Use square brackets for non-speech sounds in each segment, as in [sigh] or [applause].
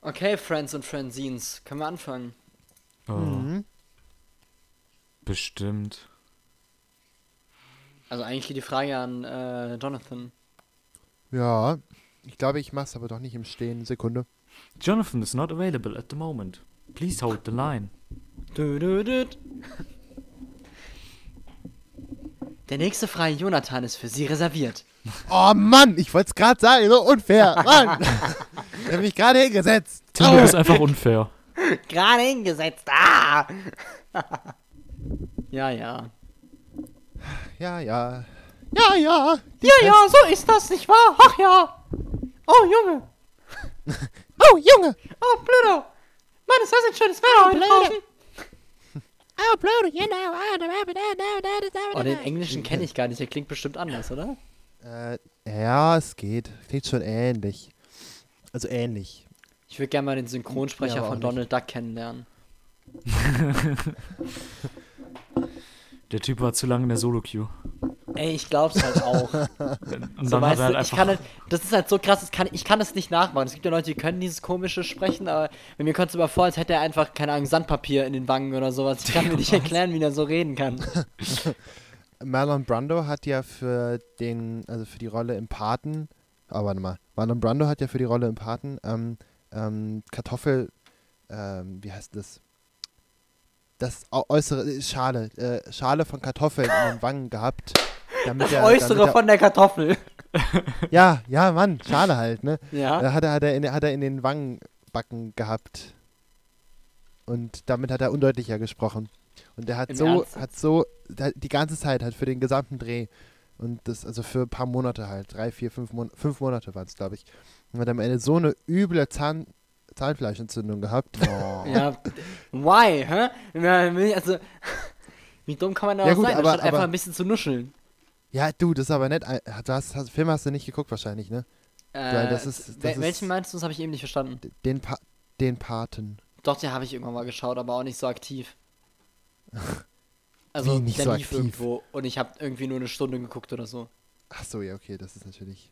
Okay, Friends und Friendzines, können wir anfangen? Oh, Mhm. Bestimmt. Also eigentlich geht die Frage an äh, Jonathan. Ja, ich glaube, ich mach's aber doch nicht im Stehen. Sekunde. Jonathan is not available at the moment. Please hold the line. Du, du, du. Der nächste freie Jonathan ist für Sie reserviert. Oh Mann, ich wollte es gerade sagen, so unfair. Mann. [laughs] ich habe mich gerade hingesetzt. Tim, du bist einfach unfair. [laughs] Gerade hingesetzt. Ah! [laughs] ja, ja. Ja, ja. Ja, ja. Die Ja, ja, so ist das, nicht wahr? Ach ja. Oh, Junge. [laughs] Oh, Junge. Oh, Pluto. Mann, ist das ein schönes Wetter heute Pluto. draußen. Oh, Pluto, know. Oh, den Englischen kenne ich gar nicht. Der klingt bestimmt anders, oder? Äh, ja, es geht. Klingt schon ähnlich. Also ähnlich. Ich würde gerne mal den Synchronsprecher Ja, von Donald Duck kennenlernen. [laughs] Der Typ war zu lange in der Solo-Queue. Ey, ich glaub's halt auch. [laughs] Und so, dann hat weißt er halt einfach. kann halt, das ist halt so krass, das kann, ich kann das nicht nachmachen. Es gibt ja Leute, die können dieses komische sprechen, aber bei mir kommt es immer vor, als hätte er einfach, keine Ahnung, Sandpapier in den Wangen oder sowas. Ich kann mir [laughs] nicht erklären, wie er so reden kann. Marlon Brando hat ja für den, also für die Rolle im Paten, oh, warte mal, Marlon Brando hat ja für die Rolle im Paten ähm, ähm, Kartoffel, ähm, wie heißt das? Das äu- äußere, äh, Schale, äh, Schale von Kartoffeln in den Wangen gehabt. Damit Das er, Äußere damit er, von der Kartoffel. [laughs] Ja, ja, Mann, Schale halt, ne? Ja. Hat, er, hat, er in, hat er in den Wangenbacken gehabt. Und damit hat er undeutlicher gesprochen. Und er hat Im so, Ernst? hat so, hat die ganze Zeit, halt für den gesamten Dreh. Und das, also für ein paar Monate halt, drei, vier, fünf, Mon fünf Monate waren es, glaube ich. Und hat am Ende so eine üble Zahn Zahnfleischentzündung gehabt. [laughs] Ja. Why, hä? Also, [laughs] wie dumm kann man da Ja auch gut, sein, aber- anstatt einfach ein bisschen zu nuscheln? Ja, du, das ist aber nett. Du hast, hast, Film hast du nicht geguckt wahrscheinlich, ne? Äh, das ist- das wel- ist- welchen meinst du? Das habe ich eben nicht verstanden. Den, pa den Paten. Doch, den habe ich irgendwann mal geschaut, aber auch nicht so aktiv. [laughs] Also, Wie nicht der so lief aktiv? irgendwo und ich habe irgendwie nur eine Stunde geguckt oder so. Ach so, ja, okay, das ist natürlich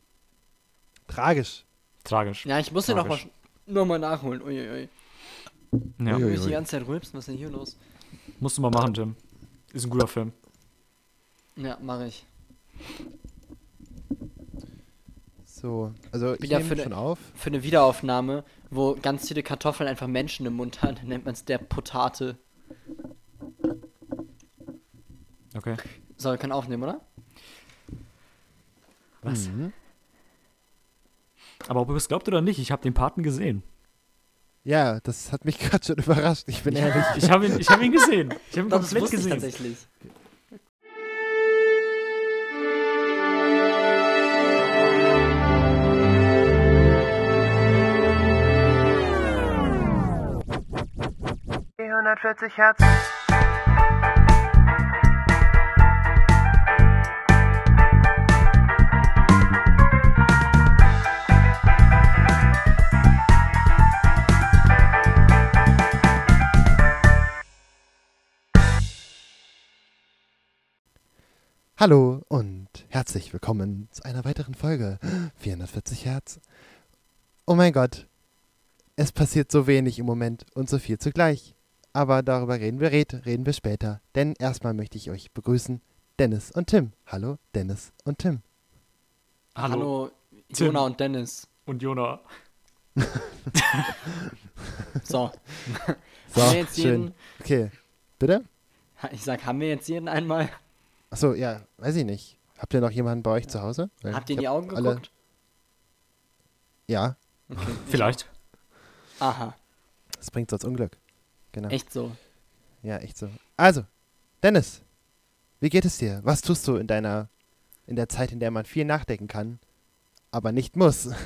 tragisch. Tragisch. Ja, ich muss den noch mal, Tragisch. noch mal nachholen. Uiuiui. Ja. Ui, Will ui. ich die ganze Zeit rülpsen? Was ist denn hier los? Musst du mal machen, Tim. Ist ein guter Film. Ja, mache ich. So, also ich Wieder nehme für ne- schon auf. Für eine Wiederaufnahme, wo ganz viele Kartoffeln einfach Menschen im Mund haben, nennt man es der Potate. Okay. So, wir können aufnehmen, oder? Was? Mhm. Aber ob ihr es glaubt oder nicht, ich habe den Paten gesehen. Ja, das hat mich [laughs] gerade schon überrascht, ich bin ehrlich. [laughs] Ich habe ihn, ich hab ihn gesehen. Ich habe ihn Doch, das komplett wusste ich gesehen. tatsächlich. Die 140 Hertz. Hallo und herzlich willkommen zu einer weiteren Folge [gasps] 440 Hertz. Oh mein Gott, es passiert so wenig im Moment und so viel zugleich. Aber darüber reden wir, red, reden wir später. Denn erstmal möchte ich euch begrüßen, Dennis und Tim. Hallo, Dennis und Tim. Hallo, Tim. Jona und Dennis. Und Jona. [laughs] So, So, haben wir jetzt schön. jeden, Okay, bitte? ich sag, haben wir jetzt jeden einmal? Achso, ja, weiß ich nicht. Habt ihr noch jemanden bei euch zu Hause? Weil Habt ihr in die Augen alle- geguckt? Ja, Okay. Vielleicht. Aha, das bringt sonst Unglück. Genau. echt so. Ja, echt so. Also, Dennis, wie geht es dir? Was tust du in deiner, in der Zeit, in der man viel nachdenken kann, aber nicht muss? [laughs]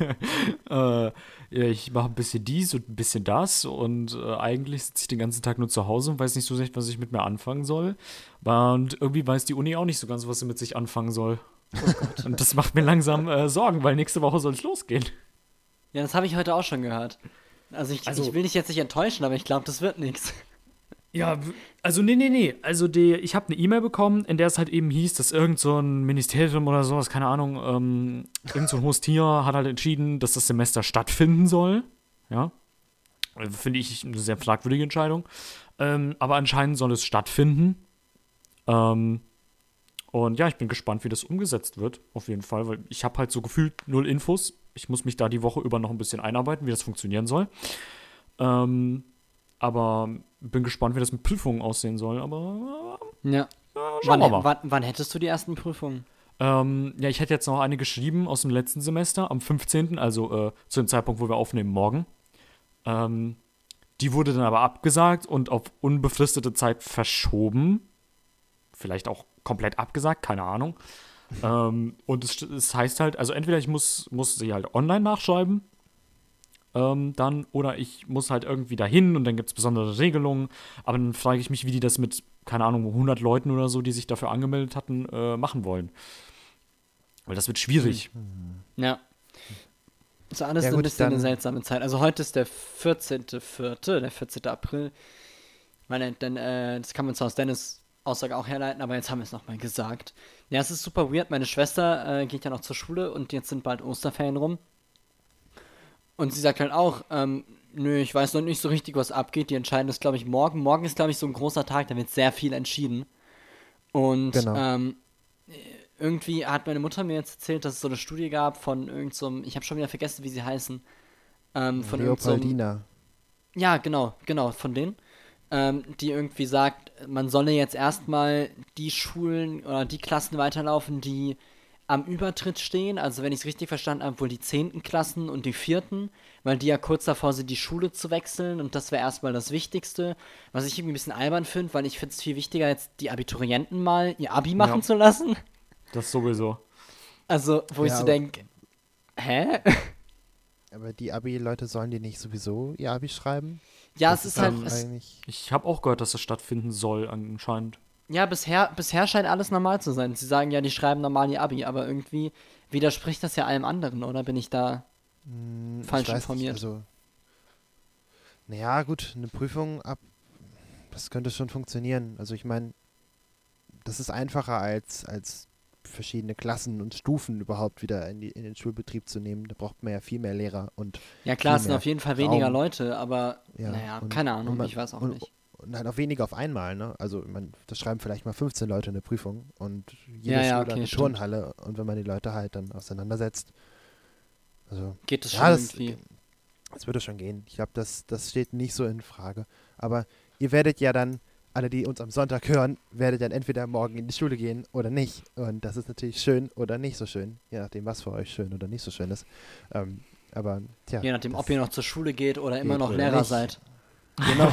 [laughs] äh, ja, ich mache ein bisschen dies und ein bisschen das und äh, eigentlich sitze ich den ganzen Tag nur zu Hause und weiß nicht so recht, was ich mit mir anfangen soll. Und irgendwie weiß die Uni auch nicht so ganz, was sie mit sich anfangen soll. und das macht mir langsam äh, Sorgen, weil nächste Woche soll es losgehen. Ja, das habe ich heute auch schon gehört. Also ich, Also- ich will dich jetzt nicht enttäuschen, aber ich glaube, das wird nichts. Ja, also nee, nee, nee. Also die, ich habe eine E-Mail bekommen, in der es halt eben hieß, dass irgend so ein Ministerium oder sowas, keine Ahnung, ähm, irgend so ein hohes Tier hat halt entschieden, dass das Semester stattfinden soll. Ja. Äh, Finde ich eine sehr fragwürdige Entscheidung. Ähm, aber anscheinend soll es stattfinden. Ähm, und ja, ich bin gespannt, wie das umgesetzt wird, auf jeden Fall, weil ich habe halt so gefühlt null Infos. Ich muss mich da die Woche über noch ein bisschen einarbeiten, wie das funktionieren soll. Ähm, aber bin gespannt, wie das mit Prüfungen aussehen soll. Aber Ja. äh, Wann, mal. wann, wann hättest du die ersten Prüfungen? Ähm, ja, ich hätte jetzt noch eine geschrieben aus dem letzten Semester, am 15., also äh, zu dem Zeitpunkt, wo wir aufnehmen, morgen. Ähm, die wurde dann aber abgesagt und auf unbefristete Zeit verschoben. Vielleicht auch komplett abgesagt, keine Ahnung. ähm, und es, es heißt halt, also entweder ich muss, muss sie halt online nachschreiben, ähm, dann, oder ich muss halt irgendwie dahin und dann gibt es besondere Regelungen. Aber dann frage ich mich, wie die das mit, keine Ahnung, 100 Leuten oder so, die sich dafür angemeldet hatten, äh, machen wollen. Weil das wird schwierig. Ja. Ist alles Ja, so ein gut, bisschen eine seltsame Zeit. Also heute ist der 14.04., der 14. April. Meine, denn, äh, das kann man zwar aus Dennis Aussage auch herleiten, aber jetzt haben wir es nochmal gesagt. Ja, es ist super weird. Meine Schwester äh, geht ja noch zur Schule und jetzt sind bald Osterferien rum. Und sie sagt halt auch, ähm, nö, ich weiß noch nicht so richtig, was abgeht. Die entscheiden das, glaube ich, morgen. Morgen ist, glaube ich, so ein großer Tag, da wird sehr viel entschieden. Und Genau. ähm, irgendwie hat meine Mutter mir jetzt erzählt, dass es so eine Studie gab von irgendeinem, so ich habe schon wieder vergessen, wie sie heißen. Ähm, von irgend so Leopoldina. ja, genau, genau, von denen. Ähm, die irgendwie sagt, man solle jetzt erstmal die Schulen oder die Klassen weiterlaufen, die am Übertritt stehen. Also, wenn ich es richtig verstanden habe, wohl die 10. Klassen und die 4., weil die ja kurz davor sind, die Schule zu wechseln. Und das wäre erstmal das Wichtigste. Was ich irgendwie ein bisschen albern finde, weil ich finde es viel wichtiger, jetzt die Abiturienten mal ihr Abi machen Ja. zu lassen. Das sowieso. Also, wo ich Ja, so aber- denke, hä? Aber die Abi-Leute sollen die nicht sowieso ihr Abi schreiben? Ja, Das es ist halt. eigentlich. Ich habe auch gehört, dass das stattfinden soll, anscheinend. Ja, bisher, bisher scheint alles normal zu sein. Sie sagen ja, die schreiben normal ihr Abi, aber irgendwie widerspricht das ja allem anderen, oder bin ich da? Hm, falsch ich informiert. Nicht, also, naja, gut, eine Prüfung ab. Das könnte schon funktionieren. Also, ich meine, das ist einfacher als, als verschiedene Klassen und Stufen überhaupt wieder in, die, in den Schulbetrieb zu nehmen. Da braucht man ja viel mehr Lehrer und, Ja, klar, es sind auf jeden Fall weniger Raum. Leute, aber Ja, naja, und- keine Ahnung, man- ich weiß auch und- nicht. Und halt auch weniger auf einmal. Ne? Also, meine, das schreiben vielleicht mal 15 Leute eine Prüfung und jede Ja, ja, Schule okay, eine stimmt. Turnhalle und wenn man die Leute halt dann auseinandersetzt. Also, Geht schon ja, das, irgendwie? das würde schon gehen. Ich glaube, das, das steht nicht so in Frage. Aber ihr werdet ja dann, alle, die uns am Sonntag hören, werdet dann entweder morgen in die Schule gehen oder nicht. Und das ist natürlich schön oder nicht so schön. Je nachdem, was für euch schön oder nicht so schön ist. Ähm, aber, tja. Je nachdem, das- ob ihr noch zur Schule geht oder immer noch Lehrer seid. Genau.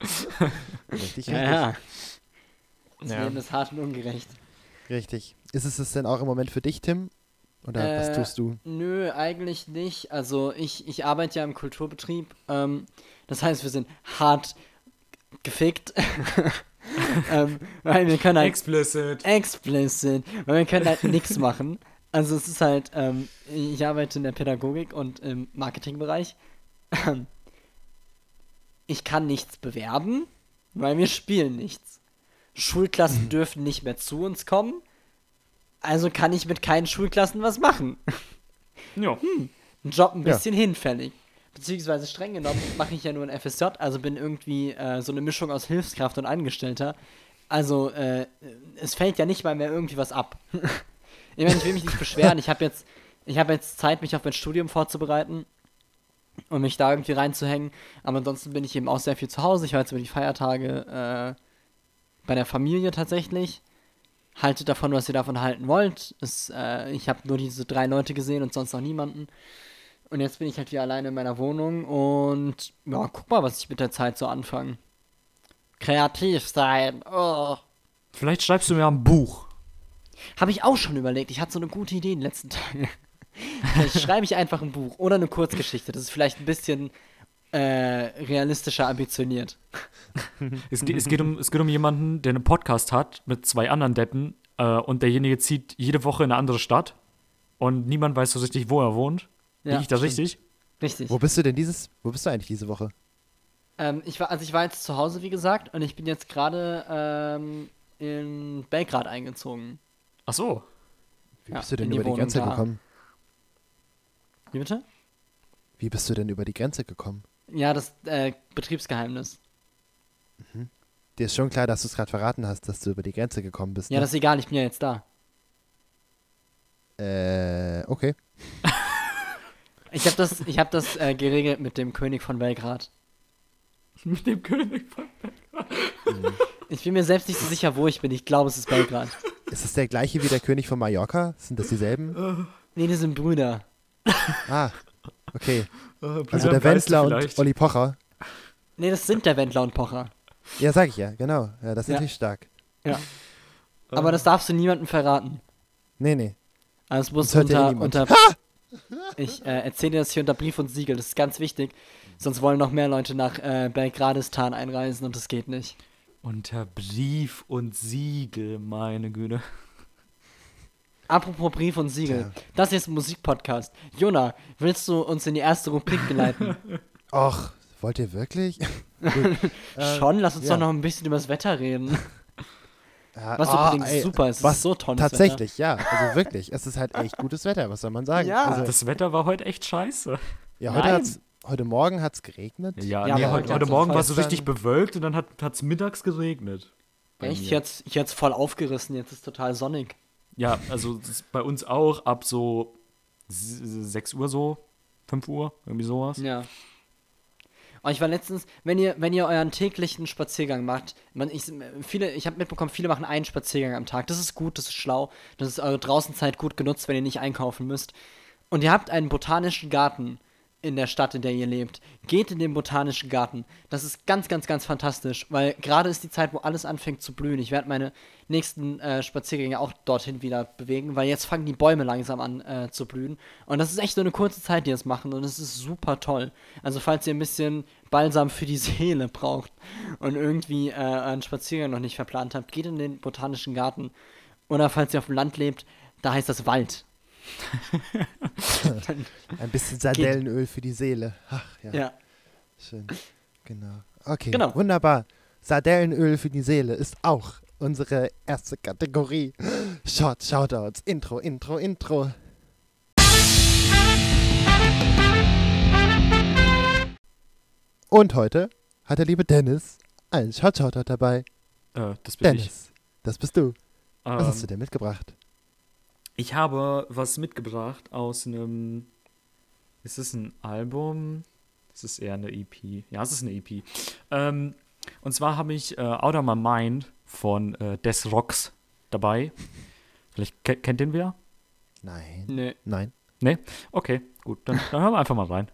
richtig, [laughs] richtig. Ja, ja. Das Ja. Leben ist hart und ungerecht. Richtig. Ist es es denn auch im Moment für dich, Tim? Oder was Äh, tust du? Nö, eigentlich nicht. Also ich, ich arbeite ja im Kulturbetrieb. Ähm, das heißt, wir sind hart gefickt. [laughs] ähm, weil wir können halt Explicit. explicit, weil wir können halt nichts machen. Also es ist halt, ähm, ich arbeite in der Pädagogik und im Marketingbereich. Ich kann nichts bewerben, weil wir spielen nichts. Schulklassen dürfen nicht mehr zu uns kommen. Also kann ich mit keinen Schulklassen was machen. [laughs] Ja. Ein Job ein Ja. bisschen hinfällig. Beziehungsweise streng genommen mache ich ja nur ein FSJ, also bin irgendwie äh, so eine Mischung aus Hilfskraft und Angestellter. Also äh, es fällt ja nicht mal mehr irgendwie was ab. [laughs] ich meine, ich will mich nicht beschweren. Ich habe jetzt, ich habe jetzt Zeit, mich auf mein Studium vorzubereiten und mich da irgendwie reinzuhängen. Aber ansonsten bin ich eben auch sehr viel zu Hause. Ich war jetzt über die Feiertage äh, bei der Familie tatsächlich. Haltet davon, was ihr davon halten wollt. Es, äh, ich habe nur diese drei Leute gesehen und sonst noch niemanden. Und jetzt bin ich halt wieder alleine in meiner Wohnung und ja, guck mal, was ich mit der Zeit so anfange. Kreativ sein. Oh. Vielleicht schreibst du mir ein Buch. Habe ich auch schon überlegt. Ich hatte so eine gute Idee in den letzten [laughs] Tagen. Schreibe ich einfach ein Buch oder eine Kurzgeschichte. Das ist vielleicht ein bisschen äh, realistischer ambitioniert. Es, ge- es, geht um, es geht um jemanden, der einen Podcast hat mit zwei anderen Deppen äh, und derjenige zieht jede Woche in eine andere Stadt und niemand weiß so richtig, wo er wohnt. Ja, Liege ich da stimmt. richtig? Richtig. Wo bist du denn dieses, wo bist du eigentlich diese Woche? Ähm, ich war, also ich war jetzt zu Hause, wie gesagt, und ich bin jetzt gerade ähm, in Belgrad eingezogen. Ach so. Wie Ja, bist du denn die über die ganze Zeit gekommen? Wie bitte? Wie bist du denn über die Grenze gekommen? Ja, das äh, Betriebsgeheimnis. Dir ist schon klar, dass du es gerade verraten hast, dass du über die Grenze gekommen bist. Ja, ne? das ist egal, ich bin ja jetzt da. Äh, okay. Ich habe das, ich hab das äh, geregelt mit dem König von Belgrad. [laughs] Mit dem König von. Ich bin mir selbst nicht so sicher, wo ich bin. Ich glaube, es ist Belgrad. Ist es der gleiche wie der König von Mallorca? Sind das dieselben? Nee, die sind Brüder. Ah, okay. Äh, Also der Wendler und Olli Pocher. Nee, das sind der Wendler und Pocher. Ja, sag ich ja, genau. Ja, das ist Ja. natürlich stark. Ja. Aber das darfst du niemandem verraten. Nee, nee. Also es muss eh unter, unter Ich äh, erzähle dir das hier unter Brief und Siegel, das ist ganz wichtig. Sonst wollen noch mehr Leute nach äh, Belgradistan einreisen und das geht nicht. Unter Brief und Siegel, meine Güte. Apropos Brief und Siegel, Tja. das hier ist ein Musikpodcast. Jona, willst du uns in die erste Rubrik geleiten? [laughs] Och, wollt ihr wirklich? [laughs] Äh, [laughs] Schon, lass uns ja. doch noch ein bisschen über das Wetter reden. Ja, Was ah, übrigens ey, super ist, es was ist so tolles Tatsächlich, ja. Also wirklich, es ist halt echt gutes Wetter, was soll man sagen? Ja. also, Das Wetter war heute echt scheiße. ja heute, hat's, heute Morgen hat es geregnet. Ja, Ja, nee, heute, heute Morgen war es so richtig bewölkt und dann hat es mittags geregnet. Echt? mir. Hat's, hier hat's voll aufgerissen, jetzt ist total sonnig. Ja, also bei uns auch ab so 6 Uhr so, 5 Uhr, irgendwie sowas. Ja. Und ich war letztens, wenn ihr, wenn ihr euren täglichen Spaziergang macht, man, ich, ich habe mitbekommen, viele machen einen Spaziergang am Tag. Das ist gut, das ist schlau, das ist eure Draußenzeit gut genutzt, wenn ihr nicht einkaufen müsst. Und ihr habt einen botanischen Garten in der Stadt, in der ihr lebt. Geht in den botanischen Garten. Das ist ganz, ganz, ganz fantastisch, weil gerade ist die Zeit, wo alles anfängt zu blühen. Ich werde meine nächsten äh, Spaziergänge auch dorthin wieder bewegen, weil jetzt fangen die Bäume langsam an äh, zu blühen. Und das ist echt so eine kurze Zeit, die das machen und es ist super toll. Also falls ihr ein bisschen Balsam für die [laughs] Seele braucht und irgendwie äh, einen Spaziergang noch nicht verplant habt, geht in den botanischen Garten. Oder falls ihr auf dem Land lebt, da heißt das Wald. [laughs] Ein bisschen Sardellenöl für die Seele. Ach, ja. Ja. Schön. Genau. Okay, Genau. wunderbar. Sardellenöl für die Seele ist auch unsere erste Kategorie. Short, Shoutouts, Intro, Intro, Intro. Und heute hat der liebe Dennis einen Short, Shoutout dabei. Äh, das bin ich. Dennis, das bist du. Was Ähm, hast du denn mitgebracht? Ich habe was mitgebracht aus einem. Ist es ein Album? Es ist eher eine EP. Ja, es ist eine EP. Ähm, und zwar habe ich äh, Out of My Mind von äh, Des Rocks dabei. Vielleicht ke kennt den wer? Nein. Nö. Nein. Okay, gut, dann, dann hören wir einfach mal rein.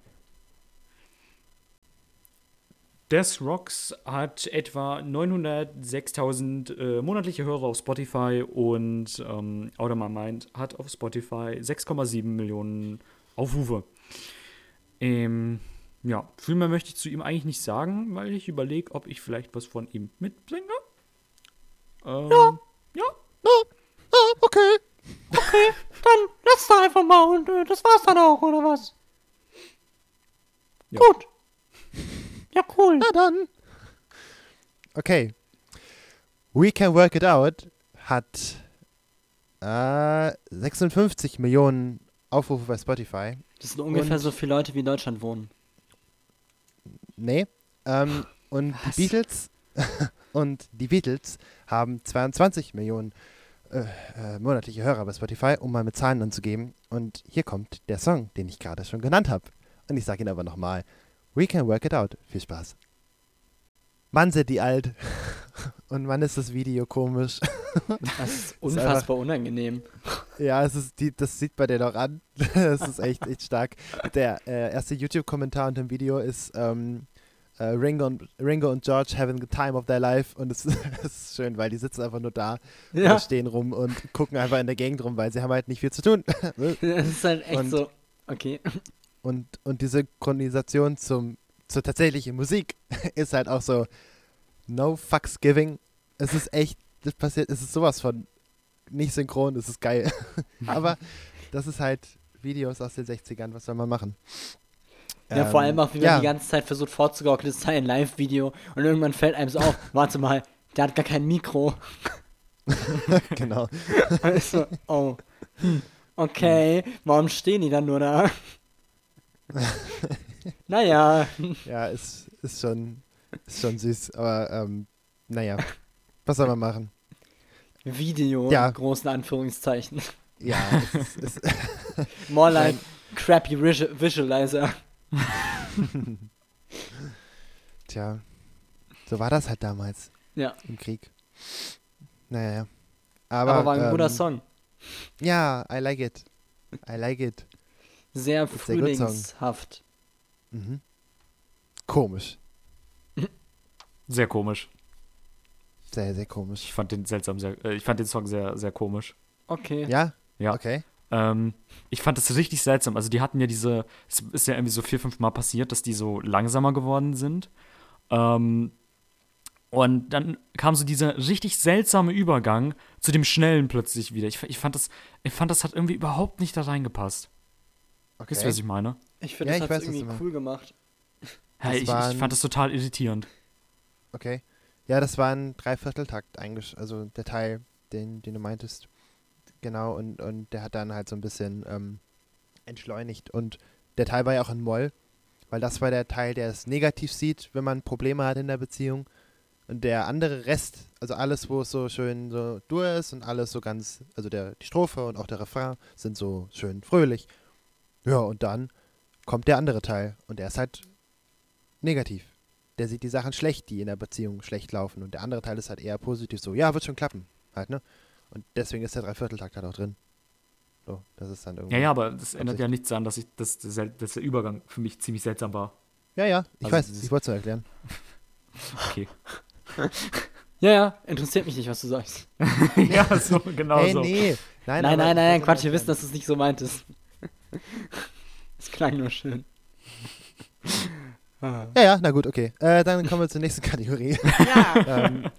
Des Rocks hat etwa 906.000 äh, monatliche Hörer auf Spotify und ähm, My Mind hat auf Spotify 6,7 Millionen Aufrufe. Ähm, ja, viel mehr möchte ich zu ihm eigentlich nicht sagen, weil ich überlege, ob ich vielleicht was von ihm mitbringe. Ähm, ja. Ja. Ah, okay. Dann lass doch einfach mal und äh, das war's dann auch, oder was? Ja. Gut. Ja, cool. Na dann. Okay. We Can Work It Out hat äh, 56 Millionen Aufrufe bei Spotify. Das sind ungefähr Und- so viele Leute, wie in Deutschland wohnen. Nee. Ähm, [laughs] und Was? die Beatles [laughs] und die Beatles haben 22 Millionen äh, äh, monatliche Hörer bei Spotify, um mal mit Zahlen anzugeben. Und hier kommt der Song, den ich gerade schon genannt habe. Und ich sage ihn aber nochmal. We Can Work It Out. Viel Spaß. Mann, sind die alt. [laughs] Und Mann, ist das Video komisch. [laughs] Das ist ist unfassbar unangenehm. Ja, es ist die, das sieht man dir doch an. [laughs] Das ist echt, echt stark. Der äh, erste YouTube-Kommentar unter dem Video ist ähm, äh, Ringo, und, Ringo und George having the time of their life. Und es, es ist schön, weil die sitzen einfach nur da Ja. stehen rum und gucken einfach in der Gegend rum, weil sie haben halt nicht viel zu tun. Das ist halt echt Und- so. Okay. Und, und die Synchronisation zum, zur tatsächlichen Musik [laughs] ist halt auch so no fucks giving. Es ist echt, das passiert, es ist sowas von nicht synchron, es ist geil. [laughs] Aber das ist halt Videos aus den 60ern, was soll man machen? Ja, vor allem auch, wie man ja. die ganze Zeit versucht vorzugaukeln, es sei ein Live-Video und irgendwann fällt einem so auf, [laughs] warte mal, der hat gar kein Mikro. genau. Also, oh. Hm. Okay, warum stehen die dann nur da? [laughs] naja, Ja, ist, ist, schon, ist schon süß, aber ähm, naja, was soll man machen? Video Ja. in großen Anführungszeichen. Ja, es ist, es, [laughs] More like crappy Visu- Visualizer. [laughs] tja, so war das halt damals Ja, im Krieg. Naja, ja. aber, Aber, war ein guter ähm, Song. Ja, I like it. I like it. Sehr frühlingshaft. Mhm. Komisch. Sehr komisch. Sehr, sehr komisch. Ich fand den seltsam sehr, äh, ich fand den Song sehr, sehr komisch. Okay. Ja? Ja. Okay. Ähm, ich fand das richtig seltsam. Also die hatten ja diese, es ist ja irgendwie so vier, fünf Mal passiert, dass die so langsamer geworden sind. Ähm, und dann kam so dieser richtig seltsame Übergang zu dem Schnellen plötzlich wieder. Ich, ich, fand das, ich fand, das hat irgendwie überhaupt nicht da reingepasst. Okay. Wisst ihr, was ich meine? Ich finde, Ja, das ich hat irgendwie cool gemacht. Hey, ich, ich waren- fand das total irritierend. Okay. Ja, das war ein Dreivierteltakt eigentlich, also der Teil, den, den du meintest. Genau, und, und der hat dann halt so ein bisschen ähm, entschleunigt. Und der Teil war ja auch in Moll, weil das war der Teil, der es negativ sieht, wenn man Probleme hat in der Beziehung. Und der andere Rest, also alles, wo es so schön so dur ist und alles so ganz, also der, die Strophe und auch der Refrain sind so schön fröhlich. Ja, und dann kommt der andere Teil und der ist halt negativ der sieht die Sachen schlecht, die in der Beziehung schlecht laufen. Und der andere Teil ist halt eher positiv so, ja, wird schon klappen. Halt, ne? Und deswegen ist der Dreivierteltakt halt auch drin. So, das ist dann irgendwie. Ja, ja, aber das ändert ja nichts daran, dass, ich, dass, dass, dass der Übergang für mich ziemlich seltsam war. Ja, ja, ich Also weiß, ich wollte es nur erklären. [laughs] Okay. [laughs] Ja, ja, interessiert mich nicht, was du sagst. [laughs] ja, so, genau hey, so. nee. Nein, Nein, nein, nein, wollte Quatsch, wir wissen, dass du es nicht so meintest. Es klang nur schön. Ah. Ja, ja, na gut, okay. Äh, dann kommen wir zur nächsten Kategorie. Ja. [laughs] ähm,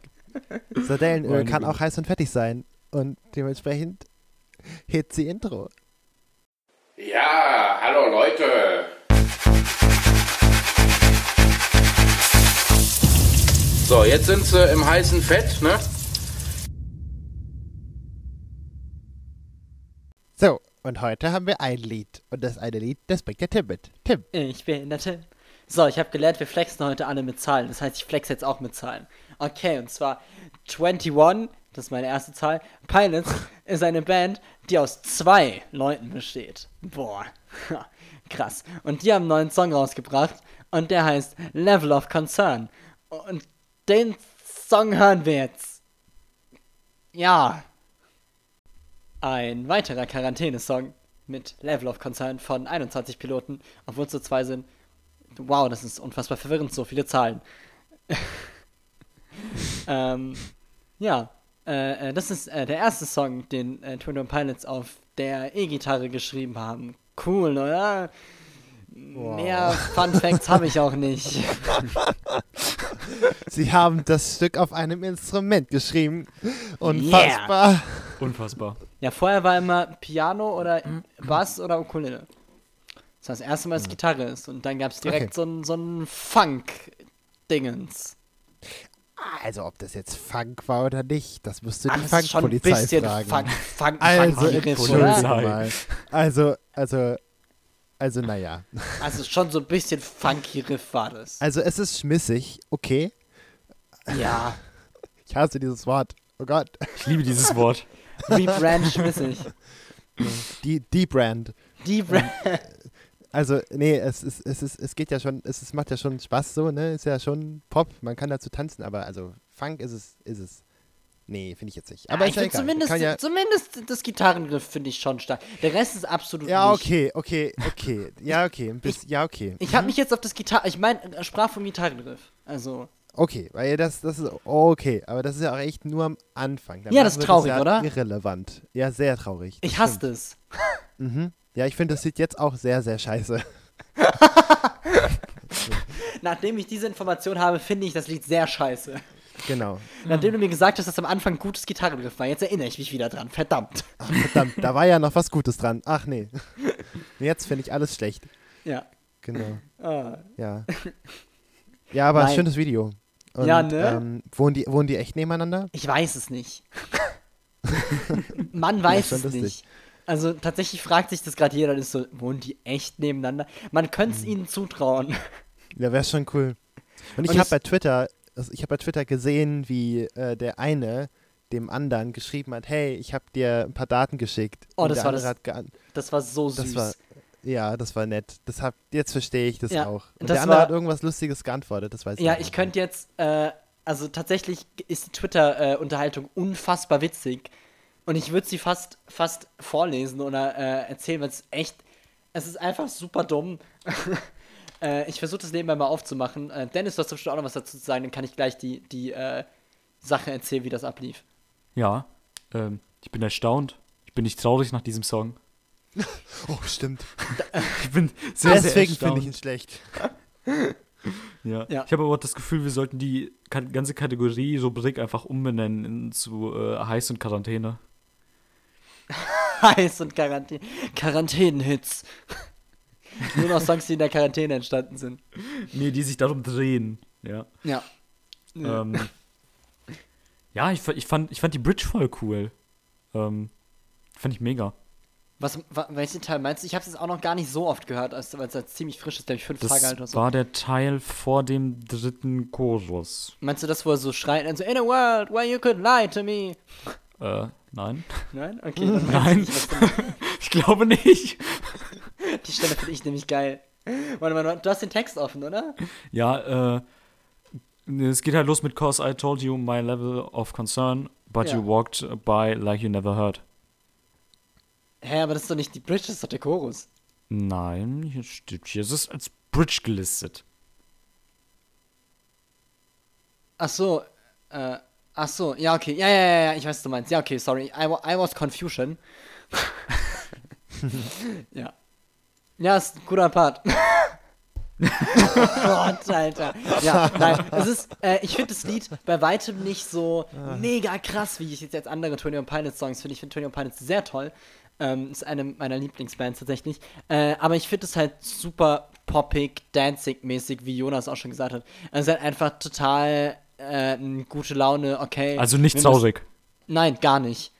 Sardellenöl kann auch heiß und fettig sein. Und dementsprechend hit sie Intro. Ja, hallo Leute. So, jetzt sind sie im heißen Fett, ne? So, und heute haben wir ein Lied. Und das eine Lied, das bringt der Tim mit. Tim. Ich bin der Tim. So, ich habe gelernt, wir flexen heute alle mit Zahlen. Das heißt, ich flex jetzt auch mit Zahlen. Okay, und zwar 21, das ist meine erste Zahl. Pilots [laughs] ist eine Band, die aus zwei Leuten besteht. Boah, [laughs] krass. Und die haben einen neuen Song rausgebracht und der heißt Level of Concern. Und den Song hören wir jetzt. Ja. Ein weiterer Quarantäne-Song mit Level of Concern von 21 Piloten, obwohl es nur zwei sind. Wow, das ist unfassbar verwirrend, so viele Zahlen. [laughs] ähm, ja, äh, äh, das ist äh, der erste Song, den äh, Twin Dome Pilots auf der E-Gitarre geschrieben haben. Cool, oder? Mehr Fun Facts habe ich auch nicht. [laughs] Sie haben das Stück auf einem Instrument geschrieben. Unfassbar. Unfassbar. Ja, vorher war immer Piano oder Bass oder Ukulele. Das war das erste Mal, dass Gitarre ist. Und dann gab es direkt Okay. so ein, so ein Funk-Dingens. Also, ob das jetzt Funk war oder nicht, das musst du Ach, die Funkpolizei bisschen fragen. Funk, Funk, Also, mal. [laughs] Also, also, also, naja. Also schon so ein bisschen funky Riff war das. Also, es ist schmissig, okay. Ja, [laughs] Ich hasse dieses Wort. Oh Gott. Ich liebe dieses Wort. Rebrand schmissig. Die, die Brand. Die Brand. Also, nee, es, ist, es, ist, es geht ja schon, es ist, macht ja schon Spaß so, ne? Ist ja schon Pop, man kann dazu tanzen, aber also Funk ist es, ist es. Nee, finde ich jetzt nicht. Aber ich ist ja find egal. zumindest, ja, zumindest das Gitarrenriff finde ich schon stark. Der Rest ist absolut ja, nicht. okay, okay, okay. Ja, okay, ein bisschen, ja, okay. Ich habe mich jetzt auf das Gitarre, ich meine, äh, sprach vom Gitarrenriff. Also, Okay, weil das, das ist okay, aber das ist ja auch echt nur am Anfang. Ja, das ist traurig, ja oder? Irrelevant. Ja, sehr traurig. ich das hasse stimmt. das. [laughs] Mhm. Ja, ich finde, das sieht jetzt auch sehr, sehr scheiße. [laughs] Nachdem ich diese Information habe, finde ich das Lied sehr scheiße. Genau. Nachdem du mir gesagt hast, dass am Anfang ein gutes Gitarrenriff war, jetzt erinnere ich mich wieder dran. Verdammt. Ach, verdammt, da war ja noch was Gutes dran. Ach nee. Jetzt finde ich alles schlecht. Ja. Genau. Ah. Ja. Ja, aber Nein. schönes Video. Und, Ja, ne? Ähm, wohnen, die, wohnen die echt nebeneinander? Ich weiß es nicht. Man [laughs] weiß schon es lustig. nicht. Also tatsächlich fragt sich das gerade jeder, ist so, wohnen die echt nebeneinander? Man könnte es ihnen zutrauen. Ja, wäre schon cool. Und ich Und habe es- bei Twitter, also ich habe bei Twitter gesehen, wie äh, der eine dem anderen geschrieben hat, hey, ich habe dir ein paar Daten geschickt. Oh, Und das der war das- Das war so süß. Das war, ja, das war nett. Das hab, jetzt verstehe ich das Ja, auch. Und das der andere war- hat irgendwas Lustiges geantwortet, das weiß ich Ja, ich könnte jetzt, äh, also tatsächlich ist die Twitter-Unterhaltung unfassbar witzig. Und ich würde sie fast, fast vorlesen oder äh, erzählen, weil es echt, es ist einfach super dumm. [laughs] äh, ich versuche das nebenbei mal aufzumachen. Äh, Dennis, du hast bestimmt auch noch was dazu zu sagen, dann kann ich gleich die, die äh, Sache erzählen, wie das ablief. Ja, ähm, ich bin erstaunt. Ich bin nicht traurig nach diesem Song. [laughs] Oh, stimmt. Ich bin sehr, Deswegen finde ich ihn schlecht. [laughs] Ja. Ja. Ich habe aber auch das Gefühl, wir sollten die ganze Kategorie Rubrik einfach umbenennen in, zu äh, Heiß und Quarantäne. [laughs] Heiß und Quarantäne. Quarantänenhits. Nur noch Songs, die in der Quarantäne entstanden sind. Nee, die sich darum drehen. Ja. Ja. Ja. Ähm, ja, ich, ich, fand, ich fand die Bridge voll cool. Ähm, fand ich mega. Was, wa, welchen Teil meinst du? Ich habe es jetzt auch noch gar nicht so oft gehört, als- weil es ziemlich frisch ist, glaube ich, fünf Das Tage alt oder so. war der Teil vor dem dritten Chorus. Meinst du das, wo er so schreit, und so, in a world where you could lie to me? Äh, nein. Nein? [laughs] Okay, dann Nein. ich. [laughs] Ich glaube nicht. Die Stelle finde ich nämlich geil. Warte mal, du hast den Text offen, oder? Ja, äh, es geht halt los mit Cause I told you my level of concern, but Ja. you walked by like you never heard. Hä, aber das ist doch nicht die Bridge, das ist doch der Chorus. Nein, hier steht hier, es ist als Bridge gelistet. Ach so, äh, ach so, ja, okay, ja, ja, ja, ja, ich weiß, was du meinst. Ja, okay, sorry, I, wa- I was confusion. [laughs] ja. Ja, ist ein guter Part. oh [laughs] Gott, Alter. Ja, nein, es ist, äh, ich finde das Lied bei weitem nicht so mega krass, wie ich jetzt, jetzt andere Tony und Pilots Songs finde. Ich finde Tony und Pilots sehr toll. Ähm, ist eine meiner Lieblingsbands tatsächlich. Äh, aber ich finde es halt super poppig, dancing-mäßig, wie Jonas auch schon gesagt hat. Es ist halt einfach total äh, eine gute Laune, okay. Also nicht traurig. Nein, gar nicht.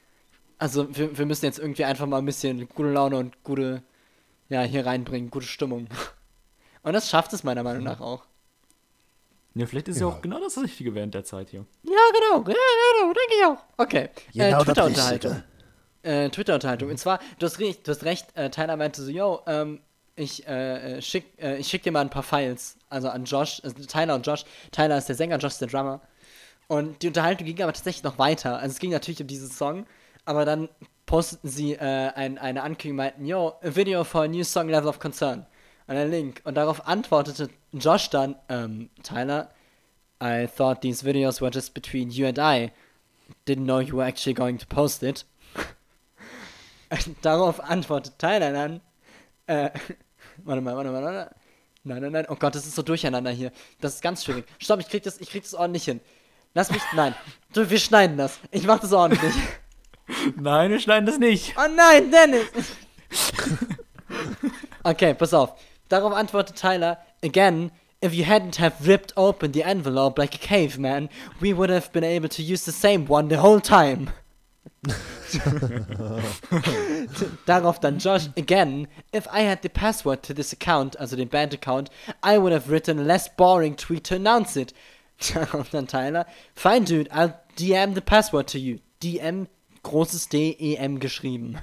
Also wir, wir müssen jetzt irgendwie einfach mal ein bisschen gute Laune und gute, ja, hier reinbringen, gute Stimmung. [laughs] Und das schafft es meiner Meinung nach auch. Ja, vielleicht ist ja. Ja. auch genau das Richtige während der Zeit hier. Ja, genau, ja, genau, denke ich auch. Okay, äh, Genau das Twitter-Unterhaltung. Äh, Twitter-Unterhaltung. Und zwar, du hast, du hast recht, äh, Tyler meinte so, yo, ähm, ich, äh, äh, schick, äh, ich schick dir mal ein paar Files, also an Josh, also Tyler und Josh. Tyler ist der Sänger, Josh ist der Drummer. Und die Unterhaltung ging aber tatsächlich noch weiter. Also es ging natürlich um diesen Song, aber dann posteten sie äh, ein, eine Ankündigung, meinten, yo, a video for a new song level of concern. Und ein Link. Und darauf antwortete Josh dann, ähm, Tyler, I thought these videos were just between you and I. Didn't know you were actually going to post it. [laughs] Darauf antwortet Tyler dann, äh, [laughs] warte mal, warte mal, warte mal. Nein, nein, nein, oh Gott, das ist so durcheinander hier. Das ist ganz schwierig. Stopp, ich krieg das, ich krieg das ordentlich hin. Lass mich, nein. Du, wir schneiden das. Ich mach das ordentlich. [laughs] Nein, wir schneiden das nicht. Oh nein, Dennis! okay, pass auf. Darauf antwortet Tyler, again, if you hadn't have ripped open the envelope like a caveman, we would have been able to use the same one the whole time. [laughs] Darauf dann Josh, again, if I had the password to this account, also den Band-Account, I would have written a less boring tweet to announce it. [laughs] Darauf dann Tyler, fine dude, I'll DM the password to you. DM, großes D-E-M geschrieben.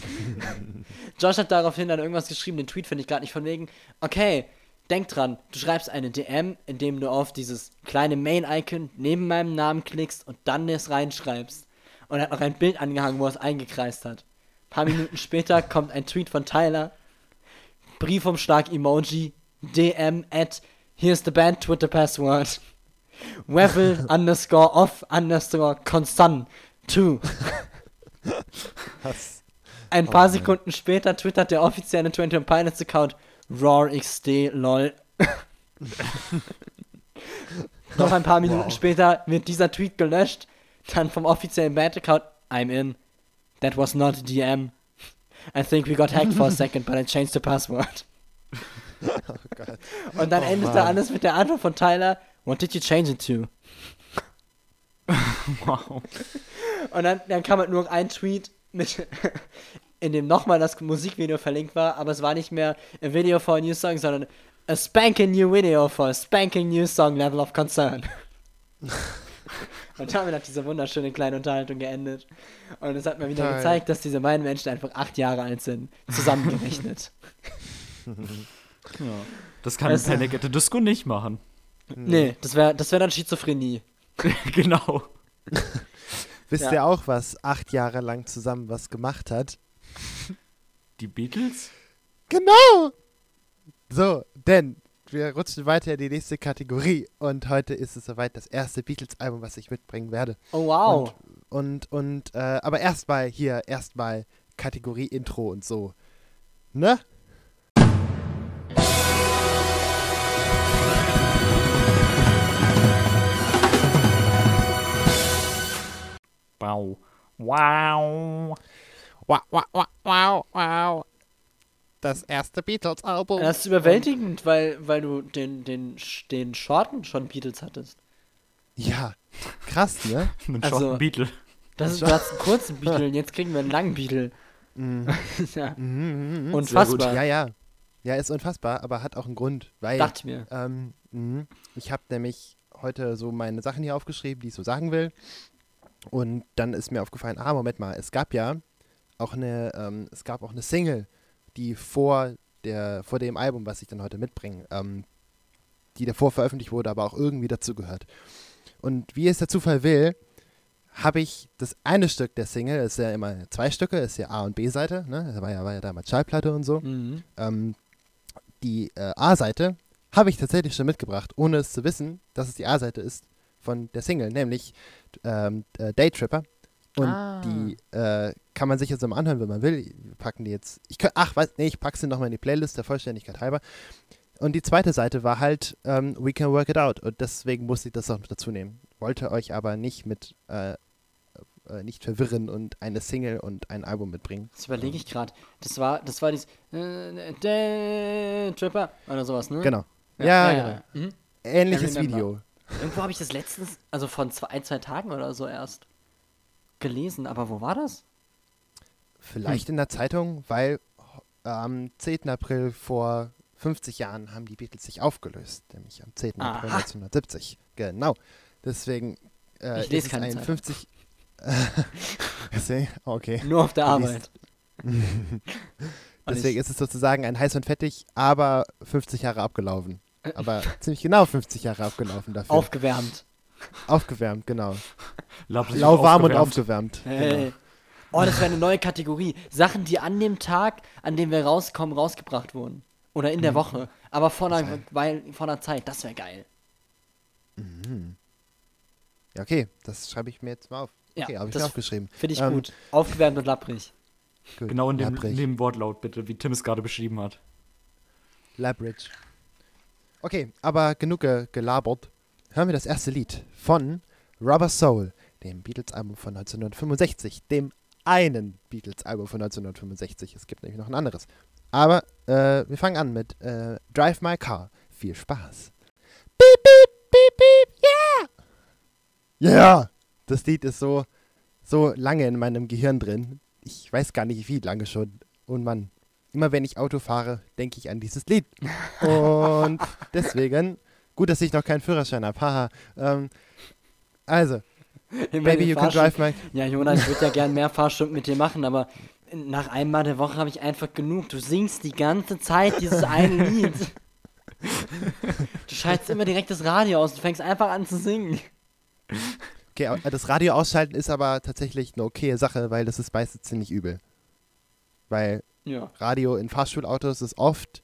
[laughs] Josh hat daraufhin dann irgendwas geschrieben, den Tweet finde ich gerade nicht von wegen, okay, denk dran, du schreibst eine DM, indem du auf dieses kleine Main-Icon neben meinem Namen klickst und dann das reinschreibst. Und er hat noch ein Bild angehangen, wo er es eingekreist hat. Ein paar Minuten später kommt ein Tweet von Tyler, Briefumschlag-Emoji, DM at, here's the band Twitter password, Wevel [laughs] underscore off underscore 2. Was? Ein paar Oh, Sekunden später twittert der offizielle 21 Pilots Account RAWXD lol. [laughs] Noch ein paar Minuten Wow. später wird dieser Tweet gelöscht. Dann vom offiziellen Band Account I'm in. That was not a DM. I think we got hacked for a second, but I changed the password. [laughs] Oh Gott. Und dann Oh, endete Mann. alles mit der Antwort von Tyler. What did you change it to? [laughs] Wow. Und dann, dann kam halt nur ein Tweet. mit [laughs] in dem nochmal das Musikvideo verlinkt war, aber es war nicht mehr a video for a new song, sondern a spanking new video for a spanking new song level of concern. [laughs] Und damit hat diese wunderschöne kleine Unterhaltung geendet. Und es hat mir wieder Toll. gezeigt, dass diese beiden Menschen einfach acht Jahre alt sind, zusammengerechnet. [laughs] [laughs] Ja. Das kann du- Panic at the Disco nicht machen. nee, das wäre das wär dann Schizophrenie. genau. Wisst Ja. ihr auch, was acht Jahre lang zusammen was gemacht hat? Die Beatles? Genau! So, denn wir rutschen weiter in die nächste Kategorie und heute ist es soweit das erste Beatles-Album, was ich mitbringen werde. Oh wow. Und, und, äh, aber erstmal hier, erstmal Kategorie Intro und so. Ne? Wow. Wow. Wow, wow, wow, wow, wow. Das erste Beatles-Album. Das ist überwältigend, weil, weil du den, den, den Shorten schon Beatles hattest. Ja, krass, ne? [laughs] Ein Also- also, Beatle. Das ist, du hast einen kurzen Beatle und jetzt kriegen wir einen langen Beatle. Mhm. [laughs] ja. Mhm, mhm. Unfassbar. Ja, ja. Ja, ist unfassbar, aber hat auch einen Grund, weil Dachte ich mir. ähm, ich habe nämlich heute so meine Sachen hier aufgeschrieben, die ich so sagen will. Und dann ist mir aufgefallen, ah, Moment mal, es gab ja auch eine, ähm, es gab auch eine Single, die vor der, vor dem Album, was ich dann heute mitbringe, ähm, die davor veröffentlicht wurde, aber auch irgendwie dazugehört. Und wie es der Zufall will, habe ich das eine Stück der Single, ist ja immer zwei Stücke, ist ja A und B-Seite, ne? Das war ja, war ja damals Schallplatte und so. Mhm. Ähm, die äh, A-Seite habe ich tatsächlich schon mitgebracht, ohne es zu wissen, dass es die A-Seite ist von der Single, nämlich ähm, äh, Daytripper. Und Ah. die äh, kann man sich jetzt mal anhören, wenn man will. Wir packen die jetzt. Ich könnt, ach, weiß, nee, ich packe sie nochmal in die Playlist der Vollständigkeit halber. Und die zweite Seite war halt ähm, We Can Work It Out. Und deswegen musste ich das auch mit dazu nehmen. Wollte euch aber nicht mit äh, äh, nicht verwirren und eine Single und ein Album mitbringen. Das überlege ich gerade. Das war, das war dieses äh, Day Tripper oder sowas, ne? Genau. Ja, genau. ja. Mhm. Ähnliches. Video. Irgendwo habe ich das letztens, also von zwei, ein, zwei Tagen oder so erst gelesen. Aber wo war das? Vielleicht Hm. in der Zeitung, weil am 10. April vor 50 Jahren haben die Beatles sich aufgelöst, nämlich am 10. April Aha. 1970. Genau. Deswegen äh, Ich lese ist es keine ein Zeitung. 50. Deswegen, [laughs] okay. Nur auf der Arbeit. [laughs] Deswegen ist es sozusagen ein heiß und fettig, aber 50 Jahre abgelaufen. Aber ziemlich genau 50 Jahre abgelaufen dafür. Aufgewärmt. Aufgewärmt, genau. [laughs] Lauwarm und aufgewärmt. Hey. Genau. Oh, das wäre eine neue Kategorie. Sachen, die an dem Tag, an dem wir rauskommen, rausgebracht wurden. Oder Mhm. in der Woche. Aber vor einer, weil, vor einer Zeit. Das wäre geil. Ja, okay, das schreibe ich mir jetzt mal auf. Ja, Okay, habe ich das mir aufgeschrieben. Finde ich Ähm, gut. Aufgewärmt und lapprig. Gut. Genau in dem, in dem Wortlaut, bitte, wie Tim es gerade beschrieben hat. Labridge. Okay, aber genug ge gelabert. Hören wir das erste Lied von Rubber Soul, dem Beatles-Album von 1965. Dem einen Beatles-Album von 1965. Es gibt nämlich noch ein anderes. Aber äh, wir fangen an mit äh, Drive My Car. Viel Spaß. Beep, beep, beep, beep, yeah! Yeah! Das Lied ist so, so lange in meinem Gehirn drin. Ich weiß gar nicht, wie lange schon. Und Mann, immer wenn ich Auto fahre, denke ich an dieses Lied. [laughs] Und deswegen, gut, dass ich noch keinen Führerschein habe. Haha. Ähm, also, [laughs] Baby, you can drive my. Ja, Jonas, ich würde ja gern mehr Fahrstunden mit dir machen, aber nach einmal der Woche habe ich einfach genug. Du singst die ganze Zeit dieses eine [laughs] Lied. Du schaltest immer direkt das Radio aus und fängst einfach an zu singen. Okay, das Radio ausschalten ist aber tatsächlich eine okaye Sache, weil das ist meistens ziemlich übel. Weil Ja. Radio in Fahrschulautos ist oft,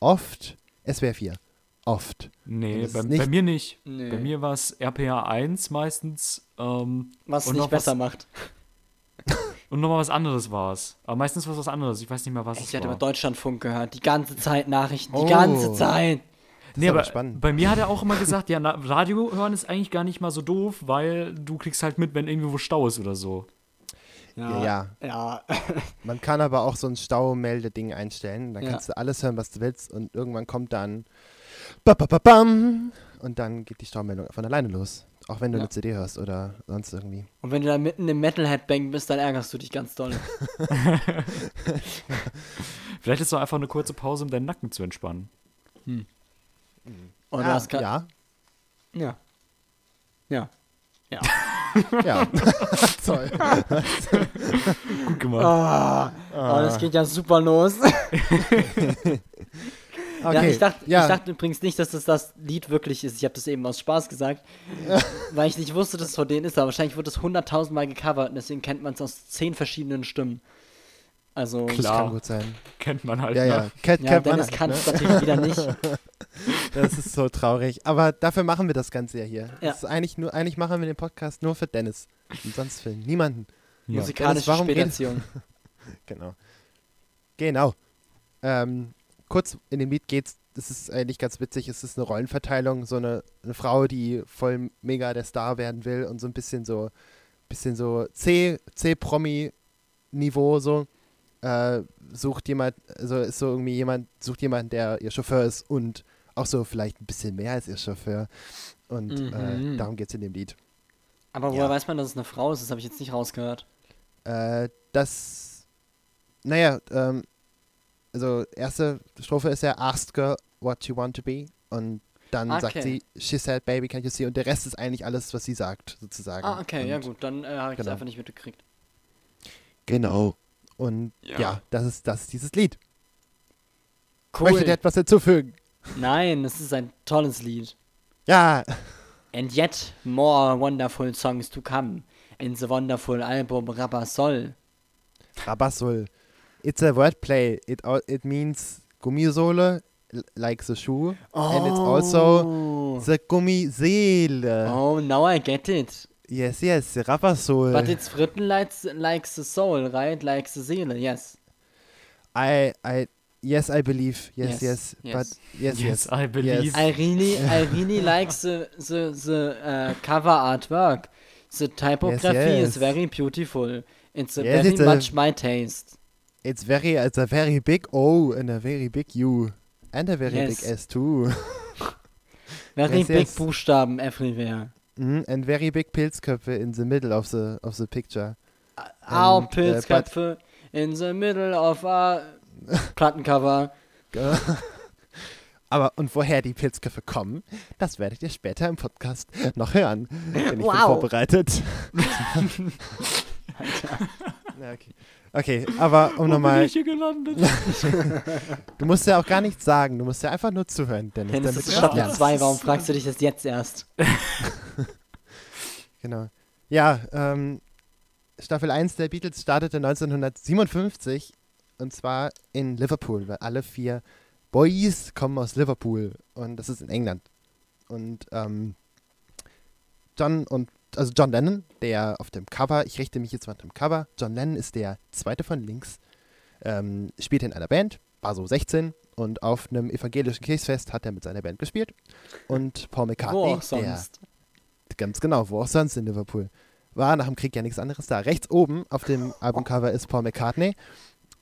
oft SWR 4. Oft. Nee, bei, bei mir nicht. Nee. Bei mir war es RPA 1 meistens. Ähm, Was es Und nicht noch besser was- macht. [laughs] und nochmal was anderes war es. Aber meistens war es was anderes. Ich weiß nicht mehr, was Ich es hatte war. über Deutschlandfunk gehört. Die ganze Zeit Nachrichten. Die Oh. ganze Zeit. Das Nee, ist aber spannend. bei mir hat er auch immer gesagt, ja, Radio hören ist eigentlich gar nicht mal so doof, weil du kriegst halt mit, wenn irgendwo Stau ist oder so. Ja, ja. Ja. [laughs] Man kann aber auch so ein Staumeldeding einstellen. Dann Ja. kannst du alles hören, was du willst. Und irgendwann kommt dann. Ba, ba, ba, bam, und dann geht die Staumeldung von alleine los. Auch wenn du Ja. eine CD hörst oder sonst irgendwie. Und wenn du da mitten im Metal-Headbang bist, dann ärgerst du dich ganz doll. [laughs] Vielleicht ist es doch einfach eine kurze Pause, um deinen Nacken zu entspannen. Oder ja, du hast grad- ja, Ja. Ja. Ja. [laughs] ja. [laughs] Toll. Gut gemacht. Ah, oh, das geht ja super los. Okay. Ja, ich dachte, ja. ich dachte übrigens nicht, dass das das Lied wirklich ist. Ich habe das eben aus Spaß gesagt, [laughs] weil ich nicht wusste, dass es von denen ist. Aber wahrscheinlich wurde es hunderttausendmal gecovert und deswegen kennt man es aus zehn verschiedenen Stimmen. Also, das Klar. kann gut sein. Kennt man halt. Ja, ja. Ne? Kennt, ja, kennt man Dennis halt, kann ne? es natürlich wieder nicht. [laughs] Das ist so traurig. Aber dafür machen wir das Ganze ja hier. Ja. Das ist eigentlich, nur, eigentlich machen wir den Podcast nur für Dennis. Und sonst für niemanden. Ja. Musikalische warum Späterziehung. [laughs] Genau. Genau. Ähm, kurz in dem Lied geht's, das ist eigentlich ganz witzig, es ist eine Rollenverteilung, so eine, eine Frau, die voll mega der Star werden will und so ein bisschen so, bisschen so C, C-Promi-Niveau so, äh, sucht jemand, also ist so irgendwie jemand, sucht jemand, der ihr Chauffeur ist und auch so vielleicht ein bisschen mehr als ihr Chauffeur. Und Mhm. äh, darum geht's in dem Lied. Aber woher Ja. weiß man, dass es eine Frau ist? Das habe ich jetzt nicht rausgehört. Äh, das, naja, ähm, also erste Strophe ist ja Ask her what you want to be und dann sagt Okay. sie She said baby can't you see und der Rest ist eigentlich alles, was sie sagt sozusagen. Ah, okay, und, ja gut, dann äh, habe ich das genau. einfach nicht mitgekriegt. Genau. Und ja, Ja. das ist das ist dieses Lied. Cool. Möchtet ihr etwas hinzufügen? Nein, es ist ein tolles Lied. Ja, And yet more wonderful songs to come in the wonderful album Rabasol. Rabassul. It's a wordplay. It it means Gummisohle l- like the shoe and it's also the Gummiseele. Oh, now I get it. Yes, yes, the rubber sole. But it's written like, like the soul, right? Like the Seele, yes. I, I, yes, I believe. Yes, Yes, yes, yes. but yes, Yes, yes. I believe. Yes. I really, I [laughs] really like the, the, the uh, cover artwork. The typography yes. is very beautiful. It's a Yes, very it's a- much my taste. It's very, it's a very big O and a very big U and a very Yes. big S too. [laughs] Very big. Buchstaben everywhere. Mhm, and very big Pilzköpfe in the middle of the of the picture. Our And, uh, Pilzköpfe in the middle of our [laughs] Plattencover. [laughs] Aber und woher die Pilzköpfe kommen, das werdet ihr später im Podcast noch hören. Denn ich bin Wow. vorbereitet. Ja, okay. Okay, aber um nochmal, ich hier gelandet? [laughs] du musst ja auch gar nichts sagen, du musst ja einfach nur zuhören, Dennis. Dennis, damit ist es Staffel lernst. 2, warum fragst du dich das jetzt erst? [laughs] Genau. Ja, ähm, Staffel 1 der Beatles startete 1957 und zwar in Liverpool, weil alle vier Boys kommen aus Liverpool und das ist in England. Und ähm, John und also John Lennon, der auf dem Cover, ich richte mich jetzt mal dem Cover, John Lennon ist der zweite von links, ähm, spielt in einer Band, war so 16 und auf einem evangelischen Kirchfest hat er mit seiner Band gespielt. Und Paul McCartney, Wo auch der sonst. Ganz genau, wo auch sonst in Liverpool. War nach dem Krieg ja nichts anderes da. Rechts oben auf dem Albumcover ist Paul McCartney.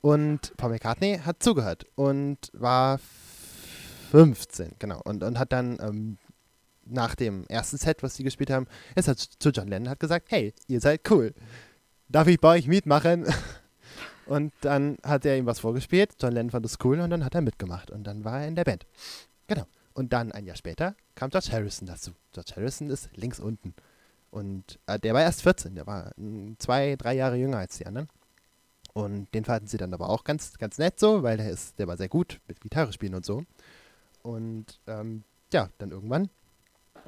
Und Paul McCartney hat zugehört und war 15, genau. Und, und hat dann ähm, nach dem ersten Set, was sie gespielt haben, ist er zu John Lennon hat gesagt, hey, ihr seid cool. Darf ich bei euch mitmachen? [laughs] Und dann hat er ihm was vorgespielt. John Lennon fand es cool und dann hat er mitgemacht. Und dann war er in der Band. Genau. Und dann ein Jahr später kam George Harrison dazu. George Harrison ist links unten. Und äh, der war erst 14, der war mm, zwei, drei Jahre jünger als die anderen. Und den fanden sie dann aber auch ganz, ganz nett so, weil der ist, der war sehr gut mit Gitarre spielen und so. Und ähm, ja, dann irgendwann,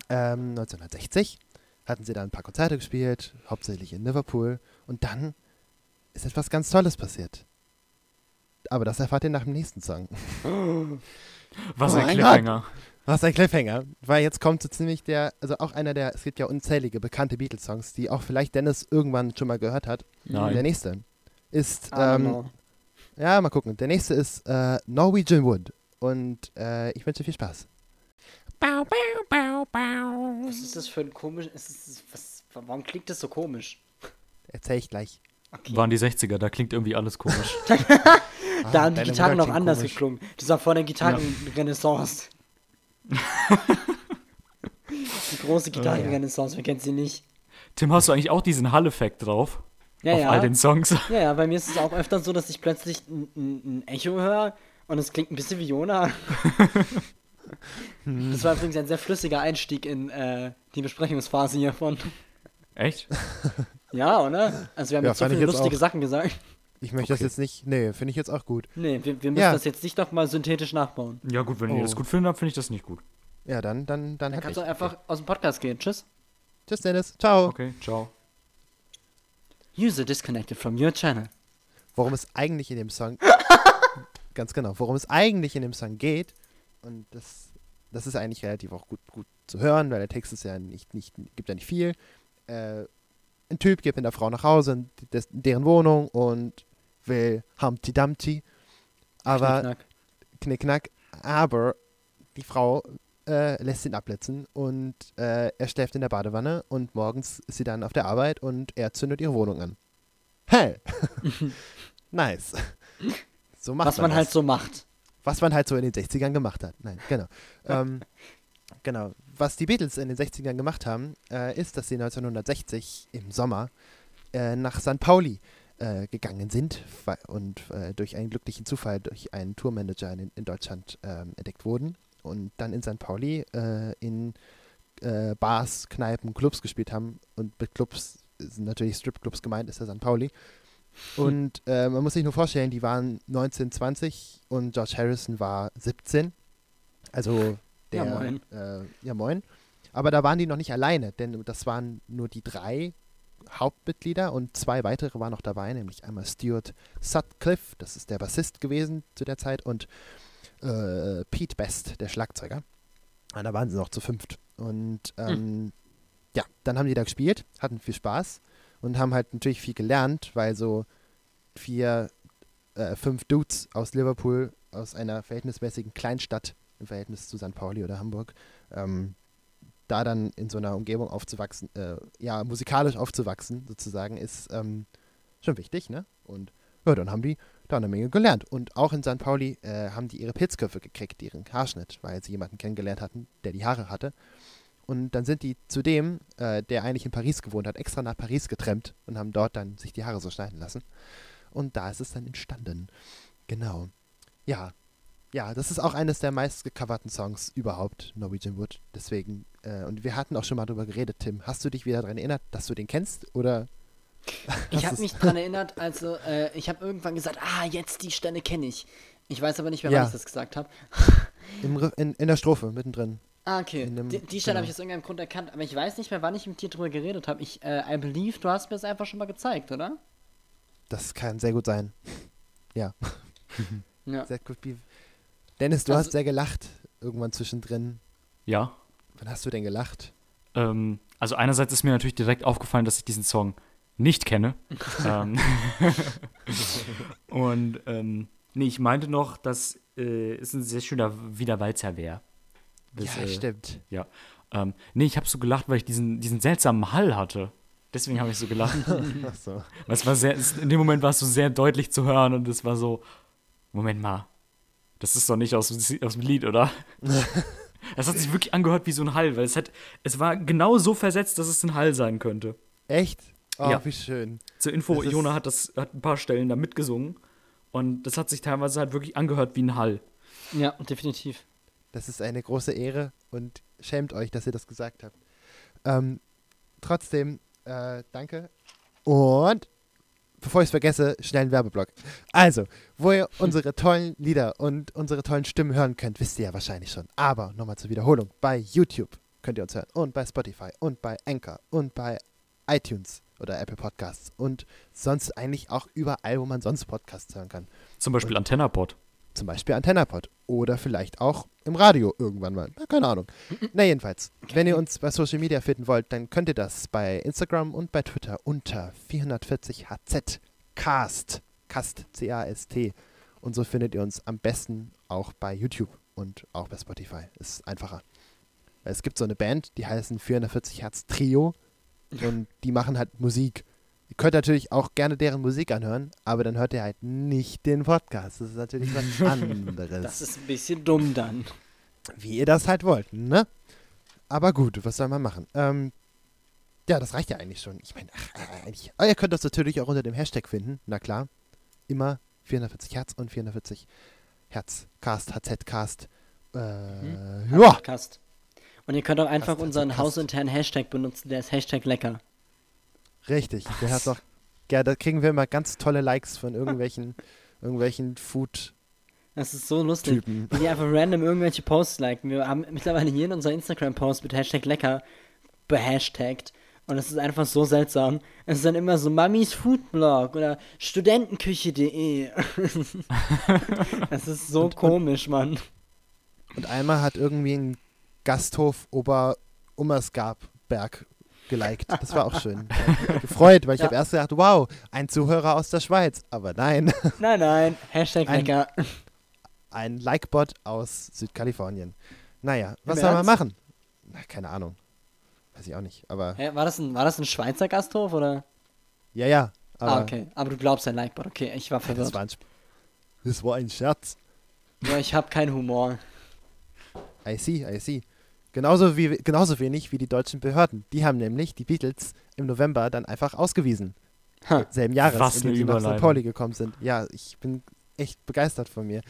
ähm, 1960, hatten sie dann ein paar Konzerte gespielt, hauptsächlich in Liverpool. Und dann ist etwas ganz Tolles passiert. Aber das erfahrt ihr nach dem nächsten Song. [laughs] Was Oh ein Cliffhanger. Was ein Cliffhanger. Weil jetzt kommt so ziemlich der, also auch einer der, es gibt ja unzählige bekannte Beatles-Songs, die auch vielleicht Dennis irgendwann schon mal gehört hat. Nein. Der nächste ist, ähm, ja, mal gucken. Der nächste ist äh, Norwegian Wood. Und äh, ich wünsche viel Spaß. Was ist das für ein komisch. Ist das, was, warum klingt das so komisch? Erzähl ich gleich. Okay. Waren die 60er, da klingt irgendwie alles komisch. [laughs] da haben die Ah, Gitarren noch anders komisch. geklungen. Das war vor der Gitarrenrenaissance. [laughs] Die große Gitarrenrenaissance, wer kennt sie nicht? Tim, hast du eigentlich auch diesen Hall-Effekt drauf? Ja, auf ja. all den Songs? [laughs] Ja, ja, bei mir ist es auch öfter so, dass ich plötzlich ein, ein, ein Echo höre und es klingt ein bisschen wie Jona. Das war übrigens ein sehr flüssiger Einstieg in äh, die Besprechungsphase hiervon. Echt? [laughs] Ja, oder? Also wir haben Ja, jetzt so viele jetzt lustige auch. Sachen gesagt. Ich möchte das Okay. jetzt nicht. Nee, finde ich jetzt auch gut. Nee, wir, wir müssen Ja. das jetzt nicht nochmal synthetisch nachbauen. Ja, gut, wenn ihr Oh. das gut findet, dann finde ich das nicht gut. Ja, dann, dann, dann, Dann kannst ich. du einfach aus dem Podcast gehen. Tschüss. Tschüss, Dennis. Ciao. Okay, ciao. User disconnected from your channel. Worum es eigentlich in dem Song. [laughs] ganz genau. Worum es eigentlich in dem Song geht. Und das, das ist eigentlich relativ auch gut, gut zu hören, weil der Text ist ja nicht, nicht, gibt ja nicht viel. Äh, ein Typ geht mit einer Frau nach Hause in des, in deren Wohnung und will Humpty Dumpty. Aber Knickknack. Knickknack. Aber die Frau äh, lässt ihn abblitzen und äh, er schläft in der Badewanne und morgens ist sie dann auf der Arbeit und er zündet ihre Wohnung an. Hey! [laughs] nice. So macht Was man das. halt so macht. Was man halt so in den 60ern gemacht hat. Nein, genau. [laughs] ähm, genau. Was die Beatles in den 60ern gemacht haben, äh, ist, dass sie 1960 im Sommer äh, nach St. Pauli äh, gegangen sind und äh, durch einen glücklichen Zufall durch einen Tourmanager in, in Deutschland ähm, entdeckt wurden und dann in St. Pauli äh, in äh, Bars, Kneipen, Clubs gespielt haben und mit Clubs sind natürlich Stripclubs gemeint, ist ja St. Pauli. Und äh, man muss sich nur vorstellen, die waren 19, 20 und George Harrison war 17. Also der, Ja, moin. Äh, ja, moin. Aber da waren die noch nicht alleine, denn das waren nur die drei Hauptmitglieder und zwei weitere waren noch dabei, nämlich einmal Stuart Sutcliffe, das ist der Bassist gewesen zu der Zeit, und äh, Pete Best, der Schlagzeuger. Und da waren sie noch zu fünft. Und ähm, ja, dann haben die da gespielt, hatten viel Spaß und haben halt natürlich viel gelernt, weil so vier, äh, fünf Dudes aus Liverpool, aus einer verhältnismäßigen Kleinstadt im Verhältnis zu St. Pauli oder Hamburg, ähm, da dann in so einer Umgebung aufzuwachsen, äh, ja, musikalisch aufzuwachsen, sozusagen, ist ähm, schon wichtig, ne? Und ja, dann haben die da eine Menge gelernt. Und auch in St. Pauli äh, haben die ihre Pilzköpfe gekriegt, ihren Haarschnitt, weil sie jemanden kennengelernt hatten, der die Haare hatte. Und dann sind die zu dem, äh, der eigentlich in Paris gewohnt hat, extra nach Paris getrennt und haben dort dann sich die Haare so schneiden lassen. Und da ist es dann entstanden. Genau. Ja. Ja, das ist auch eines der meist gecoverten Songs überhaupt, Norwegian Wood. Deswegen, äh, und wir hatten auch schon mal drüber geredet, Tim. Hast du dich wieder daran erinnert, dass du den kennst? Oder? Ich habe mich dran erinnert, also äh, ich habe irgendwann gesagt, ah, jetzt die Stelle kenne ich. Ich weiß aber nicht mehr, Ja. wann ich das gesagt habe. In, in der Strophe mittendrin. Ah, okay. In dem- die, die Stelle genau. habe ich aus irgendeinem Grund erkannt, aber ich weiß nicht mehr, wann ich mit dir drüber geredet habe. Ich, äh, I believe, du hast mir das einfach schon mal gezeigt, oder? Das kann sehr gut sein. [laughs] Ja, Ja. sehr gut. Be Dennis, du Also- hast sehr gelacht irgendwann zwischendrin. Ja. Wann hast du denn gelacht? Ähm, also einerseits ist mir natürlich direkt aufgefallen, dass ich diesen Song nicht kenne. [laughs] ähm, [laughs] und ähm, nee, ich meinte noch, dass äh, es ein sehr schöner Wiederwalzer wäre. Das, ja, äh, stimmt. Ja. Ähm, nee, ich habe so gelacht, weil ich diesen, diesen seltsamen Hall hatte. Deswegen habe ich so gelacht. [laughs] Ach so. Weil es war sehr, es, in dem Moment war es so sehr deutlich zu hören und es war so, Moment mal, das ist doch nicht aus, dem- aus dem Lied, oder? [laughs] Es hat sich wirklich angehört wie so ein Hall, weil es hat, es war genau so versetzt, dass es ein Hall sein könnte. Echt? Oh, Ja. wie schön. Zur Info, Jona hat das, hat ein paar Stellen da mitgesungen und das hat sich teilweise halt wirklich angehört wie ein Hall. ja, definitiv. Das ist eine große Ehre und schämt euch, dass ihr das gesagt habt. Ähm, trotzdem, äh, danke. Und bevor ich es vergesse, schnell ein Werbeblock. Also, wo ihr [laughs] unsere tollen Lieder und unsere tollen Stimmen hören könnt, wisst ihr ja wahrscheinlich schon. Aber nochmal zur Wiederholung. Bei YouTube könnt ihr uns hören und bei Spotify und bei Anchor und bei iTunes oder Apple Podcasts und sonst eigentlich auch überall, wo man sonst Podcasts hören kann. Zum Beispiel AntennaPod. Zum Beispiel AntennaPod. Oder vielleicht auch im Radio irgendwann mal. Na, keine Ahnung. Na, jedenfalls. Wenn ihr uns bei Social Media finden wollt, dann könnt ihr das bei Instagram und bei Twitter unter 440hz Cast. Cast, C-A-S-T. Und so findet ihr uns am besten auch bei YouTube und auch bei Spotify. Ist einfacher. Es gibt so eine Band, die heißen 440 Hertz Trio. Und die machen halt Musik. Ihr könnt natürlich auch gerne deren Musik anhören, aber dann hört ihr halt nicht den Podcast. Das ist natürlich was [laughs] anderes. Das ist ein bisschen dumm dann. Wie ihr das halt wollt, ne? Aber gut, was soll man machen? Ähm, ja, das reicht ja eigentlich schon. Ich meine, äh, eigentlich. Aber ihr könnt das natürlich auch unter dem Hashtag finden. Na klar. Immer 440 Hertz und 440 Hertz. Cast, HZ-Cast. Äh, Hm? ja. Und ihr könnt auch einfach Kast, unseren hausinternen Hashtag benutzen, der ist Hashtag lecker. Richtig. Der hat doch. Ja, da kriegen wir immer ganz tolle Likes von irgendwelchen, irgendwelchen Food-Typen. Das ist so lustig. Wie die einfach random irgendwelche Posts liken. Wir haben mittlerweile jeden unserer Instagram-Post mit Hashtag lecker behashtagt. Und es ist einfach so seltsam. Es ist dann immer so Mamis Foodblog oder studentenküche.de. [laughs] das ist so komisch, Mann. Und einmal hat irgendwie ein Gasthof Ober Ummersgabberg geliked. Das war auch schön. [laughs] Gefreut, weil ich Ja. habe erst gedacht, wow, ein Zuhörer aus der Schweiz. Aber nein, [laughs] Nein, nein. Hashtag Ein- lecker. ein Likebot aus Südkalifornien. Naja, was soll man machen? Na, keine Ahnung. Weiß ich auch nicht. Aber Hä, war, das ein, war das ein Schweizer Gasthof oder? ja, ja. Aber ah, okay. Aber du glaubst ein Likebot. Okay, ich war das, verwirrt. war ein, Sp- das war ein Scherz. Ja, ich habe keinen Humor. I see, I see. Genauso, wie, genauso wenig wie die deutschen Behörden. Die haben nämlich die Beatles im November dann einfach ausgewiesen. Ha. Selben Jahres, Was in dem sie nach St. Pauli gekommen sind. Ja, ich bin echt begeistert von mir.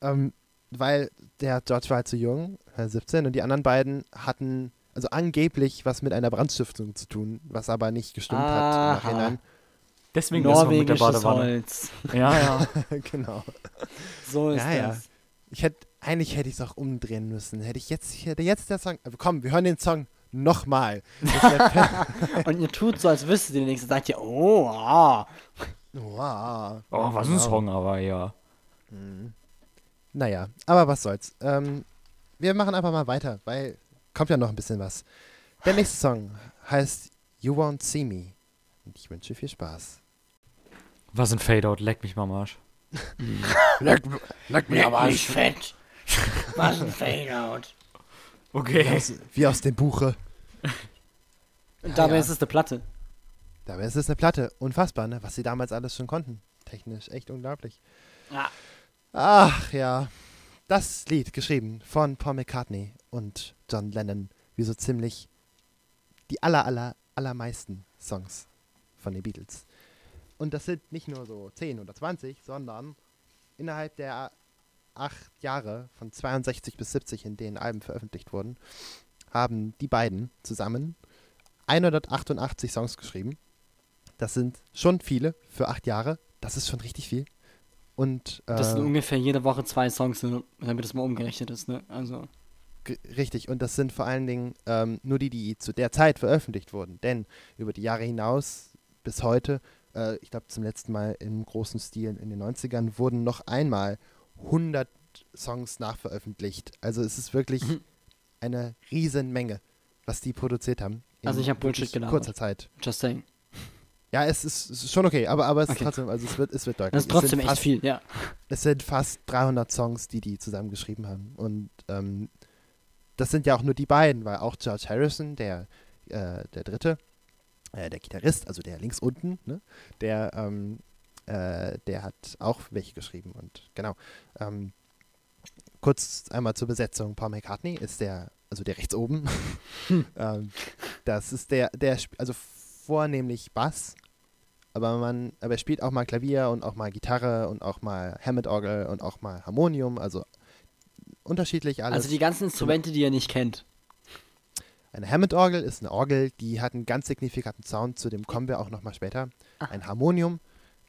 Ähm, weil der George war halt zu jung, äh, 17, und die anderen beiden hatten also angeblich was mit einer Brandstiftung zu tun, was aber nicht gestimmt hat Aha. im Nachhinein. Deswegen ist er mit der Norwegisches Badewanne. Holz. Ja, ja. [laughs] genau. So ist Ja, ja. das. Ich hätte, eigentlich hätte ich es auch umdrehen müssen. Hätte ich jetzt, hätte jetzt der Song, aber komm, wir hören den Song nochmal. [laughs] Und ihr tut so, als wüsstet ihr nichts. und sagt ihr, oh, ah. wow. Oh, was ein. Song, aber ja. Naja, aber was soll's. Ähm, wir machen einfach mal weiter, weil kommt ja noch ein bisschen was. Der nächste Song heißt You Won't See Me. Und ich wünsche viel Spaß. Was ein Fadeout, leck mich mal am Arsch. Leck, [laughs] leck Leck mich fett. Was ein Fadeout. Wie Okay. aus, wie aus dem Buche. Und dabei ja. ist es eine Platte. Dabei ist es eine Platte. Unfassbar, ne? Was sie damals alles schon konnten. Technisch echt unglaublich. Ja. Ach ja. Das Lied geschrieben von Paul McCartney und John Lennon. Wie so ziemlich die aller, aller, allermeisten Songs von den Beatles. Und das sind nicht nur so 10 oder 20, sondern innerhalb der acht Jahre von 62 bis 70, in denen Alben veröffentlicht wurden, haben die beiden zusammen 188 Songs geschrieben. Das sind schon viele für acht Jahre. Das ist schon richtig viel. Und Das sind äh, ungefähr jede Woche zwei Songs, damit es mal umgerechnet ist, ne? Also. Richtig, und das sind vor allen Dingen ähm, nur die, die zu der Zeit veröffentlicht wurden. Denn über die Jahre hinaus bis heute, äh, ich glaube zum letzten Mal im großen Stil in den 90ern, wurden noch einmal 100 Songs nachveröffentlicht. Also es ist wirklich Mhm. eine Riesenmenge, was die produziert haben. Also ich hab Bullshit gelabert. kurzer Zeit. Just saying. Ja, es ist, es ist schon okay, aber, aber es ist Okay. trotzdem, also es wird, es wird deutlich. Das ist Es trotzdem sind echt fast, viel, ja. es sind fast 300 Songs, die die zusammen geschrieben haben. Und ähm, das sind ja auch nur die beiden, weil auch George Harrison, der, äh, der Dritte, äh, der Gitarrist, also der links unten, ne, der, ähm, äh, der hat auch welche geschrieben. Und genau. Ähm, kurz einmal zur Besetzung. Paul McCartney ist der, also der rechts oben. [laughs] [laughs] ähm, das ist der, der, also vornehmlich Bass, aber man, aber er spielt auch mal Klavier und auch mal Gitarre und auch mal Hammond-Orgel und auch mal Harmonium, also unterschiedlich alles. Also die ganzen Instrumente, die ihr nicht kennt. Eine Hammond-Orgel ist eine Orgel, die hat einen ganz signifikanten Sound, zu dem kommen wir auch nochmal später. Ah. Ein Harmonium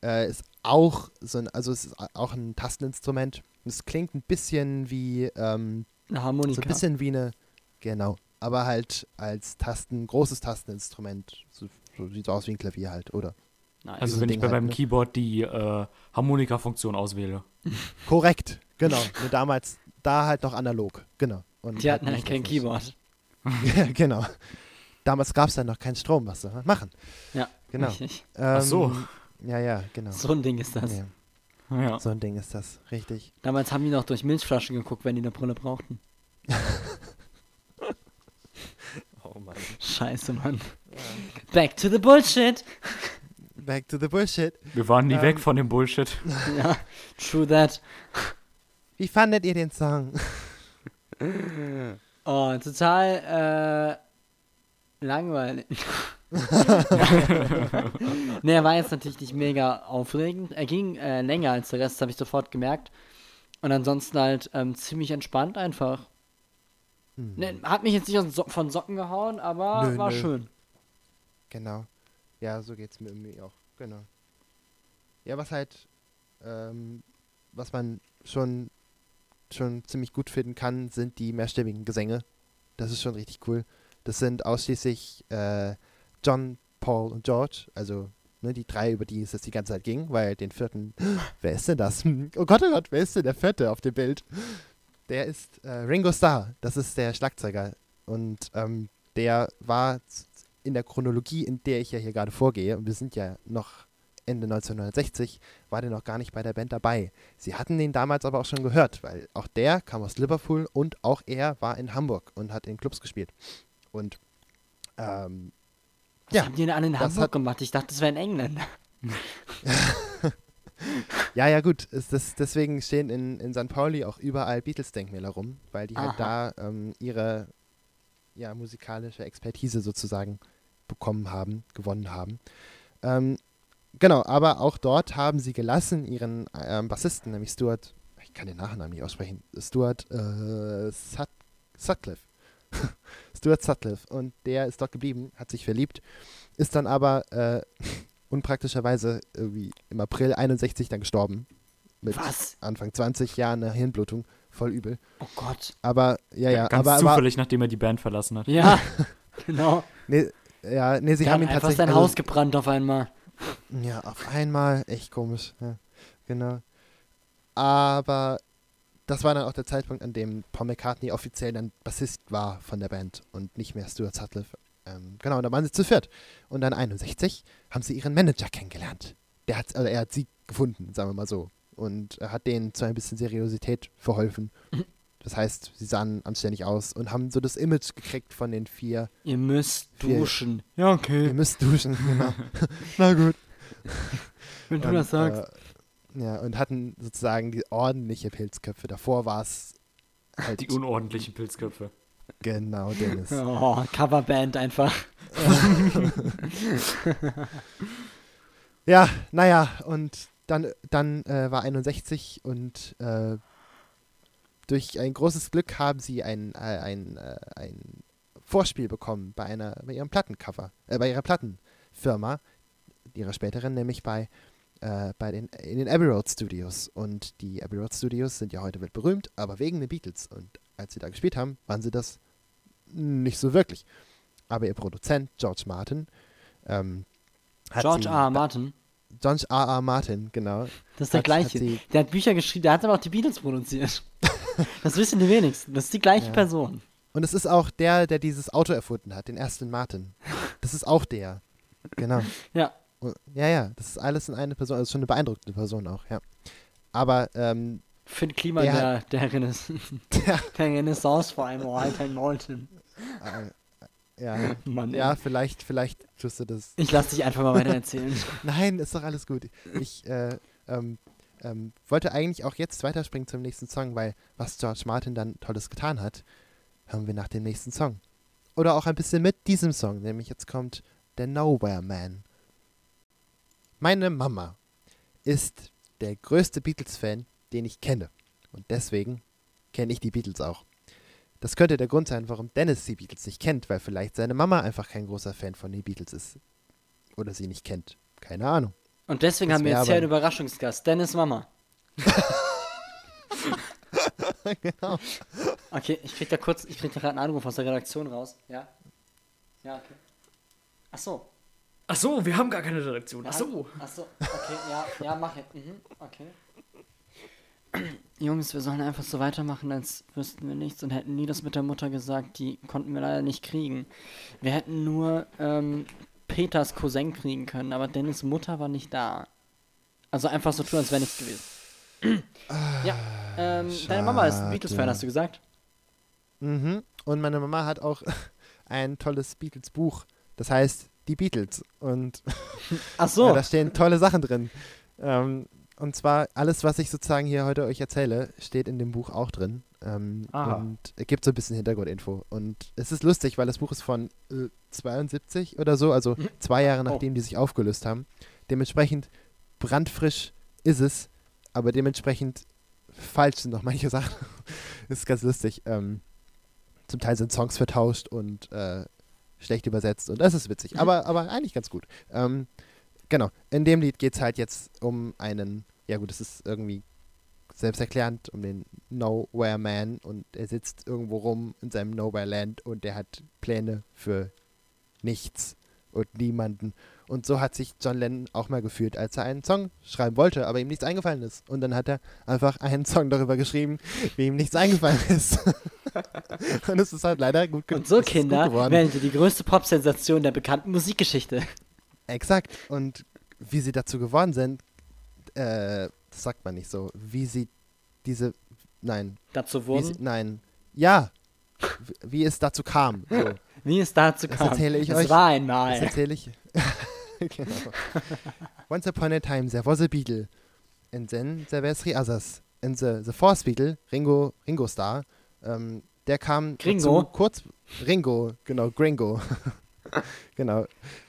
äh, ist auch so ein, also es ist auch ein Tasteninstrument. Es klingt ein bisschen wie, ähm, Eine so Harmonika. ein bisschen wie eine, genau, aber halt als Tasten, großes Tasteninstrument. So, so sieht aus wie ein Klavier halt, oder? nice. Also so wenn ein ich Ding bei halt, meinem ne? Keyboard die äh, Harmonika-Funktion auswähle. [laughs] Korrekt, genau. Nur damals, da halt noch analog, genau. Und die halt hatten halt kein Keyboard. [laughs] Ja, genau. Damals gab es dann noch keinen Strom, was soll man machen? Ja, Genau. [laughs] richtig. Ähm, so. Ja, ja, genau. So ein Ding ist das. Ja, Ja. so ein Ding ist das, richtig. Damals haben die noch durch Milchflaschen geguckt, wenn die eine Brille brauchten. [laughs] Oh Mann. Scheiße, Mann. Back to the Bullshit. Back to the Bullshit. Wir waren nie Ähm, weg von dem Bullshit. [laughs] ja, true that. Wie fandet ihr den Song? Oh, total äh, langweilig. [laughs] nee, er war jetzt natürlich nicht mega aufregend. Er ging äh, länger als der Rest, habe ich sofort gemerkt. Und ansonsten halt ähm, ziemlich entspannt einfach. Hm. Nee, hat mich jetzt nicht so von Socken gehauen, aber Nö, war nö. schön. Genau. Ja, so geht's mir irgendwie auch. Genau. Ja, was halt, ähm, was man schon, schon ziemlich gut finden kann, sind die mehrstimmigen Gesänge. Das ist schon richtig cool. Das sind ausschließlich äh, John, Paul und George, also ne, die drei, über die es jetzt die ganze Zeit ging, weil den vierten, [gasps] wer ist denn das? [laughs] Oh Gott, oh Gott, wer ist denn der vierte auf dem Bild? Der ist äh, Ringo Starr, das ist der Schlagzeuger. Und ähm, der war in der Chronologie, in der ich ja hier gerade vorgehe, und wir sind ja noch Ende 1969, war der noch gar nicht bei der Band dabei. Sie hatten den damals aber auch schon gehört, weil auch der kam aus Liverpool und auch er war in Hamburg und hat in Clubs gespielt. Und ähm, Ja, haben die in das Hamburg hat- gemacht? Ich dachte, das wären Engländer. [laughs] ja, ja gut, ist das, deswegen stehen in, in St. Pauli auch überall Beatles-Denkmäler rum, weil die halt da ähm, ihre ja, musikalische Expertise sozusagen bekommen haben, gewonnen haben. Ähm, genau, aber auch dort haben sie gelassen ihren ähm, Bassisten, nämlich Stuart, ich kann den Nachnamen nicht aussprechen, Stuart äh, Sut Sutcliffe. [laughs] Stuart Sutcliffe. Und der ist dort geblieben, hat sich verliebt, ist dann aber äh, [laughs] unpraktischerweise irgendwie im April 61 dann gestorben. Mit Was? Anfang 20 Jahren eine Hirnblutung. Voll übel. Oh Gott. Aber, ja, ja, Ganz aber, aber zufällig, nachdem er die Band verlassen hat. Ja, [laughs] genau. nee, ja, nee, sie Sie haben ihn einfach tatsächlich. sein also- Haus gebrannt auf einmal. Ja, auf einmal, echt komisch. Ja, genau. Aber das war dann auch der Zeitpunkt, an dem Paul McCartney offiziell dann Bassist war von der Band und nicht mehr Stuart Sutcliffe. Ähm, genau, und da waren sie zu viert. Und dann 61 haben sie ihren Manager kennengelernt. Der hat, also er hat sie gefunden, sagen wir mal so. Und er hat denen zu ein bisschen Seriosität verholfen. Das heißt, sie sahen anständig aus und haben so das Image gekriegt von den vier. Ihr müsst Wir- duschen. Ja, okay. Ihr müsst duschen, genau. [laughs] Na gut. Wenn du Und, das sagst. Äh, ja, und hatten sozusagen die ordentliche Pilzköpfe. Davor war es halt Die unordentlichen Pilzköpfe. genau Dennis. [laughs] Oh, Coverband einfach. [laughs] Ja, naja, und dann, dann äh, war 61 und äh, durch ein großes Glück haben sie ein, äh, ein, äh, ein Vorspiel bekommen bei einer bei ihrem Plattencover, äh, bei ihrer Plattenfirma, ihrer späteren, nämlich bei, äh, bei den in den Abbey Road Studios. Und die Abbey Road Studios sind ja heute weltberühmt, aber wegen den Beatles. Und als sie da gespielt haben, waren sie das nicht so wirklich. Aber ihr Produzent, George Martin, ähm, hat George. R. Martin. George R. R. Martin, genau. Das ist der Hat- gleiche. hat der hat Bücher geschrieben, der hat aber auch die Beatles produziert. [laughs] das wissen die wenigsten. Das ist die gleiche Ja. Person. Und es ist auch der, der dieses Auto erfunden hat, den Aston Martin. Das ist auch der. Genau. [laughs] Ja. Und, ja, ja, das ist alles in eine Person. Also schon eine beeindruckende Person auch, ja. Aber, ähm, Finn Klima Der der, der, Renaissance, der, [laughs] der Renaissance vor allem, oh, halt ein Molten. äh, ja, [laughs] Mann, ja, vielleicht, vielleicht tust du das. Ich lass dich einfach mal weiter erzählen. [laughs] Nein, ist doch alles gut. Ich, äh, ähm, ähm, wollte eigentlich auch jetzt weiterspringen zum nächsten Song, weil was George Martin dann Tolles getan hat, hören wir nach dem nächsten Song. Oder auch ein bisschen mit diesem Song, nämlich jetzt kommt der Nowhere Man. Meine Mama ist der größte Beatles-Fan, den ich kenne. Und deswegen kenne ich die Beatles auch. Das könnte der Grund sein, warum Dennis die Beatles nicht kennt, weil vielleicht seine Mama einfach kein großer Fan von den Beatles ist. Oder sie nicht kennt. Keine Ahnung. Und deswegen Das haben wir jetzt hier einen Überraschungsgast, Dennis Mama. [laughs] genau. Okay, ich krieg da kurz, ich krieg da gerade einen Anruf aus der Redaktion raus. Ja? Ja, okay. Ach so. Ach so, wir haben gar keine Redaktion. Ach so. Ach so, okay, ja, ja, mach ich. Mhm, okay. Jungs, wir sollen einfach so weitermachen, als wüssten wir nichts und hätten nie das mit der Mutter gesagt. Die konnten wir leider nicht kriegen. Wir hätten nur ähm, Peters Cousin kriegen können, aber Dennis Mutter war nicht da. Also einfach so tun, als wäre nichts gewesen. ja, ähm, deine Mama ist ein Beatles-Fan, hast du gesagt? Mhm. Und meine Mama hat auch [laughs] ein tolles Beatles-Buch. Das heißt Die Beatles. Und Ach so. [laughs] ja, da stehen tolle Sachen drin. Ähm, und zwar alles, was ich sozusagen hier heute euch erzähle, steht in dem Buch auch drin. Ähm, Aha. und er gibt so ein bisschen Hintergrundinfo. Und es ist lustig, weil das Buch ist von äh, 72 oder so, also zwei Jahre Oh. nachdem die sich aufgelöst haben. Dementsprechend brandfrisch ist es, aber dementsprechend falsch sind noch manche [laughs] Sachen. das ist ganz lustig. Ähm, zum Teil sind Songs vertauscht und äh, schlecht übersetzt und das ist witzig, aber, aber eigentlich ganz gut. Ähm, genau, in dem Lied geht es halt jetzt um einen, ja gut, es ist irgendwie selbsterklärend, um den Nowhere Man und er sitzt irgendwo rum in seinem Nowhere Land und er hat Pläne für nichts und niemanden. Und so hat sich John Lennon auch mal gefühlt, als er einen Song schreiben wollte, aber ihm nichts eingefallen ist. Und dann hat er einfach einen Song darüber geschrieben, wie ihm nichts eingefallen ist. [laughs] und es ist halt leider gut, ge- Und so, es Kinder, geworden. werdet ihr die größte Pop-Sensation der bekannten Musikgeschichte. Exakt. Und wie sie dazu geworden sind, äh, das sagt man nicht so. Wie sie diese, nein, Dazu wurden, sie, nein, ja, wie, es dazu kam. So. wie es dazu Das kam. erzähle ich es euch. war Das einmal. erzähle ich. [laughs] genau. Once upon a time there was a Beatle, and then there were three others. And the, the fourth Beatle, Ringo, Ringo Starr, ähm, der kam Gringo? dazu kurz, Ringo, genau, Gringo. [laughs] genau.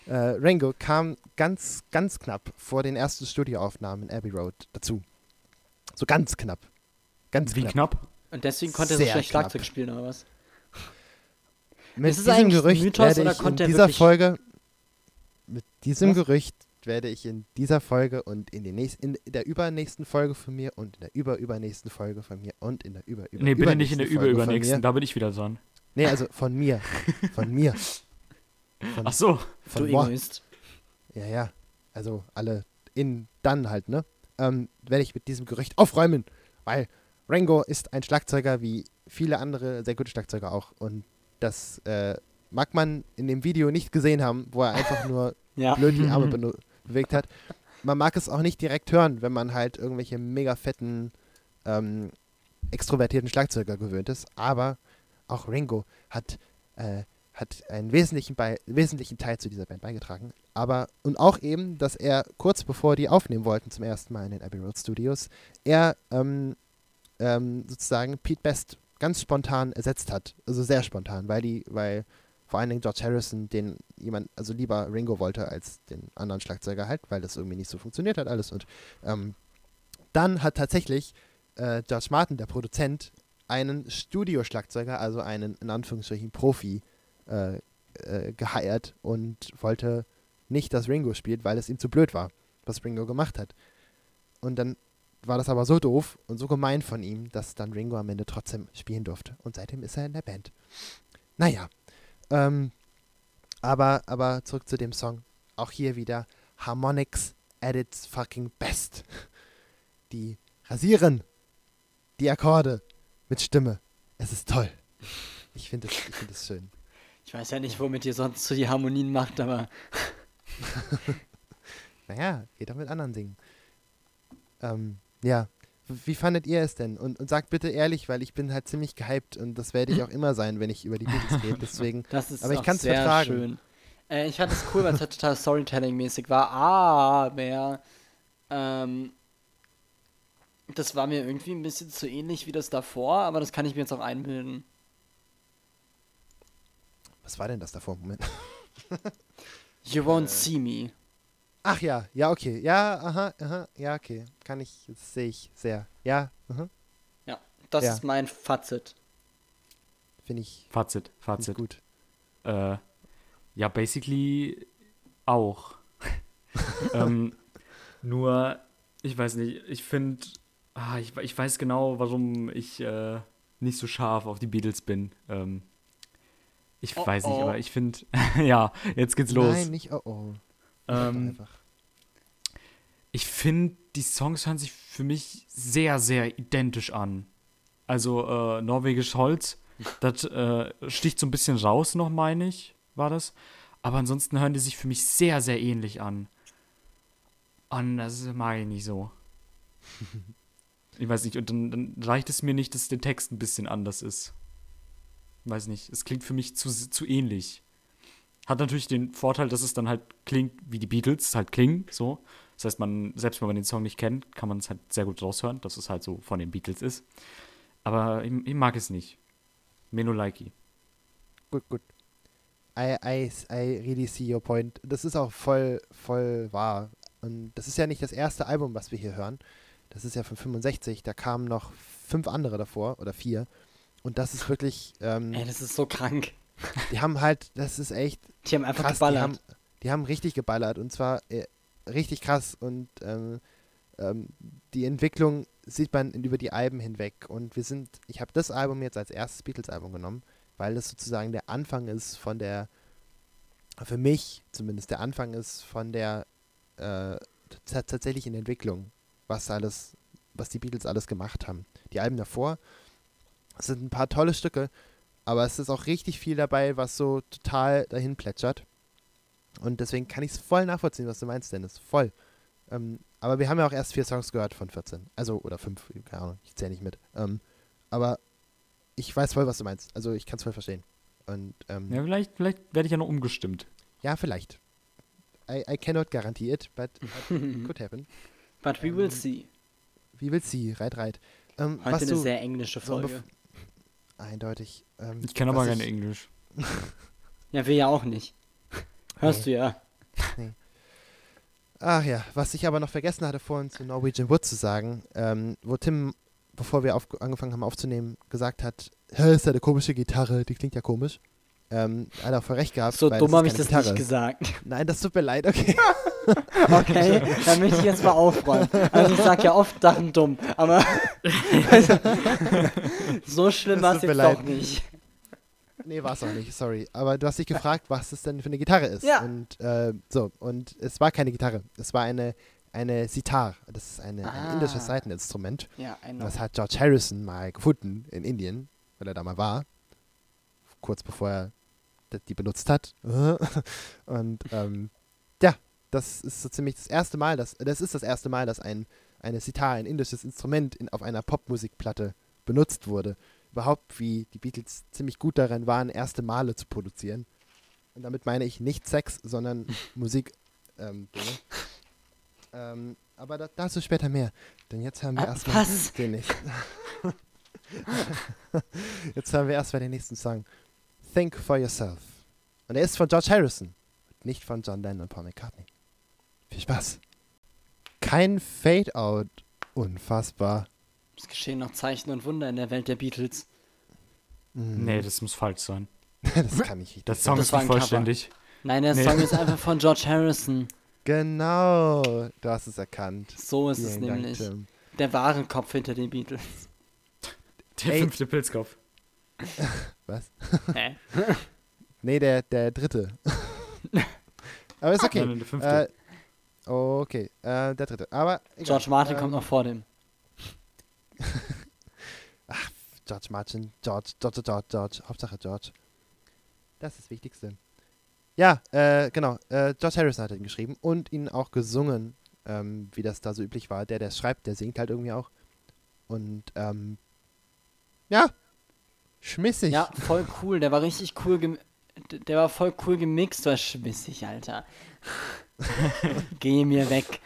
Äh, Ringo kam ganz, ganz knapp vor den ersten Studioaufnahmen in Abbey Road dazu. So ganz knapp. Ganz Wie knapp. knapp? Und deswegen konnte er so Sehr schlecht knapp. Schlagzeug spielen, oder was? Mit Ist es diesem Gerücht Mythos werde oder ich in konnte er dieser Folge mit diesem Was? Gerücht werde ich in dieser Folge und in, den nächsten, in der übernächsten Folge von mir und in der überübernächsten Folge von mir und in der über, über Nee, bitte nicht in der übernächsten Folge von überübernächsten, mir. da bin ich wieder dran. Nee, also von mir. [laughs] Von mir. Von, Ach so. Du von moi. Egoist. Ja, ja. Also alle in dann halt, ne? Ähm, werde ich mit diesem Gerücht aufräumen, weil Rango ist ein Schlagzeuger wie viele andere sehr gute Schlagzeuger auch und das äh, mag man in dem Video nicht gesehen haben, wo er einfach nur [laughs] Ja. blöd die Arme [laughs] benu- bewegt hat. Man mag es auch nicht direkt hören, wenn man halt irgendwelche mega fetten, ähm, extrovertierten Schlagzeuger gewöhnt ist. Aber auch Ringo hat, äh, hat einen wesentlichen, wesentlichen Teil zu dieser Band beigetragen. Aber, und auch eben, dass er kurz bevor die aufnehmen wollten zum ersten Mal in den Abbey Road Studios, er ähm, ähm, sozusagen Pete Best ganz spontan ersetzt hat. Also sehr spontan, weil die, weil vor allen Dingen George Harrison den jemand, also lieber Ringo wollte als den anderen Schlagzeuger halt, weil das irgendwie nicht so funktioniert hat alles. Und ähm, dann hat tatsächlich äh, George Martin, der Produzent, einen Studioschlagzeuger, also einen in Anführungsstrichen Profi, äh, äh, geheiert und wollte nicht, dass Ringo spielt, weil es ihm zu blöd war, was Ringo gemacht hat. Und dann war das aber so doof und so gemein von ihm, dass dann Ringo am Ende trotzdem spielen durfte. Und seitdem ist er in der Band. Naja. Ähm, aber, aber zurück zu dem Song. Auch hier wieder Harmonics at its fucking best. [laughs] Die rasieren die Akkorde mit Stimme. Es ist toll. Ich finde es find es schön. Ich weiß ja nicht, womit ihr sonst so die Harmonien macht, aber [laughs] Naja, geht doch mit anderen singen. Ähm, ja. Wie fandet ihr es denn? Und, und sagt bitte ehrlich, weil ich bin halt ziemlich gehypt und das werde ich [laughs] auch immer sein, wenn ich über die Beatles rede. [laughs] Deswegen, das ist Aber ich kann's sehr vertragen. schön. Äh, ich fand es cool, weil es halt total Storytelling-mäßig war, aber ähm, das war mir irgendwie ein bisschen zu ähnlich wie das davor, aber das kann ich mir jetzt auch einbilden. was war denn das davor? Moment. You won't see me. Ach ja, ja, okay. Ja, aha, aha, ja, okay. Kann ich, das sehe ich sehr. Ja, aha, Ja, das Ja. ist mein Fazit. finde ich, Fazit, Fazit. gut. Äh, ja, basically auch. [laughs] ähm, nur, ich weiß nicht, ich finde, ah, ich, ich weiß genau, warum ich äh, nicht so scharf auf die Beatles bin. Ähm, ich Oh, weiß nicht, oh. aber ich finde, [laughs] ja, jetzt geht's los. Nein, nicht oh oh. Ähm, einfach. Ich finde, die Songs hören sich für mich sehr, sehr identisch an. Also äh, Norwegisch Holz, [laughs] das äh, sticht so ein bisschen raus noch, meine ich, war das. Aber ansonsten hören die sich für mich sehr, sehr ähnlich an. Und das mag ich nicht so. [laughs] ich weiß nicht, und dann, dann reicht es mir nicht, dass der Text ein bisschen anders ist. Weiß nicht, es klingt für mich zu, zu ähnlich. Hat natürlich den Vorteil, dass es dann halt klingt, wie die Beatles halt klingen, so. Das heißt, man, selbst wenn man den Song nicht kennt, kann man es halt sehr gut raushören, dass es halt so von den Beatles ist. Aber ich, ich mag es nicht. Menolaiki. Gut, gut. I, I, I really see your point. Das ist auch voll, voll wahr. Und das ist ja nicht das erste Album, was wir hier hören. Das ist ja von 65. Da kamen noch fünf andere davor oder vier. Und das ist wirklich, ähm, Ey, das ist so krank. die haben halt, das ist echt Die haben einfach krass. Die geballert. haben, die haben richtig geballert und zwar äh, richtig krass. Und ähm, ähm, die Entwicklung sieht man über die Alben hinweg. Und wir sind, ich habe das Album jetzt als erstes Beatles-Album genommen, weil das sozusagen der Anfang ist von der, für mich zumindest der Anfang ist von der äh, tats- tatsächlichen Entwicklung, was alles, was die Beatles alles gemacht haben. Die Alben davor sind ein paar tolle Stücke, aber es ist auch richtig viel dabei, was so total dahin plätschert. Und deswegen kann ich es voll nachvollziehen, was du meinst, Dennis. Voll. Ähm, aber wir haben ja auch erst vier Songs gehört von 14. Also, oder fünf, keine Ahnung, ich zähle nicht mit. Ähm, aber ich weiß voll, was du meinst. Also, ich kann es voll verstehen. Und ähm, Ja, ja. vielleicht, vielleicht werde ich ja noch umgestimmt. vielleicht. I, I cannot guarantee it, but it could happen. [laughs] But we will see. Wie will sie? Reit, reit. Ähm, Heute was eine du, sehr englische so Folge. eindeutig. Ähm, Ich kenne aber kein Englisch. [laughs] [laughs] Ja, wir ja auch nicht. Hörst du ja. Ach ja, was ich aber noch vergessen hatte vorhin zu Norwegian Wood zu sagen, ähm, wo Tim, bevor wir auf, angefangen haben aufzunehmen, gesagt hat, hä, ist ja eine komische Gitarre, die klingt ja komisch. Ähm, hat er auch voll recht gehabt. So dumm habe ich das Gitarre. nicht gesagt. Nein, das tut mir leid, okay. [laughs] Okay, dann möchte ich jetzt mal aufräumen. Also ich sag ja oft Sachen dumm, aber [laughs] [laughs] so schlimm war es jetzt leid. doch nicht. Nee, war es auch nicht, sorry. Aber du hast dich gefragt, was es denn für eine Gitarre ist. Ja. Und äh, so, und es war keine Gitarre, es war eine, eine Sitar. Das ist eine, ein Ah. indisches Seiteninstrument. Ja, ein Das hat George Harrison mal gefunden in Indien, weil er da mal war. Kurz bevor er die benutzt hat. [laughs] Und ähm, ja, das ist so ziemlich das erste Mal, dass, das ist das erste Mal, dass ein, eine Sitar, ein indisches Instrument in, auf einer Popmusikplatte benutzt wurde. Überhaupt, wie die Beatles ziemlich gut darin waren, erste Male zu produzieren. Und damit meine ich nicht Sex, sondern [laughs] Musik. Ähm, Dinge. ähm, aber da, dazu später mehr. Denn jetzt haben wir Ah, erstmal [laughs] den nächsten. [laughs] jetzt haben wir erstmal den nächsten Song. Think for Yourself. Und er ist von George Harrison. Nicht von John Lennon und Paul McCartney. Viel Spaß. Kein Fade-Out. Unfassbar. Es geschehen noch Zeichen und Wunder in der Welt der Beatles. Mm, Nee, das muss falsch sein. [laughs] das kann ich nicht. Der Song Das ist nicht ein Cover. vollständig. Nein, der Nee. Song ist [laughs] einfach von George Harrison. Genau. Du hast es erkannt. So ist es Vielen Dank, nämlich. Tim. Der wahre Kopf hinter den Beatles. Der Ey. fünfte Pilzkopf. [laughs] Was? Hä? Nee, der, der dritte. Aber ist okay. Nein, der fünfte. Äh, okay, äh, der dritte. Aber egal. George Martin ähm, kommt noch vor dem. [laughs] George Martin, George, George, George, George, Hauptsache George. Das ist das Wichtigste. Ja, äh, genau. Äh, George Harrison hat ihn geschrieben und ihn auch gesungen, ähm, wie das da so üblich war. Der, der schreibt, der singt halt irgendwie auch. Und, ähm, ja, schmissig. Ja, voll cool. Der war richtig cool. Der war voll cool gemixt. War schwissig, Alter. [laughs] Geh mir weg.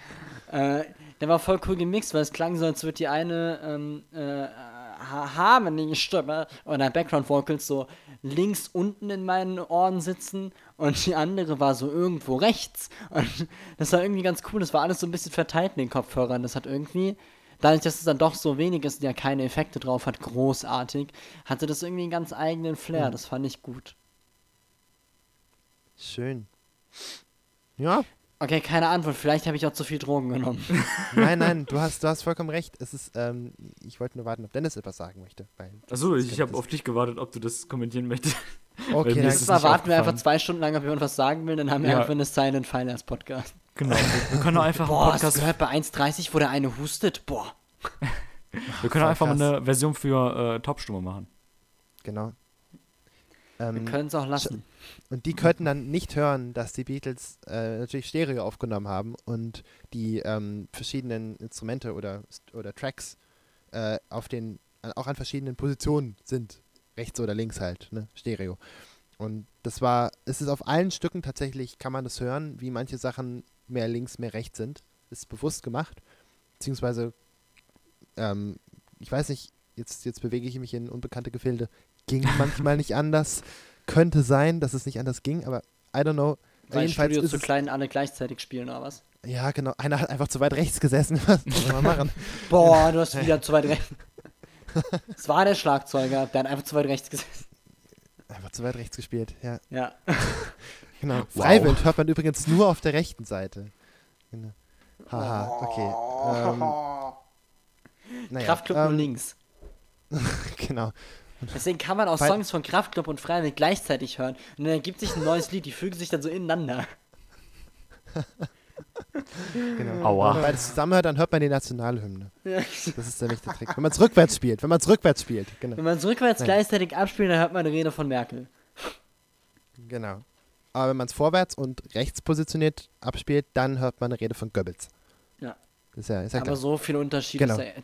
Äh, der war voll cool gemixt, weil es klang so, als würde die eine ähm, äh, ha- harmony Stimme oder Background Vocals so links unten in meinen Ohren sitzen und die andere war so irgendwo rechts. Und das war irgendwie ganz cool. Das war alles so ein bisschen verteilt in den Kopfhörern. Das hat irgendwie, dadurch, dass es dann doch so wenig ist und ja keine Effekte drauf hat, großartig, hatte das irgendwie einen ganz eigenen Flair. Das fand ich gut. Schön. Ja, Okay, keine Antwort. Vielleicht habe ich auch zu viel Drogen genommen. [laughs] nein, nein, du hast, du hast vollkommen recht. Es ist, ähm, ich wollte nur warten, ob Dennis etwas sagen möchte. Weil Achso, das ich habe auf dich gewartet, ob du das kommentieren möchtest. das- Okay, dann, Jetzt mal warten wir einfach zwei Stunden lang, ob jemand was sagen will, dann haben wir Ja. einfach eine Silent als Podcast. Genau. Wir können auch einfach Boah, einen hast du Podcast. gehört bei 1.30, wo der eine hustet? Boah. [laughs] Wir können auch einfach mal krass. eine Version für äh, Taubstumme machen. genau. Wir Ähm, können es auch lassen. Und die könnten dann nicht hören, dass die Beatles äh, natürlich Stereo aufgenommen haben und die ähm, verschiedenen Instrumente oder, oder Tracks äh, auf den, auch an verschiedenen Positionen sind. Rechts oder links halt, ne? Stereo. Und das war, es ist auf allen Stücken tatsächlich, kann man das hören, wie manche Sachen mehr links, mehr rechts sind. Ist bewusst gemacht. Beziehungsweise, ähm, ich weiß nicht, jetzt, jetzt bewege ich mich in unbekannte Gefilde. Ging manchmal nicht anders. Könnte sein, dass es nicht anders ging, aber I don't know. Weil Jedenfalls Studio ist zu klein alle gleichzeitig spielen, oder was? Ja, genau. Einer hat einfach zu weit rechts gesessen. [laughs] Was soll man machen? Boah, du hast wieder zu weit rechts. Es war der Schlagzeuger, der hat einfach zu weit rechts gesessen. Einfach zu weit rechts gespielt, ja. Ja. [laughs] Genau. Freiwild hört man übrigens nur auf der rechten Seite. Genau. Haha, okay. [laughs] Ähm, naja, Kraftclub ähm, nur links. Genau. Deswegen kann man auch Weil- Songs von Kraftclub und Freiwild gleichzeitig hören. Und dann ergibt sich ein neues Lied, die fügen sich dann so ineinander. [laughs] genau. Aua. Wenn man beides zusammenhört, dann hört man die Nationalhymne. Ja. Das ist der Trick. Wenn man es rückwärts spielt, wenn man es rückwärts spielt, genau. Wenn man es rückwärts Nein. gleichzeitig abspielt, dann hört man eine Rede von Merkel. Genau. Aber wenn man es vorwärts und rechts positioniert abspielt, dann hört man eine Rede von Goebbels. Ja. Das ist ja, ist ja Aber klar. so viel Unterschied Genau. ist da.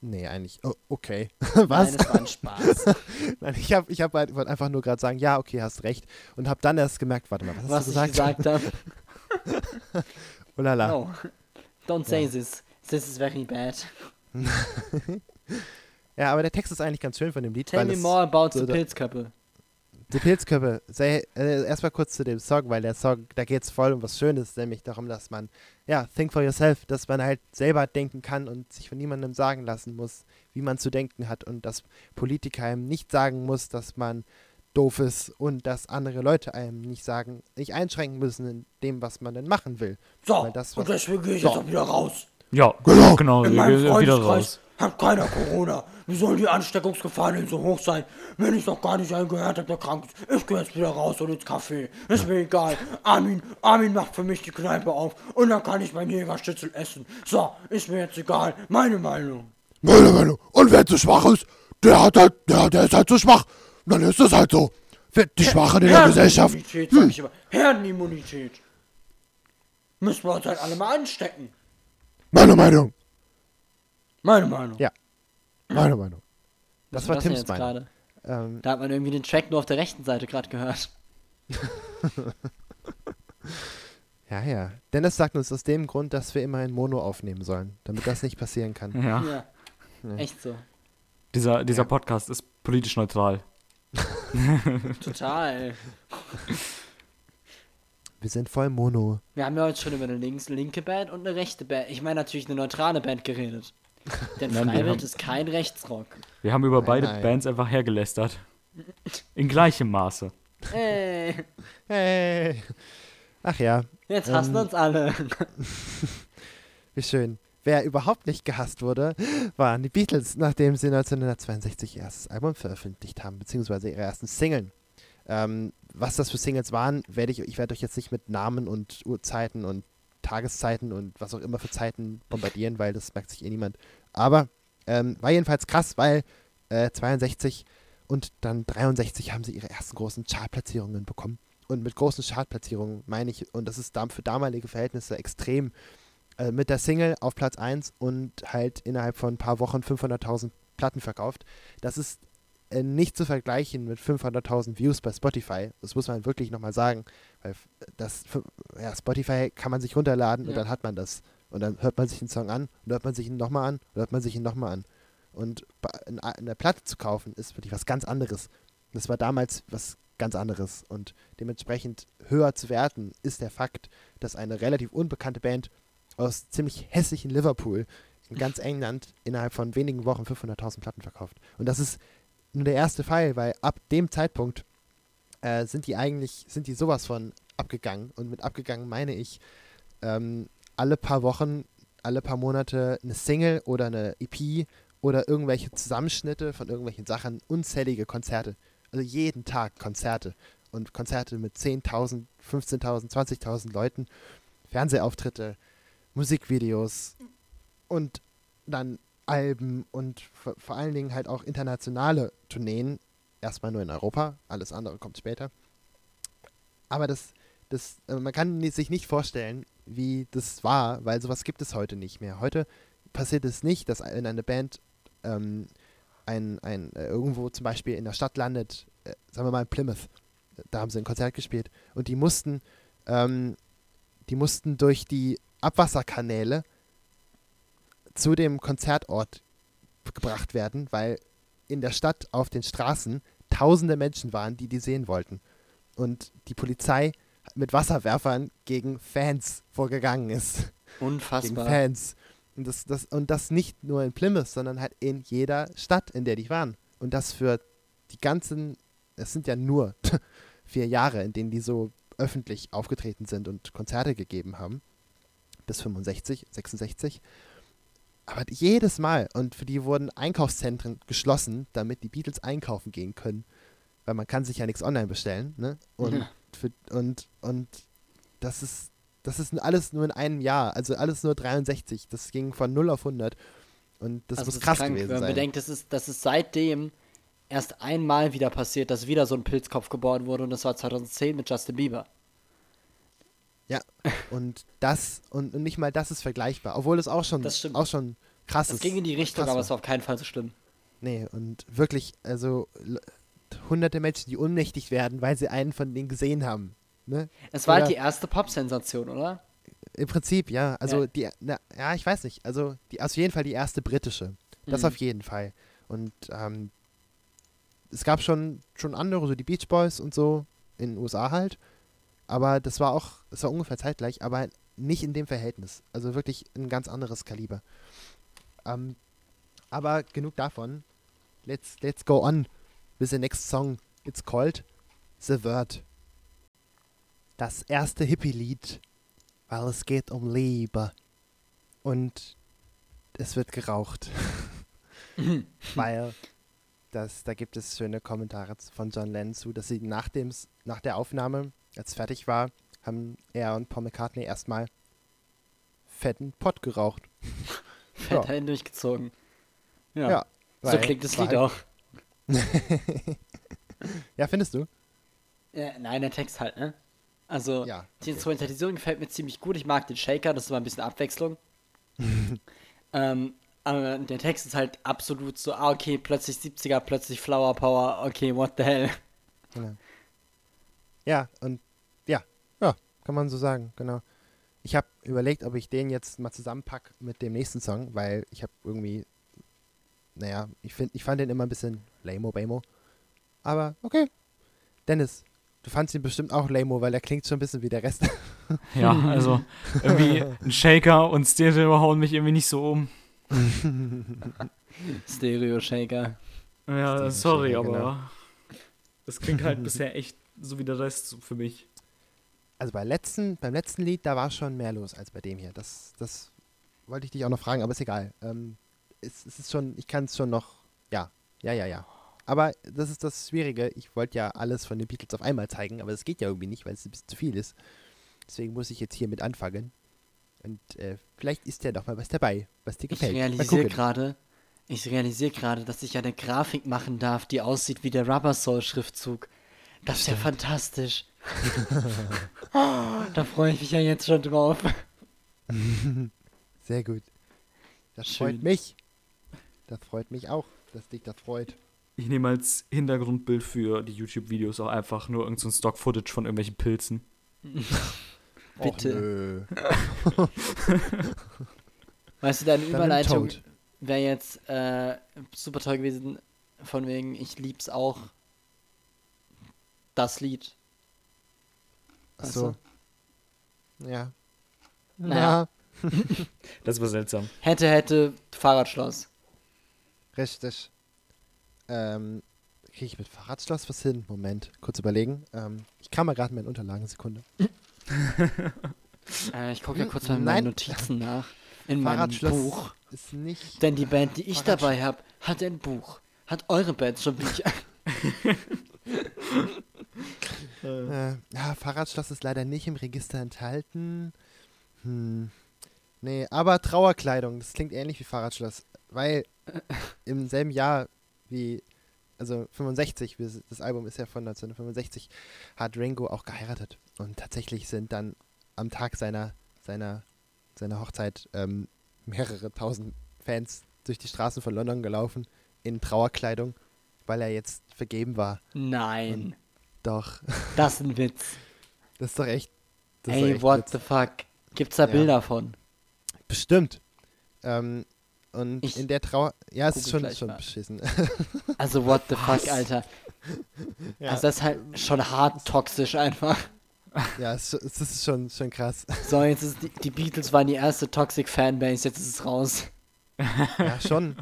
Nee, eigentlich. Oh, okay. [laughs] Nein, Was? das war ein Spaß. [laughs] Nein, ich habe ich hab halt, wollte einfach nur gerade sagen, ja, okay, hast recht. Und habe dann erst gemerkt, warte mal, was hast was du ich gesagt? gesagt habe. [laughs] Oh la la. No. Don't say this. This is very bad. Ja, aber der Text ist eigentlich ganz schön von dem Lied. Tell me more about so the Pilzköppe. Die Pilzköppe. Sei, äh, erstmal kurz zu dem Song, weil der Song, da geht es voll um was Schönes, nämlich darum, dass man, ja, think for yourself, dass man halt selber denken kann und sich von niemandem sagen lassen muss, wie man zu denken hat und dass Politiker einem nicht sagen muss, dass man doof ist und dass andere Leute einem nicht sagen, nicht einschränken müssen in dem, was man denn machen will. So, das, und deswegen gehe ich So. jetzt auch wieder raus. Ja, Genau. genau, In wir meinem gehen wieder raus. hat keiner Corona. Wie sollen die Ansteckungsgefahren denn so hoch sein, wenn ich noch gar nicht einen gehört habe, der krank ist? Ich gehe jetzt wieder raus und ins Café. Ist mir egal. Armin, Armin macht für mich die Kneipe auf und dann kann ich mein Jägerstützel essen. So, ist mir jetzt egal. Meine Meinung. meine Meinung. Und wer zu schwach ist, der hat halt, der, der ist halt zu schwach. Dann ist das halt so. Die Schwachen in der Gesellschaft. Herdenimmunität, sag ich immer. Herdenimmunität. Müssen wir uns halt alle mal anstecken. Meine Meinung. Meine Meinung. Ja. Meine Meinung. Das Was war das Tims jetzt Meinung. gerade? Ähm, Da hat man irgendwie den Track nur auf der rechten Seite gerade gehört. [laughs] ja, ja. Dennis sagt uns aus dem Grund, dass wir immer in Mono aufnehmen sollen, damit das nicht passieren kann. Ja. Ja. Echt so. Dieser, dieser Podcast ist politisch neutral. [laughs] Total. [laughs] Wir sind voll Mono. Wir haben ja heute schon über eine links linke Band und eine rechte Band. Ich meine natürlich eine neutrale Band geredet. [laughs] Denn Nein, Freiwild ist kein Rechtsrock. Wir haben über beide nein. Bands einfach hergelästert. [laughs] In gleichem Maße. Ey, Hey. Ach ja, jetzt hassen Ähm, uns alle. [laughs] wie schön. Wer überhaupt nicht gehasst wurde, waren die Beatles, nachdem sie 1962 ihr erstes Album veröffentlicht haben, beziehungsweise ihre ersten Singeln. Ähm, was das für Singles waren, werde ich, ich werde euch jetzt nicht mit Namen und Uhrzeiten und Tageszeiten und was auch immer für Zeiten bombardieren, weil das merkt sich eh niemand. Aber ähm, war jedenfalls krass, weil äh, 62 und dann 63 haben sie ihre ersten großen Chartplatzierungen bekommen. Und mit großen Chartplatzierungen meine ich, und das ist für damalige Verhältnisse extrem, äh, mit der Single auf Platz 1 und halt innerhalb von ein paar Wochen 500.000 Platten verkauft. Das ist äh, nicht zu vergleichen mit 500.000 Views bei Spotify. Das muss man wirklich nochmal sagen. Weil f- das, ja, Spotify kann man sich runterladen und Ja. dann hat man das. Und dann hört man sich einen Song an, und hört man sich ihn nochmal an, und hört man sich ihn nochmal an. Und eine Platte zu kaufen, ist wirklich was ganz anderes. Das war damals was ganz anderes. Und dementsprechend höher zu werten ist der Fakt, dass eine relativ unbekannte Band aus ziemlich hässlichen Liverpool in ganz [laughs] England innerhalb von wenigen Wochen 500.000 Platten verkauft. Und das ist nur der erste Fall, weil ab dem Zeitpunkt äh, sind die eigentlich, sind die sowas von abgegangen. Und mit abgegangen meine ich ähm, alle paar Wochen, alle paar Monate eine Single oder eine EP oder irgendwelche Zusammenschnitte von irgendwelchen Sachen, unzählige Konzerte. Also jeden Tag Konzerte. Und Konzerte mit 10.000, 15.000, 20.000 Leuten, Fernsehauftritte, Musikvideos und dann Alben und vor, allen Dingen halt auch internationale Tourneen. Erstmal nur in Europa, alles andere kommt später. Aber das, das, äh, man kann sich nicht vorstellen, wie das war, weil sowas gibt es heute nicht mehr. Heute passiert es nicht, dass in eine Band ähm, ein, ein, äh, irgendwo zum Beispiel in der Stadt landet, äh, sagen wir mal in Plymouth, da haben sie ein Konzert gespielt und die mussten, ähm, die mussten durch die Abwasserkanäle zu dem Konzertort gebracht werden, weil in der Stadt auf den Straßen tausende Menschen waren, die die sehen wollten. Und die Polizei mit Wasserwerfern gegen Fans vorgegangen ist. Gegen Unfassbar. Fans. Und das, das, und das nicht nur in Plymouth, sondern halt in jeder Stadt, in der die waren. Und das für die ganzen, es sind ja nur [laughs] vier Jahre, in denen die so öffentlich aufgetreten sind und Konzerte gegeben haben. Bis 65, 66. Aber jedes Mal. Und für die wurden Einkaufszentren geschlossen, damit die Beatles einkaufen gehen können. Weil man kann sich ja nichts online bestellen. Ne? Und, Ja. für, und, und das ist, das ist alles nur in einem Jahr. Also alles nur 63. Das ging von 0 auf 100. Und das Also muss ist krass krank, gewesen wenn man sein. bedenkt, das ist, das ist seitdem erst einmal wieder passiert, dass wieder so ein Pilzkopf geboren wurde und das war 2010 mit Justin Bieber. Ja, und das, und, und nicht mal das ist vergleichbar. Obwohl es auch schon, auch schon krass Das ist. ging in die Richtung, aber war. es war auf keinen Fall so schlimm. Nee, und wirklich, also hunderte Menschen, die ohnmächtig werden, weil sie einen von denen gesehen haben. Ne? Es war Oder- halt die erste Pop-Sensation, oder? Im Prinzip, ja. Also Ja. die, na, ja, ich weiß nicht. Also die, auf jeden Fall die erste britische. Das Mhm. auf jeden Fall. Und ähm, es gab schon, schon andere, so die Beach Boys und so, in den USA halt. Aber das war auch, das war ungefähr zeitgleich, aber nicht in dem Verhältnis. Also wirklich ein ganz anderes Kaliber. Ähm, aber genug davon. Let's, let's go on with the next song. It's called The Word. Das erste Hippie-Lied, weil es geht um Liebe. Und es wird geraucht. [laughs] weil das, da gibt es schöne Kommentare von John Lennon zu, dass sie nach, dem, nach der Aufnahme, als fertig war, haben er und Paul McCartney erstmal fetten Pott geraucht. [laughs] Fett Ja. durchgezogen. Ja. Ja, so klingt das Lied halt- auch. [laughs] Ja, findest du? Ja, nein, der Text halt, ne? Also, Ja, die okay. Instrumentalisierung gefällt mir ziemlich gut. Ich mag den Shaker, das ist mal ein bisschen Abwechslung. [laughs] ähm, aber der Text ist halt absolut so, ah, okay, plötzlich 70er, plötzlich Flower Power, okay, what the hell. Ja, und ja, ja, kann man so sagen, genau. Ich habe überlegt, ob ich den jetzt mal zusammenpack mit dem nächsten Song, weil ich habe irgendwie, naja, ich, find, ich fand den immer ein bisschen lame bamo Aber okay. Dennis, du fandst ihn bestimmt auch lame weil er klingt schon ein bisschen wie der Rest. [laughs] Ja, also irgendwie ein Shaker und Stereo hauen mich irgendwie nicht so um. [laughs] Stereo Shaker. Ja, Steven sorry, Shaker, aber genau. das klingt halt bisher echt so wie der Rest für mich. Also bei letzten, beim letzten Lied, da war schon mehr los als bei dem hier. Das, das wollte ich dich auch noch fragen, aber ist egal. Ähm, es, es ist schon, ich kann es schon noch, ja, ja, ja, ja. Aber das ist das Schwierige. Ich wollte ja alles von den Beatles auf einmal zeigen, aber das geht ja irgendwie nicht, weil es ein bisschen zu viel ist. Deswegen muss ich jetzt hier mit anfangen. Und äh, vielleicht ist ja doch mal was dabei, was dir Ich gefällt. Mal realisiere gerade, ich realisiere gerade, dass ich eine Grafik machen darf, die aussieht wie der Rubber Soul Schriftzug. Das ist ja fantastisch. [laughs] da freue ich mich ja jetzt schon drauf. Sehr gut. Das Schön. freut mich. Das freut mich auch, dass dich das freut. Ich nehme als Hintergrundbild für die YouTube-Videos auch einfach nur irgendein so Stock-Footage von irgendwelchen Pilzen. [laughs] Bitte. Och. [laughs] Weißt du, deine Überleitung wäre jetzt äh, super toll gewesen, von wegen, ich lieb's auch. Das Lied. Weißt so. du? Ja. Naja. [laughs] Das war seltsam. Hätte, hätte, Fahrradschloss. Richtig. Ähm, kriege ich mit Fahrradschloss was hin? Moment, kurz überlegen. Ähm, ich kam mal gerade in meinen Unterlagen, Sekunde. [laughs] Äh, ich gucke ja kurz mal in Nein. meinen Notizen nach. In meinem Buch. ist nicht. Denn die Band, die ich dabei habe, hat ein Buch. Hat eure Band schon Bücher? [laughs] Äh, ja, Fahrradschloss ist leider nicht im Register enthalten. Hm. Nee, aber Trauerkleidung, das klingt ähnlich wie Fahrradschloss. Weil [laughs] im selben Jahr wie, also 65, wir- das Album ist ja von 1965, hat Ringo auch geheiratet. Und tatsächlich sind dann am Tag seiner, seiner, seiner Hochzeit ähm, mehrere tausend Fans durch die Straßen von London gelaufen in Trauerkleidung, weil er jetzt vergeben war. Nein. Doch, Das ist ein Witz. das ist doch echt. Das ist doch Ey, echt what Witz. the fuck? Gibt's da Ja. Bilder von? Bestimmt. Ähm, Und Ich in der Trauer. Ja, es ist schon, schon mal. beschissen. [laughs] Also, what the fuck, Alter. [laughs] ja, Also, das ist halt schon hart toxisch einfach. [laughs] ja es, es ist schon, schon krass. So, jetzt ist die, die Beatles waren die erste Toxic Fanbase, jetzt ist es raus. ja, schon.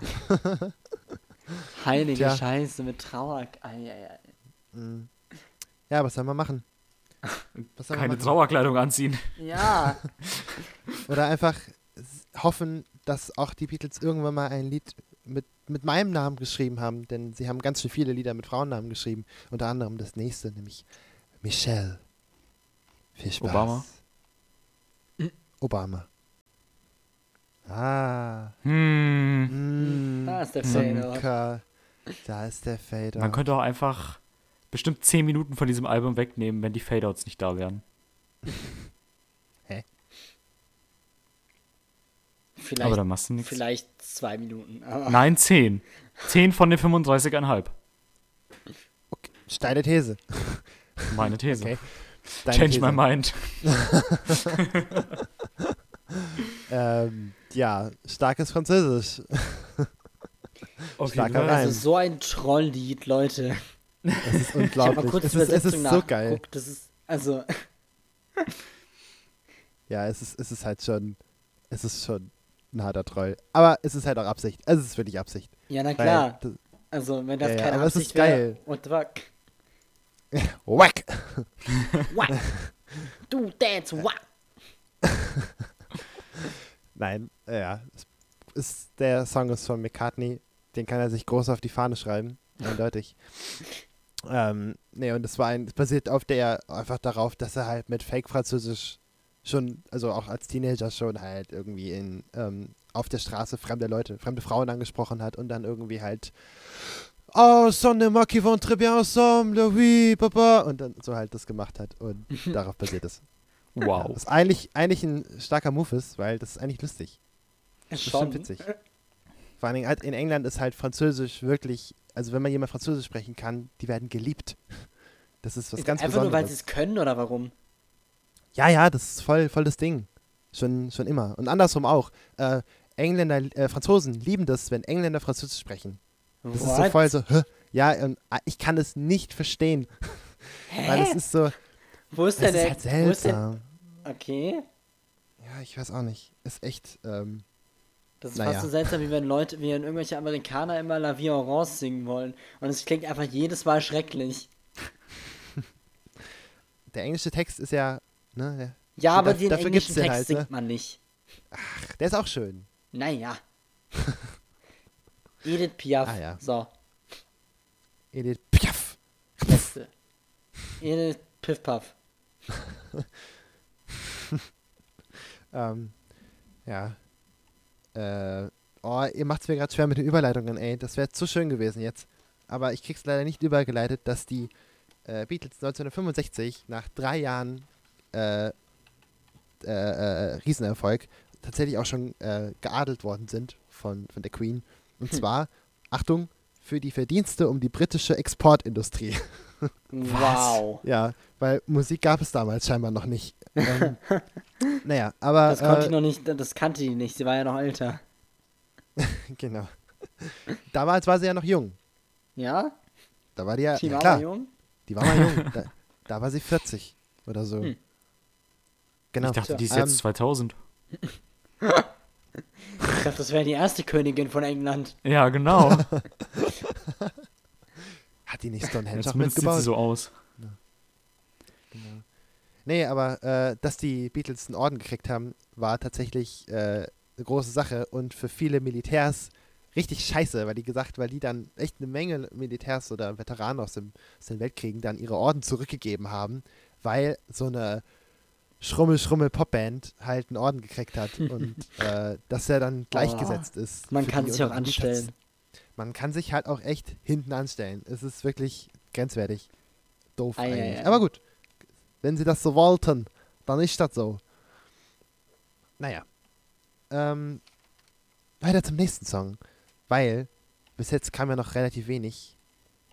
Heilige Tja. Scheiße mit Trauer. Ei, ei, ei. Mhm. Ja, was soll man machen? [laughs] Was soll man Keine machen? Trauerkleidung anziehen. Ja. [laughs] Oder einfach hoffen, dass auch die Beatles irgendwann mal ein Lied mit, mit meinem Namen geschrieben haben, denn sie haben ganz schön viele Lieder mit Frauennamen geschrieben. Unter anderem das nächste, nämlich Michelle. Viel Spaß. Obama? Obama. Ah. Hm. Mm, Da ist der Fader. Da ist der Fader. Man könnte auch einfach bestimmt 10 Minuten von diesem Album wegnehmen, wenn die Fadeouts nicht da wären. [laughs] Vielleicht, Aber dann machst du nichts. vielleicht zwei Minuten. Aber Nein, 10. 10 von den 35,5. Steile These. Meine These. Okay. Deine Change These. my mind. [laughs] Ähm, ja, starkes Französisch. Auf Starker. Also so ein Trolllied, Leute. Das ist Ich unglaublich. kurz Es ist, es ist so geil. Das ist, also, Ja, es ist, es ist halt schon, es ist schon ein harter Troll. Aber es ist halt auch Absicht. Es ist wirklich Absicht. ja, na Weil klar. das- Also, wenn das Ja, ja, keine aber es Absicht ist wäre, the fuck? [laughs] Whack! [laughs] What? du dance, what? [laughs] Nein, ja. Ist, der Song ist von McCartney. Den kann er sich groß auf die Fahne schreiben. Eindeutig. Ähm, nee, und es war ein, es basiert auf der, einfach darauf, dass er halt mit Fake-Französisch schon, also auch als Teenager schon halt irgendwie in, ähm, auf der Straße fremde Leute, fremde Frauen angesprochen hat und dann irgendwie halt Oh, des mots qui vont très bien ensemble, oui, papa. Und dann so halt das gemacht hat. Und [laughs] darauf basiert es. Wow. Was eigentlich, eigentlich ein starker Move ist, weil das ist eigentlich lustig. Das ist schon witzig. Vor allen Dingen halt in England ist halt Französisch wirklich, also wenn man jemand Französisch sprechen kann, die werden geliebt. [laughs] Das ist was ganz Einfach nur, weil Besonderes. sie es können oder warum? ja, ja, das ist voll, voll das Ding. Schon, schon immer. Und andersrum auch. Äh, Engländer, äh, Franzosen lieben das, wenn Engländer Französisch sprechen. Das ist so What? voll so, hä? ja, und, ah, ich kann es nicht verstehen. [laughs] Weil es ist so, Wo ist denn ist der? halt wo ist denn, seltsam. okay. Ja, ich weiß auch nicht. Ist echt, ähm, Das ist Naja. fast so seltsam, wie wenn Leute, wie wenn irgendwelche Amerikaner immer La Vie en Rose singen wollen. Und es klingt einfach jedes Mal schrecklich. [laughs] der englische Text ist ja, ne, Ja, aber da- den dafür englischen Text halt, ne? singt man nicht. der ist auch schön. Naja. [laughs] Edith Piaf. Ah, ja. So, Edith Piaf. letzte. Edith Piff Puff. [laughs] Ähm, ja. Äh, oh, ihr macht es mir gerade schwer mit den Überleitungen, ey. Das wäre zu schön gewesen jetzt. Aber ich krieg's leider nicht übergeleitet, dass die äh, Beatles 1965 nach drei Jahren äh, äh, äh, Riesenerfolg tatsächlich auch schon äh, geadelt worden sind von, von der Queen. Und zwar, Achtung, für die Verdienste um die britische Exportindustrie. [laughs] Wow. ja, weil Musik gab es damals scheinbar noch nicht. Ähm, [laughs] naja, aber. Das konnte äh, ich noch nicht, das kannte die nicht, sie war ja noch älter. [laughs] Genau. Damals war sie ja noch jung. Ja? Da war die ja, Die ja war klar, mal jung? die war mal jung. [laughs] Da, da war sie 40 oder so. Hm. Genau. Ich dachte, die ist Ähm, jetzt 2000. Ich dachte, das wäre die erste Königin von England. Ja, genau. Hat die nicht ja, Stonehenge auch zumindest sieht mitgebaut? sie so aus. Genau. Nee, aber äh, dass die Beatles einen Orden gekriegt haben, war tatsächlich äh, eine große Sache und für viele Militärs richtig scheiße, weil die gesagt, weil die dann echt eine Menge Militärs oder Veteranen aus, dem, aus den Weltkriegen dann ihre Orden zurückgegeben haben, weil so eine Schrummel-Schrummel-Popband halt einen Orden gekriegt hat [laughs] und äh, dass er dann gleichgesetzt ist. Man kann sich auch anstellen. Man kann sich halt auch echt hinten anstellen. Es ist wirklich grenzwertig. Doof ei, eigentlich. ei. Aber gut. Wenn sie das so wollten, dann ist das so. Naja. Ähm, weiter zum nächsten Song. Weil bis jetzt kam ja noch relativ wenig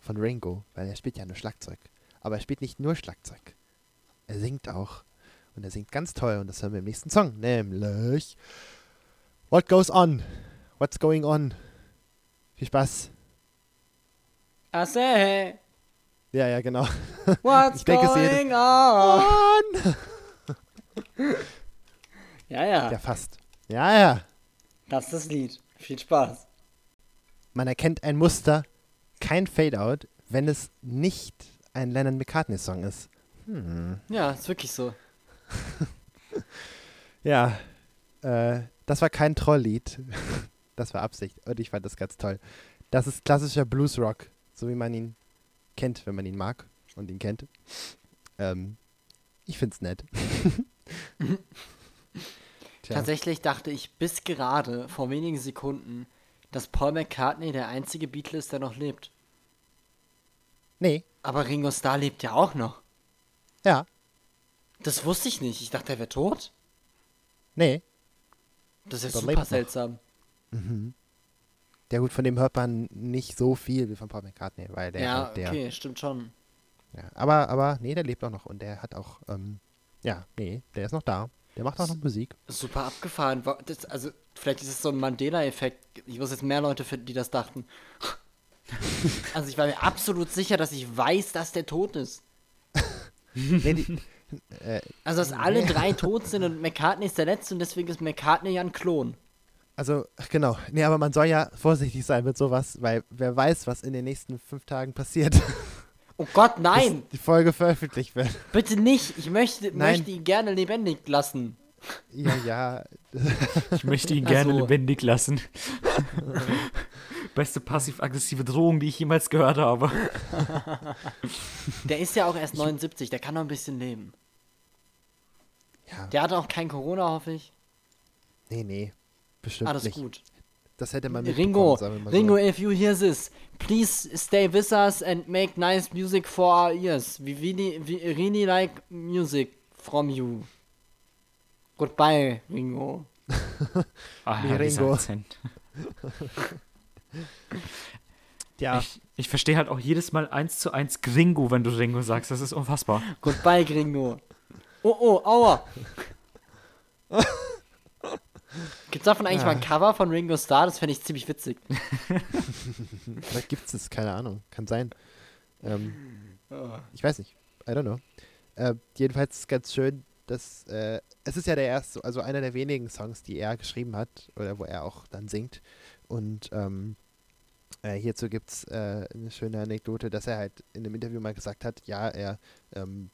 von Ringo, weil er spielt ja nur Schlagzeug. Aber er spielt nicht nur Schlagzeug. Er singt auch. Und er singt ganz toll und das hören wir im nächsten Song. Nämlich What Goes On. What What's going on? Viel Spaß. I say, Ja, ja, genau. [laughs] what's Ich denke, going on? On! [laughs] Ja, ja, Ja, fast. Ja, ja. das ist das Lied. Viel Spaß. Man erkennt ein Muster, kein Fade-out, wenn es nicht ein Lennon McCartney-Song ist. Hm. Ja, ist wirklich so. [laughs] Ja, äh, das war kein Trolllied. Das war Absicht und ich fand das ganz toll. Das ist klassischer Bluesrock, so wie man ihn kennt, wenn man ihn mag und ihn kennt. Ähm, ich find's nett. [laughs] Tatsächlich dachte ich bis gerade vor wenigen Sekunden, dass Paul McCartney der einzige Beatle ist, der noch lebt. nee, Aber Ringo Starr lebt ja auch noch. ja, Das wusste ich nicht. Ich dachte, er wäre tot. nee. Das ist ja super noch. seltsam. Ja gut, von dem hört man nicht so viel wie von Paul McCartney, weil der, ja, der okay, stimmt schon. ja, aber, aber, nee, der lebt auch noch und der hat auch, ähm, ja, nee, der ist noch da. Der macht auch noch Musik. Super abgefahren. Das, also, vielleicht ist es so ein Mandela-Effekt. Ich muss jetzt mehr Leute finden, die das dachten. [laughs] also, ich war mir absolut sicher, dass ich weiß, dass der tot ist. [laughs] Nee, die, Also, dass alle drei tot sind und McCartney ist der Letzte und deswegen ist McCartney ja ein Klon. Also, ach, genau. Nee, aber man soll ja vorsichtig sein mit sowas, weil wer weiß, was in den nächsten fünf Tagen passiert. [laughs] Oh Gott, nein! Bis die Folge veröffentlicht wird. Bitte nicht! Ich möchte, Nein. möchte ihn gerne lebendig lassen. Ja, ja. [laughs] Ich möchte ihn gerne so. lebendig lassen. Beste passiv-aggressive Drohung, die ich jemals gehört habe. Der ist ja auch erst 79, der kann noch ein bisschen leben. ja. Der hat auch kein Corona, hoffe ich. Nee, nee. Bestimmt Alles nicht. gut. Das hätte man Ringo, sagen wir mal Ringo, So. if you hear this, please stay with us and make nice music for our ears. We really, we really like music from you. Goodbye, Ringo. [laughs] Ah, Ringo. [laughs] Ja, Ich, ich verstehe halt auch jedes Mal eins zu eins Gringo, wenn du Ringo sagst. Das ist unfassbar. Goodbye, Ringo. Oh, oh, aua. [laughs] Gibt's davon eigentlich mal ein Cover von Ringo Starr? Das fände ich ziemlich witzig. [laughs] vielleicht gibt es keine Ahnung. Kann sein. Ähm, ich weiß nicht. I don't know. Äh, jedenfalls ist ganz schön, dass äh, es ist ja der erste, also einer der wenigen Songs, die er geschrieben hat oder wo er auch dann singt. Und ähm, äh, hierzu gibt es äh, eine schöne Anekdote, dass er halt in einem Interview mal gesagt hat, ja, er, ähm,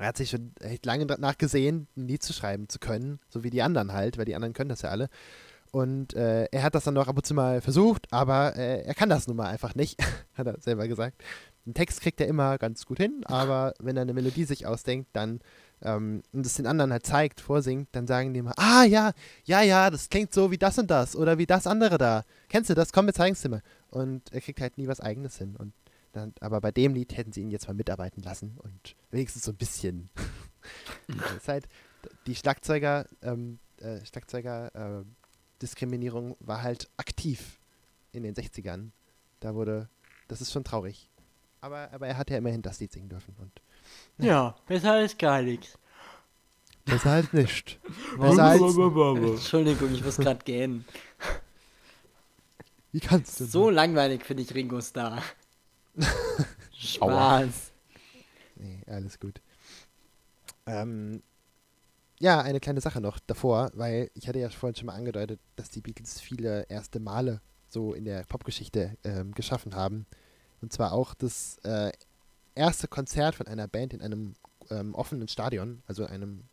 er hat sich schon echt lange danach gesehen, ein Lied zu schreiben zu können, so wie die anderen halt, weil die anderen können das ja alle. Und äh, er hat das dann noch ab und zu mal versucht, aber äh, er kann das nun mal einfach nicht, [laughs] hat er selber gesagt. Den Text kriegt er immer ganz gut hin, aber wenn er eine Melodie sich ausdenkt, dann ähm, und es den anderen halt zeigt, vorsingt, dann sagen die immer, ah ja, ja, ja, das klingt so wie das und das oder wie das andere da. Kennst du das? Komm, wir zeigen's dir mal. Und er kriegt halt nie was Eigenes hin. Und dann, aber bei dem Lied hätten sie ihn jetzt mal mitarbeiten lassen und wenigstens so ein bisschen. [laughs] das ist halt, die Schlagzeuger, ähm, äh, Schlagzeuger, äh, Diskriminierung war halt aktiv in den 60ern. Da wurde, das ist schon traurig. Aber, aber er hat ja immerhin das Lied singen dürfen und Ja, besser als gar nichts. besser halt nicht. [laughs] Besser als, Entschuldigung, ich muss gerade gehen. wie kannst du So langweilig finde ich Ringo Starr. [laughs] Spaß. Nee, alles gut. Ähm, ja, eine kleine Sache noch davor, weil ich hatte ja vorhin schon mal angedeutet, dass die Beatles viele erste Male so in der Popgeschichte ähm, geschaffen haben. Und zwar auch das äh, erste Konzert von einer Band in einem ähm, offenen Stadion, also einem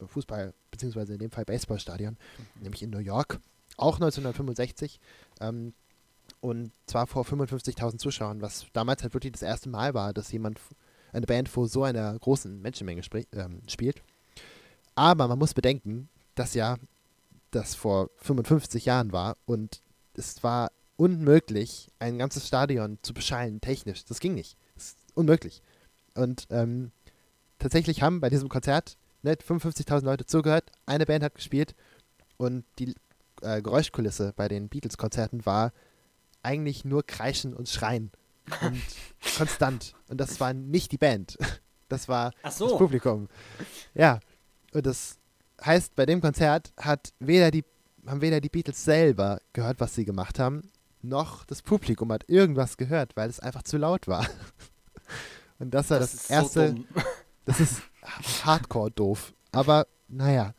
Fußball- beziehungsweise in dem Fall Baseballstadion, nämlich in New York, auch 1965. Ähm, und zwar vor 55.000 Zuschauern, was damals halt wirklich das erste Mal war, dass jemand, eine Band vor so einer großen Menschenmenge ähm, spielt. Aber man muss bedenken, dass ja das vor 55 Jahren war und es war unmöglich, ein ganzes Stadion zu beschallen, technisch. Das ging nicht. Das ist unmöglich. Und ähm, tatsächlich haben bei diesem Konzert ne, 55.000 Leute zugehört, eine Band hat gespielt und die äh, Geräuschkulisse bei den Beatles-Konzerten war eigentlich nur Kreischen und Schreien. Und [laughs] konstant. Und das war nicht die Band. [laughs] Das war Ach das so. Publikum. Ja. Und das heißt, bei dem Konzert hat weder die haben weder die Beatles selber gehört, was sie gemacht haben, noch das Publikum hat irgendwas gehört, weil es einfach zu laut war. [laughs] Und das war das, ist erste. so. Das ist hardcore doof. Aber naja.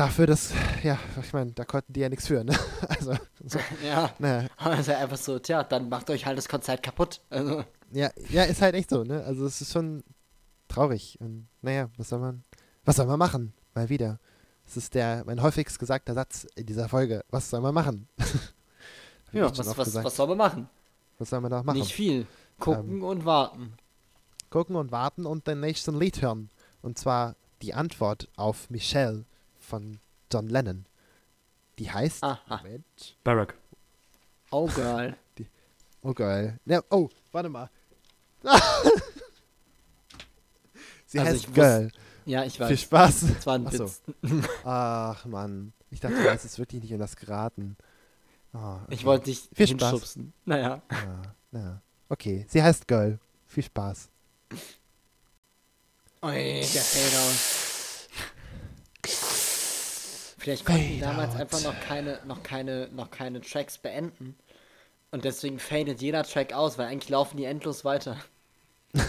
Dafür, dass, ja, ich meine, da konnten die ja nichts für, ne? [laughs] Also, so, [laughs] Ja. naja. Also einfach so, tja, dann macht euch halt das Konzert kaputt. Also, Ja, ja, ist halt echt so, ne? Also es ist schon traurig. Und naja, was soll man, was soll man machen? Mal wieder. Das ist der, mein häufigst gesagter Satz in dieser Folge. Was soll man machen? [laughs] Ja, was, was, was soll man machen? was soll man da machen? Nicht viel. Gucken Ähm, und warten. Gucken und warten und den nächsten Lied hören. Und zwar die Antwort auf Michelle von John Lennon. Die heißt. Aha. Moment. Barack. Oh, Girl. [laughs] Oh geil. Ja, oh, warte mal. [laughs] Sie Also heißt ich Girl. Ja, ich Viel weiß. Spaß. Das war ein Ach so. [laughs] Ach Mann. Ich dachte, du hast es wirklich nicht in das geraten. Oh, Ich okay. wollte dich Viel Spaß. hinschubsen. Naja. Ja, ja. Okay, sie heißt Girl. Viel Spaß. Ui, der Fade-Out. Vielleicht konnten die damals Fade-out. einfach noch keine, noch keine, noch keine Tracks beenden. Und deswegen fadet jeder Track aus, weil eigentlich laufen die endlos weiter. [laughs]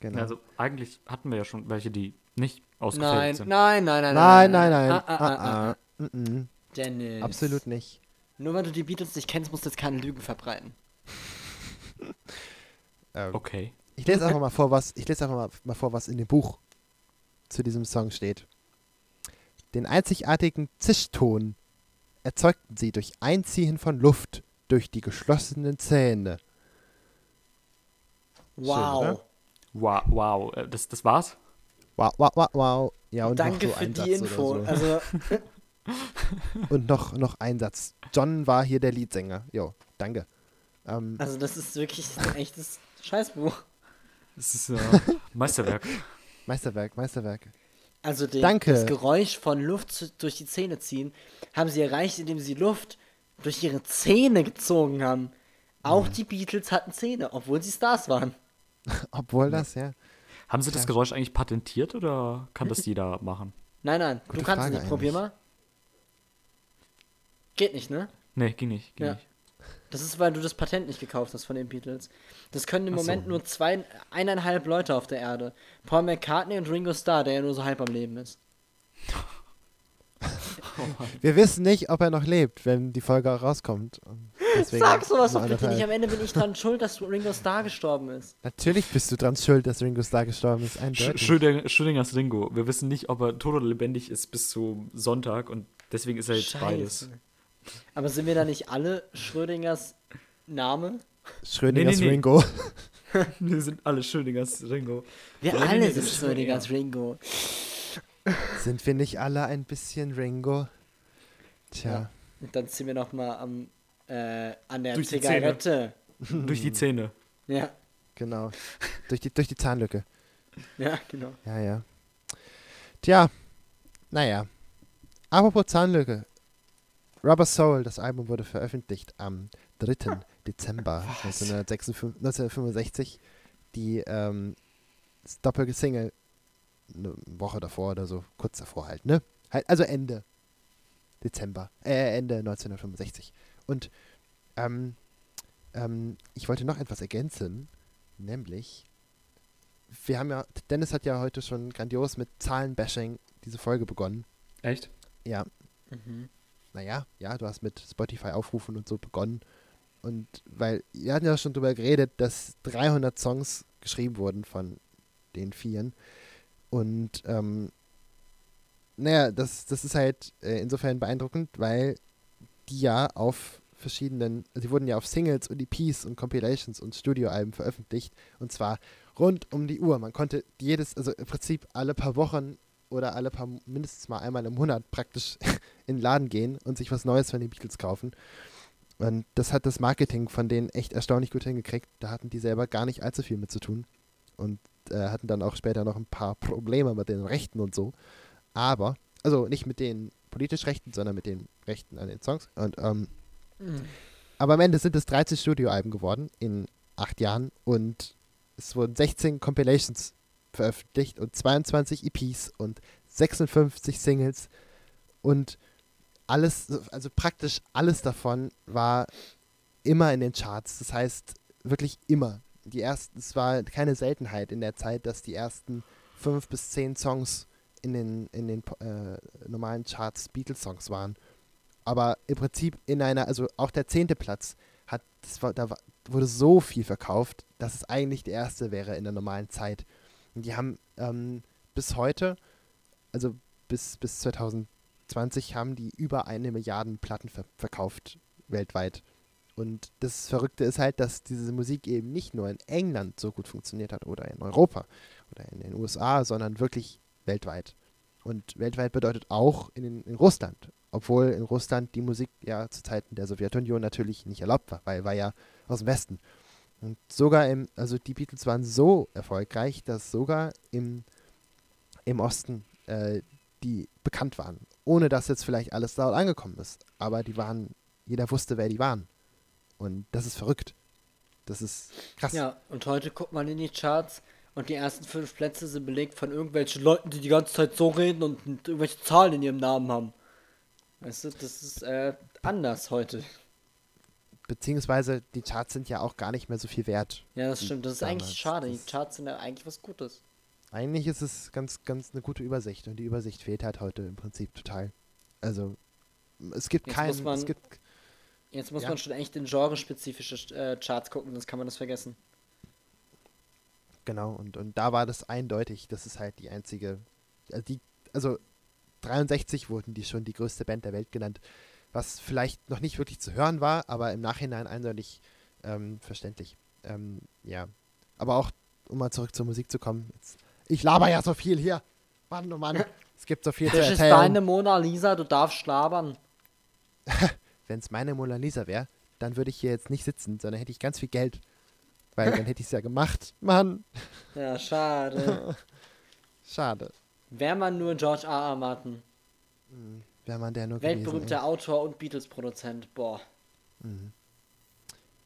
Genau. Also eigentlich hatten wir ja schon welche, die nicht Nein, ausgefällt sind. nein, nein, nein, nein, nein, nein. Ah, ah, ah, ah. Ah, ah. Mm-mm. Dennis. Absolut nicht. Nur weil du die Beatles nicht kennst, musst du jetzt keine Lügen verbreiten. [laughs] Ähm, Okay. Ich lese einfach mal vor, was ich lese einfach mal, mal vor, was in dem Buch zu diesem Song steht. Den einzigartigen Zischton erzeugten sie durch Einziehen von Luft durch die geschlossenen Zähne. Wow. oder? Wow, wow. Äh, Das, das war's? Wow, wow, wow, wow. Ja, und Danke noch so für die Satz Info. So. Also, [laughs] Und noch, noch ein Satz. John war hier der Leadsänger. Jo, danke. Ähm, also das ist wirklich ein echtes Scheißbuch. Das ist äh, Meisterwerk. [laughs] Meisterwerk, Meisterwerk. Also den, Danke. das Geräusch von Luft zu, durch die Zähne ziehen haben sie erreicht, indem sie Luft durch ihre Zähne gezogen haben. Auch Mhm. die Beatles hatten Zähne, obwohl sie Stars waren. [laughs] Obwohl das, ja. Haben sie das Geräusch eigentlich patentiert oder kann das jeder [laughs] machen? Nein, nein, Gute du kannst Frage es nicht. Probier eigentlich. mal. Geht nicht, ne? Nee, ging nicht. Ging Ja. nicht. Das ist, weil du das Patent nicht gekauft hast von den Beatles. Das können im Ach so. Moment nur zwei, eineinhalb Leute auf der Erde. Paul McCartney und Ringo Starr, der ja nur so halb am Leben ist. [laughs] Wir wissen nicht, ob er noch lebt, wenn die Folge auch rauskommt. Deswegen Sag sowas doch bitte nicht. Am Ende bin ich dran schuld, dass Ringo Starr gestorben ist. Natürlich bist du dran schuld, dass Ringo Starr gestorben ist. Eindeutig. Schrödinger, Schrödingers Ringo. Wir wissen nicht, ob er tot oder lebendig ist bis zum Sonntag und deswegen ist er jetzt beides. Aber sind wir da nicht alle Schrödingers Name? Schrödingers Nee, nee, nee. Ringo. [laughs] Wir sind alle Schrödingers Ringo. Wir Ja, nee, alle sind Schrödingers Ringo. Sind wir nicht alle ein bisschen Ringo? Tja. Und dann ziehen wir noch mal am, äh, an der Durch die Zigarette. [laughs] Durch die Zähne. Ja, Genau. durch, die, durch die Zahnlücke. ja, genau. Ja, ja. Tja, naja. Apropos Zahnlücke. Rubber Soul, das Album wurde veröffentlicht am 3. Dezember 1956, 1965. Die ähm, das doppelte Single eine Woche davor oder so, kurz davor halt, ne? Halt, also Ende Dezember, äh, Ende 1965. Und ähm, ähm, ich wollte noch etwas ergänzen, nämlich wir haben ja, Dennis hat ja heute schon grandios mit Zahlenbashing diese Folge begonnen. Echt? Ja, Mhm. Naja, ja, du hast mit Spotify aufrufen und so begonnen. Und weil, wir hatten ja schon drüber geredet, dass 300 Songs geschrieben wurden von den Vieren. Und, ähm, naja, das, das ist halt äh, insofern beeindruckend, weil die ja auf verschiedenen, die wurden ja auf Singles und EPs und Compilations und Studioalben veröffentlicht. Und zwar rund um die Uhr. Man konnte jedes, also im Prinzip alle paar Wochen oder alle paar, mindestens mal einmal im Monat praktisch [laughs] in den Laden gehen und sich was Neues von den Beatles kaufen. Und das hat das Marketing von denen echt erstaunlich gut hingekriegt. Da hatten die selber gar nicht allzu viel mit zu tun. Und äh, hatten dann auch später noch ein paar Probleme mit den Rechten und so. Aber, also nicht mit den politisch Rechten, sondern mit den Rechten an den Songs. Und, ähm, aber am Ende sind es 13 Studioalben geworden in acht Jahren und es wurden 16 Compilations veröffentlicht und 22 EPs und 56 Singles Und alles, also praktisch alles davon war immer in den Charts. Das heißt, wirklich immer. Die ersten, es war keine Seltenheit in der Zeit, dass die ersten fünf bis zehn Songs in den, in den äh, normalen Charts Beatles-Songs waren. Aber im Prinzip in einer, also auch der zehnte Platz hat, war, da war, wurde so viel verkauft, dass es eigentlich der erste wäre in der normalen Zeit. Und die haben ähm, bis heute, also bis, bis 2020, haben die über eine Milliarde Platten ver verkauft weltweit. Und das Verrückte ist halt, dass diese Musik eben nicht nur in England so gut funktioniert hat oder in Europa oder in den USA, sondern wirklich weltweit. Und weltweit bedeutet auch in, in Russland. Obwohl in Russland die Musik ja zu Zeiten der Sowjetunion natürlich nicht erlaubt war, weil war ja aus dem Westen. Und sogar im, also die Beatles waren so erfolgreich, dass sogar im, im Osten äh, die bekannt waren. Ohne dass jetzt vielleicht alles dort angekommen ist. Aber die waren, jeder wusste, wer die waren. Und das ist verrückt. Das ist krass. Ja, und heute guckt man in die Charts und die ersten fünf Plätze sind belegt von irgendwelchen Leuten, die die ganze Zeit so reden und irgendwelche Zahlen in ihrem Namen haben. Weißt du, das ist äh, anders heute. Beziehungsweise die Charts sind ja auch gar nicht mehr so viel wert. Ja, das stimmt. Das ist damals. eigentlich schade. Die Charts sind ja eigentlich was Gutes. Eigentlich ist es ganz, ganz eine gute Übersicht und die Übersicht fehlt halt heute im Prinzip total. Also es gibt Jetzt keinen, muss man- es gibt Jetzt muss Ja. man schon echt in genrespezifische äh, Charts gucken, sonst kann man das vergessen. Genau, und, und da war das eindeutig, das ist halt die einzige, also, die, also 63 wurden die schon die größte Band der Welt genannt, was vielleicht noch nicht wirklich zu hören war, aber im Nachhinein eindeutig ähm, verständlich. Ähm, ja, aber auch, um mal zurück zur Musik zu kommen, jetzt, ich laber ja so viel hier, Mann, oh Mann, es gibt so viel zu Das ist erzählen. deine Mona Lisa, du darfst schlabern. [laughs] Wenn es meine Mona Lisa wäre, dann würde ich hier jetzt nicht sitzen, sondern hätte ich ganz viel Geld, weil dann hätte ich es ja gemacht. Mann, [laughs] Ja, schade. [laughs] schade. Wäre man nur George R. R. Martin. Wäre man der nur gewesen. Weltberühmter Autor und Beatles-Produzent. Boah.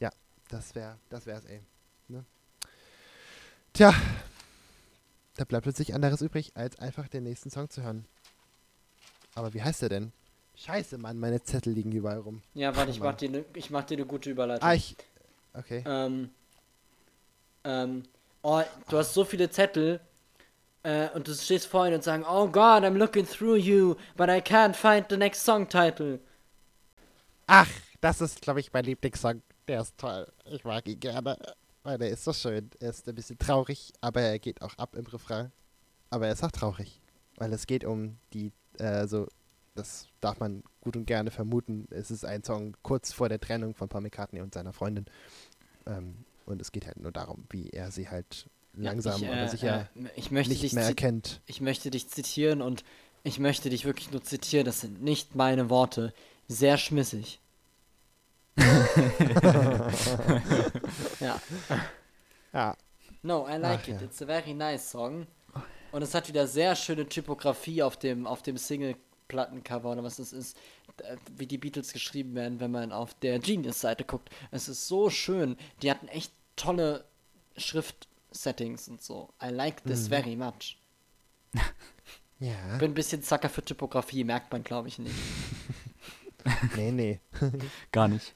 Ja, das wäre, das wär's, ey. Ne? Tja, da bleibt nichts anderes übrig, als einfach den nächsten Song zu hören. Aber wie heißt der denn? Scheiße, Mann, meine Zettel liegen überall rum. Ja, warte, ich mach dir ne, ich mach dir eine gute Überleitung. Ah, ich. Okay. Ähm, ähm, oh, du hast so viele Zettel äh, und du stehst vor ihnen und sagst, oh God, I'm looking through you, but I can't find the next song title. Ach, das ist, glaube ich, mein Lieblingssong. Der ist toll. Ich mag ihn gerne. Weil der ist so schön. Er ist ein bisschen traurig, aber er geht auch ab im Refrain. Aber er ist auch traurig. Weil es geht um die, äh, so, das darf man gut und gerne vermuten. Es ist ein Song kurz vor der Trennung von Paul McCartney und seiner Freundin. Ähm, und es geht halt nur darum, wie er sie halt langsam ich, aber äh, sicher äh, ich möchte nicht dich mehr erkennt. Ich möchte dich zitieren und ich möchte dich wirklich nur zitieren. Das sind nicht meine Worte. Sehr schmissig. [laughs] ja. Ja, No, I like Ach, it. ja. It's a very nice song. Und es hat wieder sehr schöne Typografie auf dem, auf dem Single-Plattencover oder was es ist, äh, wie die Beatles geschrieben werden, wenn man auf der Genius-Seite guckt. Es ist so schön. Die hatten echt tolle Schriftsettings und so. I like Mhm. this very much. [laughs] ja. Bin ein bisschen Zacker für Typografie, merkt man, glaube ich, nicht. [laughs] nee, nee. [laughs] Gar nicht.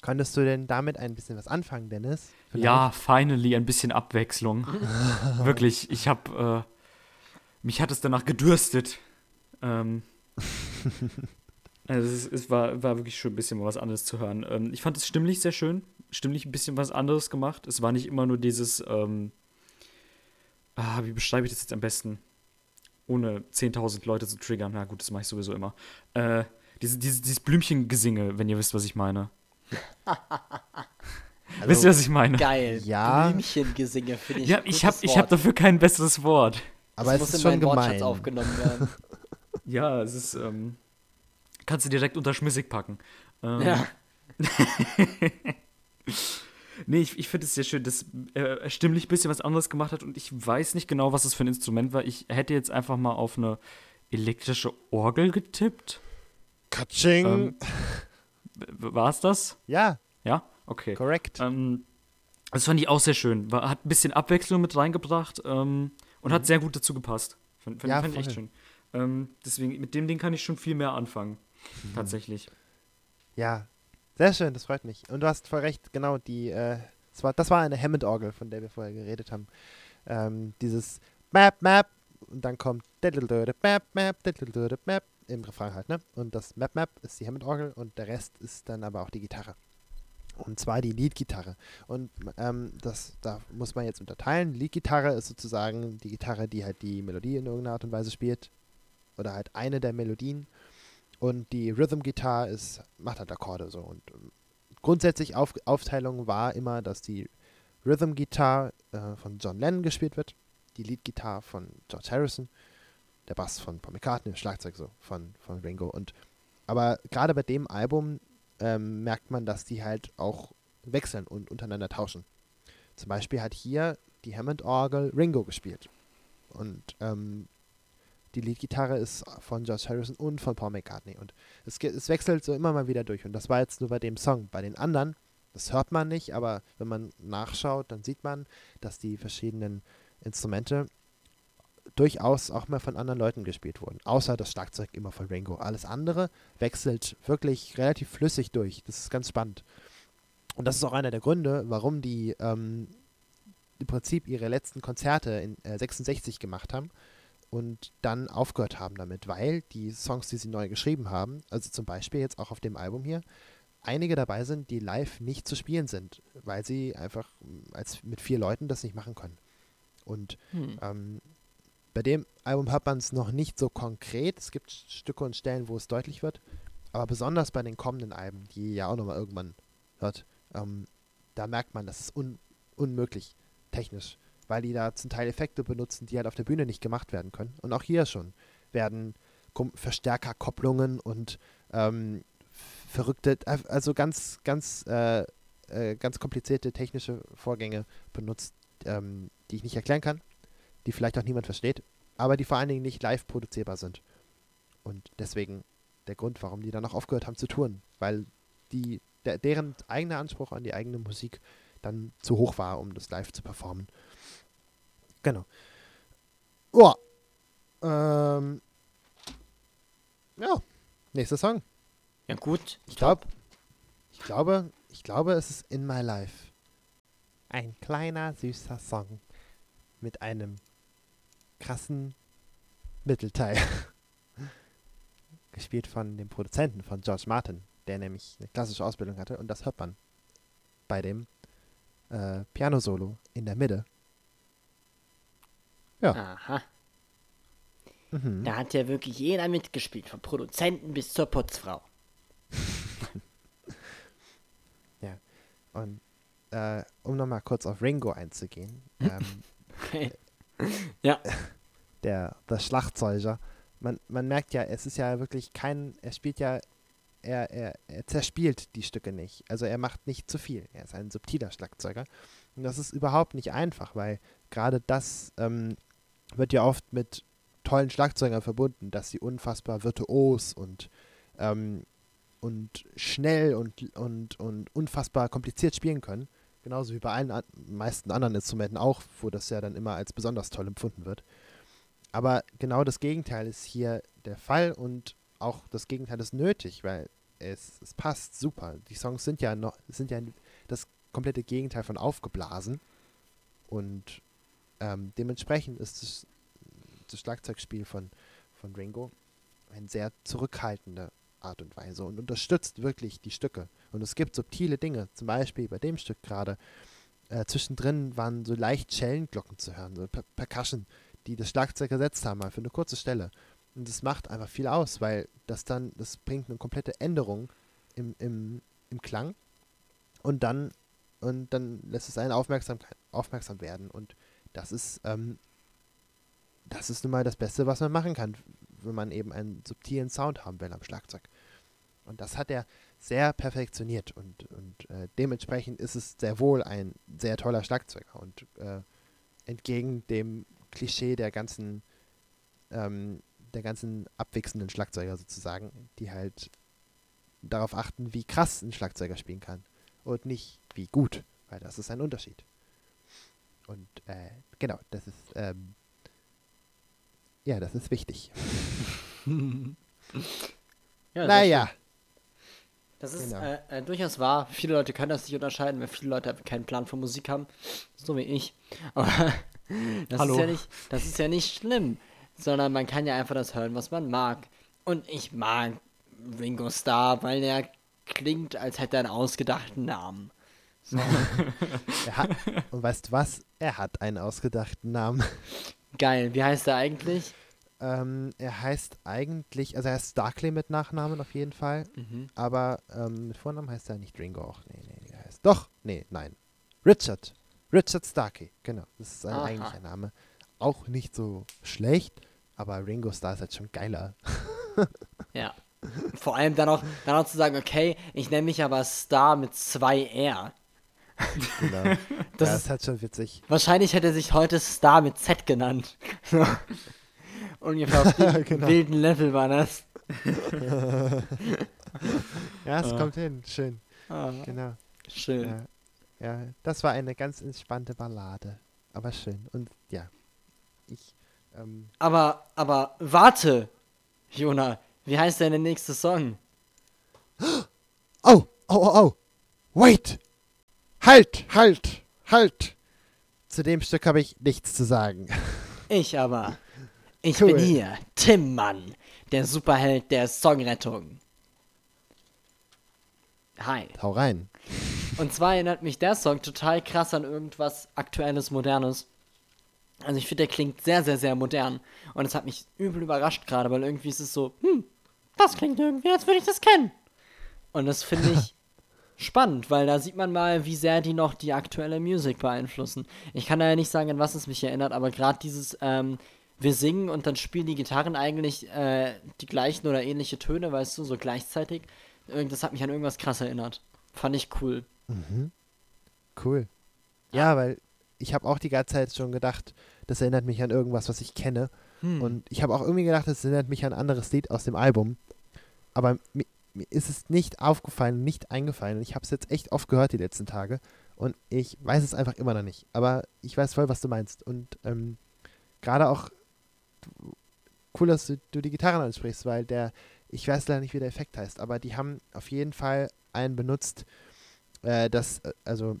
Konntest du denn damit ein bisschen was anfangen, Dennis? Ja, finally ein bisschen Abwechslung. Wirklich, ich habe äh, mich hat es danach gedürstet. Ähm, also es, es war, war wirklich schon ein bisschen was anderes zu hören. Ähm, ich fand es stimmlich sehr schön, stimmlich ein bisschen was anderes gemacht. Es war nicht immer nur dieses, ähm, ah, wie beschreibe ich das jetzt am besten? Ohne 10.000 Leute zu triggern. Na gut, das mache ich sowieso immer. Äh, diese, diese, dieses Blümchengesinge, wenn ihr wisst, was ich meine. [laughs] Wisst ihr, was ich meine? Geil. Ja. Blümchengesinge finde ich. Ja, ich habe ich hab dafür kein besseres Wort. aber das es muss ist in schon gemein. aufgenommen [laughs] werden. Ja, es ist, ähm, kannst du direkt unter Schmissig packen. Ähm, ja. [laughs] Nee, ich, ich finde es sehr schön, dass er er stimmlich ein bisschen was anderes gemacht hat und ich weiß nicht genau, was es für ein Instrument war. Ich hätte jetzt einfach mal auf eine elektrische Orgel getippt. Katsching. Ähm, war es das? ja, Ja? Okay. korrekt. Ähm, das fand ich auch sehr schön. War, hat ein bisschen Abwechslung mit reingebracht ähm, und hat sehr gut dazu gepasst. Fand, fand, Ja, fand ich echt schön. Ähm, deswegen, mit dem Ding kann ich schon viel mehr anfangen. Mhm. Tatsächlich. Ja, sehr schön, das freut mich. Und du hast voll recht, genau, die, äh, das, war, das war eine Hammond-Orgel, von der wir vorher geredet haben. Ähm, dieses Map, Map, und dann kommt Map, Map, Map, im Refrain halt, ne? Und das Map, Map ist die Hammond-Orgel und der Rest ist dann aber auch die Gitarre. Und zwar die Lead-Gitarre. Und ähm, das, da muss man jetzt unterteilen. Lead-Gitarre ist sozusagen die Gitarre, die halt die Melodie in irgendeiner Art und Weise spielt. Oder halt eine der Melodien. Und die Rhythm Guitar ist, macht halt Akkorde so. Und ähm, grundsätzlich auf, Aufteilung war immer, dass die Rhythm Guitar äh, von John Lennon gespielt wird, die Lead Guitar von George Harrison, der Bass von Paul McCartney, Schlagzeug so von, von Ringo. Und aber gerade bei dem Album ähm, merkt man, dass die halt auch wechseln und untereinander tauschen. Zum Beispiel hat hier die Hammond-Orgel Ringo gespielt. Und ähm, die Leadgitarre ist von George Harrison und von Paul McCartney. Und es, es wechselt so immer mal wieder durch. Und das war jetzt nur bei dem Song. Bei den anderen, das hört man nicht, aber wenn man nachschaut, dann sieht man, dass die verschiedenen Instrumente durchaus auch mal von anderen Leuten gespielt wurden. Außer das Schlagzeug immer von Ringo. Alles andere wechselt wirklich relativ flüssig durch. Das ist ganz spannend. Und das ist auch einer der Gründe, warum die ähm, im Prinzip ihre letzten Konzerte in äh, 66 gemacht haben und dann aufgehört haben damit, weil die Songs, die sie neu geschrieben haben, also zum Beispiel jetzt auch auf dem Album hier, einige dabei sind, die live nicht zu spielen sind, weil sie einfach mm, als mit vier Leuten das nicht machen können. Und Hm. ähm, bei dem Album hat man es noch nicht so konkret. Es gibt Stücke und Stellen, wo es deutlich wird. Aber besonders bei den kommenden Alben, die ja auch nochmal irgendwann hört, ähm, da merkt man, das ist un unmöglich technisch, weil die da zum Teil Effekte benutzen, die halt auf der Bühne nicht gemacht werden können. Und auch hier schon werden Verstärkerkopplungen und ähm, verrückte, also ganz, ganz, äh, äh, ganz komplizierte technische Vorgänge benutzt, ähm, die ich nicht erklären kann, die vielleicht auch niemand versteht, aber die vor allen Dingen nicht live produzierbar sind. Und deswegen der Grund, warum die dann auch aufgehört haben zu touren, weil die, der, deren eigener Anspruch an die eigene Musik dann zu hoch war, um das live zu performen. Genau. Ja. Ähm, ja. Nächster Song. Ja, gut. Ich glaube, ich glaube, ich glaube, es ist In My Life. Ein kleiner, süßer Song mit einem krassen Mittelteil. [laughs] Gespielt von dem Produzenten von George Martin, der nämlich eine klassische Ausbildung hatte und das hört man bei dem äh, Piano-Solo in der Mitte. Aha. Mhm. Da hat ja wirklich jeder mitgespielt, vom Produzenten bis zur Putzfrau. [laughs] Und äh, um nochmal kurz auf Ringo einzugehen, ähm, Okay. [laughs] ja. der, der Schlagzeuger, man, man merkt ja, es ist ja wirklich kein, er spielt ja, er, er, er zerspielt die Stücke nicht. Also er macht nicht zu viel. Er ist ein subtiler Schlagzeuger. Und das ist überhaupt nicht einfach, weil gerade das ähm, wird ja oft mit tollen Schlagzeugern verbunden, dass sie unfassbar virtuos und, ähm, und schnell und, und, und unfassbar kompliziert spielen können. Genauso wie bei allen meisten anderen Instrumenten auch, wo das ja dann immer als besonders toll empfunden wird. Aber genau das Gegenteil ist hier der Fall und auch das Gegenteil ist nötig, weil es, es passt super. Die Songs sind ja noch, sind ja das komplette Gegenteil von aufgeblasen. Und ähm, dementsprechend ist das, das Schlagzeugspiel von, von Ringo eine sehr zurückhaltende Art und Weise und unterstützt wirklich die Stücke. Und es gibt subtile Dinge, zum Beispiel bei dem Stück gerade. Äh, zwischendrin waren so leicht Schellenglocken zu hören, so per Percussion, die das Schlagzeug ersetzt haben, mal für eine kurze Stelle. Und das macht einfach viel aus, weil das dann, das bringt eine komplette Änderung im, im, im Klang. Und dann, und dann lässt es einen aufmerksam, aufmerksam werden. Und das ist, ähm, das ist nun mal das Beste, was man machen kann, wenn man eben einen subtilen Sound haben will am Schlagzeug. Und das hat er sehr perfektioniert und, und äh, dementsprechend ist es sehr wohl ein sehr toller Schlagzeuger und äh, entgegen dem Klischee der ganzen ähm, der ganzen abwechselnden Schlagzeuger sozusagen, die halt darauf achten, wie krass ein Schlagzeuger spielen kann und nicht wie gut, weil das ist ein Unterschied. Und äh, genau, das ist ähm, Ja, das ist wichtig. [laughs] Ja, naja. Das ist Genau. äh, äh, durchaus wahr. Viele Leute können das nicht unterscheiden, weil viele Leute keinen Plan von Musik haben. So wie ich. Aber [laughs] das, Hallo. Ist ja nicht, das ist ja nicht schlimm. Sondern man kann ja einfach das hören, was man mag. Und ich mag Ringo Starr, weil er klingt, als hätte er einen ausgedachten Namen. [laughs] er hat, und weißt du was? Er hat einen ausgedachten Namen. Geil. Wie heißt er eigentlich? Ähm, er heißt eigentlich, also er heißt Starkley mit Nachnamen auf jeden Fall, Mhm. aber ähm, mit Vornamen heißt er nicht Ringo auch. Nee, nee, nee, er heißt doch, nee, nein. Richard. Richard Starkey, genau. Das ist sein Aha. eigentlicher Name. Auch nicht so schlecht, aber Ringo Starr ist halt schon geiler. [laughs] Ja. Vor allem dann auch, dann auch zu sagen, okay, ich nenne mich aber Star mit zwei R. Genau. [laughs] Das ja, ist- halt schon witzig. Wahrscheinlich hätte er sich heute Star mit Z genannt. Ungefähr auf dem [laughs] Genau. wilden Level war das. [laughs] Ja, es kommt hin. Schön. Ah, Genau. schön. Ja, ja, das war eine ganz entspannte Ballade. Aber schön. Und ja, ich, ähm, Aber, aber, warte, Jona, wie heißt denn der nächste Song? [gasps] Oh, oh, oh, oh. Wait. Halt, halt, halt. Zu dem Stück habe ich nichts zu sagen. Ich aber. Ich Cool. bin hier, Tim Mann, der Superheld der Songrettung. Hi. Hau rein. Und zwar erinnert mich der Song total krass an irgendwas Aktuelles, Modernes. Also ich finde, der klingt sehr, sehr, sehr modern. Und es hat mich übel überrascht gerade, weil irgendwie ist es so, hm, das klingt irgendwie, als würde ich das kennen. Und das finde [laughs] ich spannend, weil da sieht man mal, wie sehr die noch die aktuelle Musik beeinflussen. Ich kann da ja nicht sagen, an was es mich erinnert, aber gerade dieses, ähm, wir singen und dann spielen die Gitarren eigentlich äh, die gleichen oder ähnliche Töne, weißt du, so gleichzeitig. Das hat mich an irgendwas krass erinnert. Fand ich cool. Cool. Ja, weil ich habe auch die ganze Zeit schon gedacht, das erinnert mich an irgendwas, was ich kenne. Hm. Und ich habe auch irgendwie gedacht, das erinnert mich an ein anderes Lied aus dem Album. Aber mir, ist es nicht aufgefallen, nicht eingefallen. Ich habe es jetzt echt oft gehört die letzten Tage. Und ich weiß es einfach immer noch nicht. Aber ich weiß voll, was du meinst. Und ähm, gerade auch cool, dass du, du die Gitarren ansprichst, weil der, ich weiß leider nicht, wie der Effekt heißt, aber die haben auf jeden Fall einen benutzt, äh, das, äh, also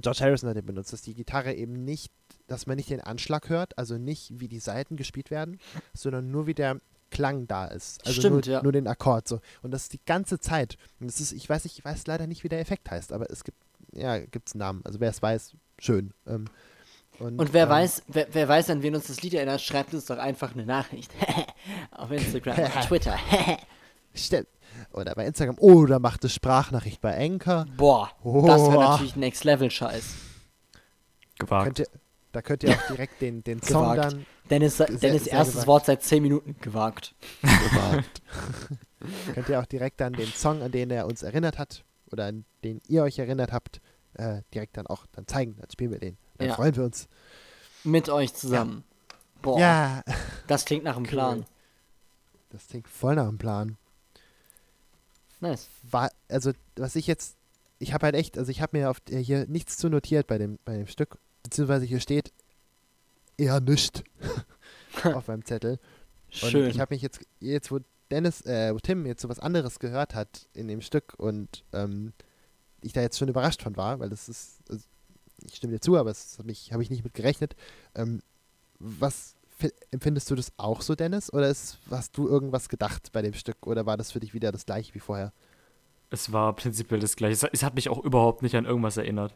George Harrison hat den benutzt, dass die Gitarre eben nicht, dass man nicht den Anschlag hört, also nicht wie die Saiten gespielt werden, sondern nur wie der Klang da ist. Also Stimmt, nur, ja. nur den Akkord so. Und das ist die ganze Zeit. Und das ist, ich weiß nicht, ich weiß leider nicht, wie der Effekt heißt, aber es gibt, ja, gibt es einen Namen. Also wer es weiß, schön. Ähm, und, Und wer ähm, weiß, wer, wer weiß, an wen uns das Lied erinnert, schreibt uns doch einfach eine Nachricht. [laughs] auf Instagram, auf [laughs] Twitter. [laughs] Stimmt. Oder bei Instagram. Oder macht es Sprachnachricht bei Anchor. Boah, das wäre Oh. natürlich Next Level Scheiß. Gewagt. Könnt ihr, da könnt ihr auch direkt den, den [laughs] Song dann Dennis, Sehr- Dennis sehr erstes gewagt. Wort seit 10 Minuten gewagt. gewagt. [laughs] könnt ihr auch direkt dann den Song, an den er uns erinnert hat, oder an den ihr euch erinnert habt, äh, direkt dann auch dann zeigen. Dann spielen wir den. Dann Ja. freuen wir uns. Mit euch zusammen. Boah, Ja, das klingt nach einem Plan. das klingt voll nach einem Plan. Nice. War, also, was ich jetzt, ich habe halt echt, also ich habe mir auf, äh, hier nichts zu notiert bei dem, bei dem Stück, beziehungsweise hier steht eher nichts [laughs] auf meinem Zettel. Und Schön. ich habe mich jetzt, jetzt wo Dennis, äh, wo Tim jetzt so was anderes gehört hat in dem Stück und ähm, ich da jetzt schon überrascht von war, weil das ist, also, ich stimme dir zu, aber das habe ich, hab ich nicht mit gerechnet. Ähm, was fi- empfindest du das auch so, Dennis? Oder ist, hast du irgendwas gedacht bei dem Stück oder war das für dich wieder das gleiche wie vorher? Es war prinzipiell das gleiche. Es hat mich auch überhaupt nicht an irgendwas erinnert.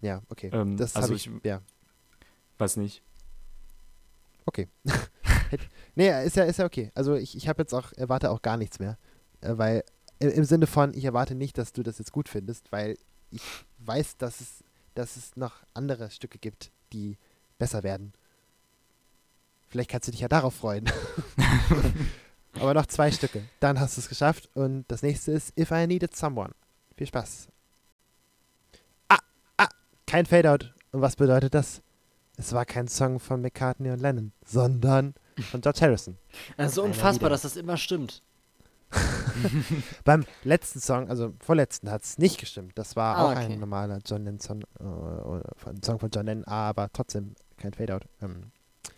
Ja, okay. Ähm, das also habe ich, ich- ja. Weiß nicht. Okay. [laughs] Nee, ist ja, ist ja okay. Also ich, ich habe jetzt auch, erwarte auch gar nichts mehr. Äh, weil im, im Sinne von, ich erwarte nicht, dass du das jetzt gut findest, weil ich weiß, dass es, dass es noch andere Stücke gibt, die besser werden. Vielleicht kannst du dich ja darauf freuen. [laughs] Aber noch zwei Stücke. Dann hast du es geschafft. Und das nächste ist If I Needed Someone. Viel Spaß. Kein Fadeout. Und was bedeutet das? Es war kein Song von McCartney und Lennon, sondern von George Harrison. Also Einer unfassbar, dass das immer stimmt. [laughs] Beim letzten Song, also vorletzten, hat es nicht gestimmt. Das war Ah, auch okay. ein normaler John Lennon Song, äh, oder ein Song von John Lennon, aber trotzdem kein Fadeout. Ähm,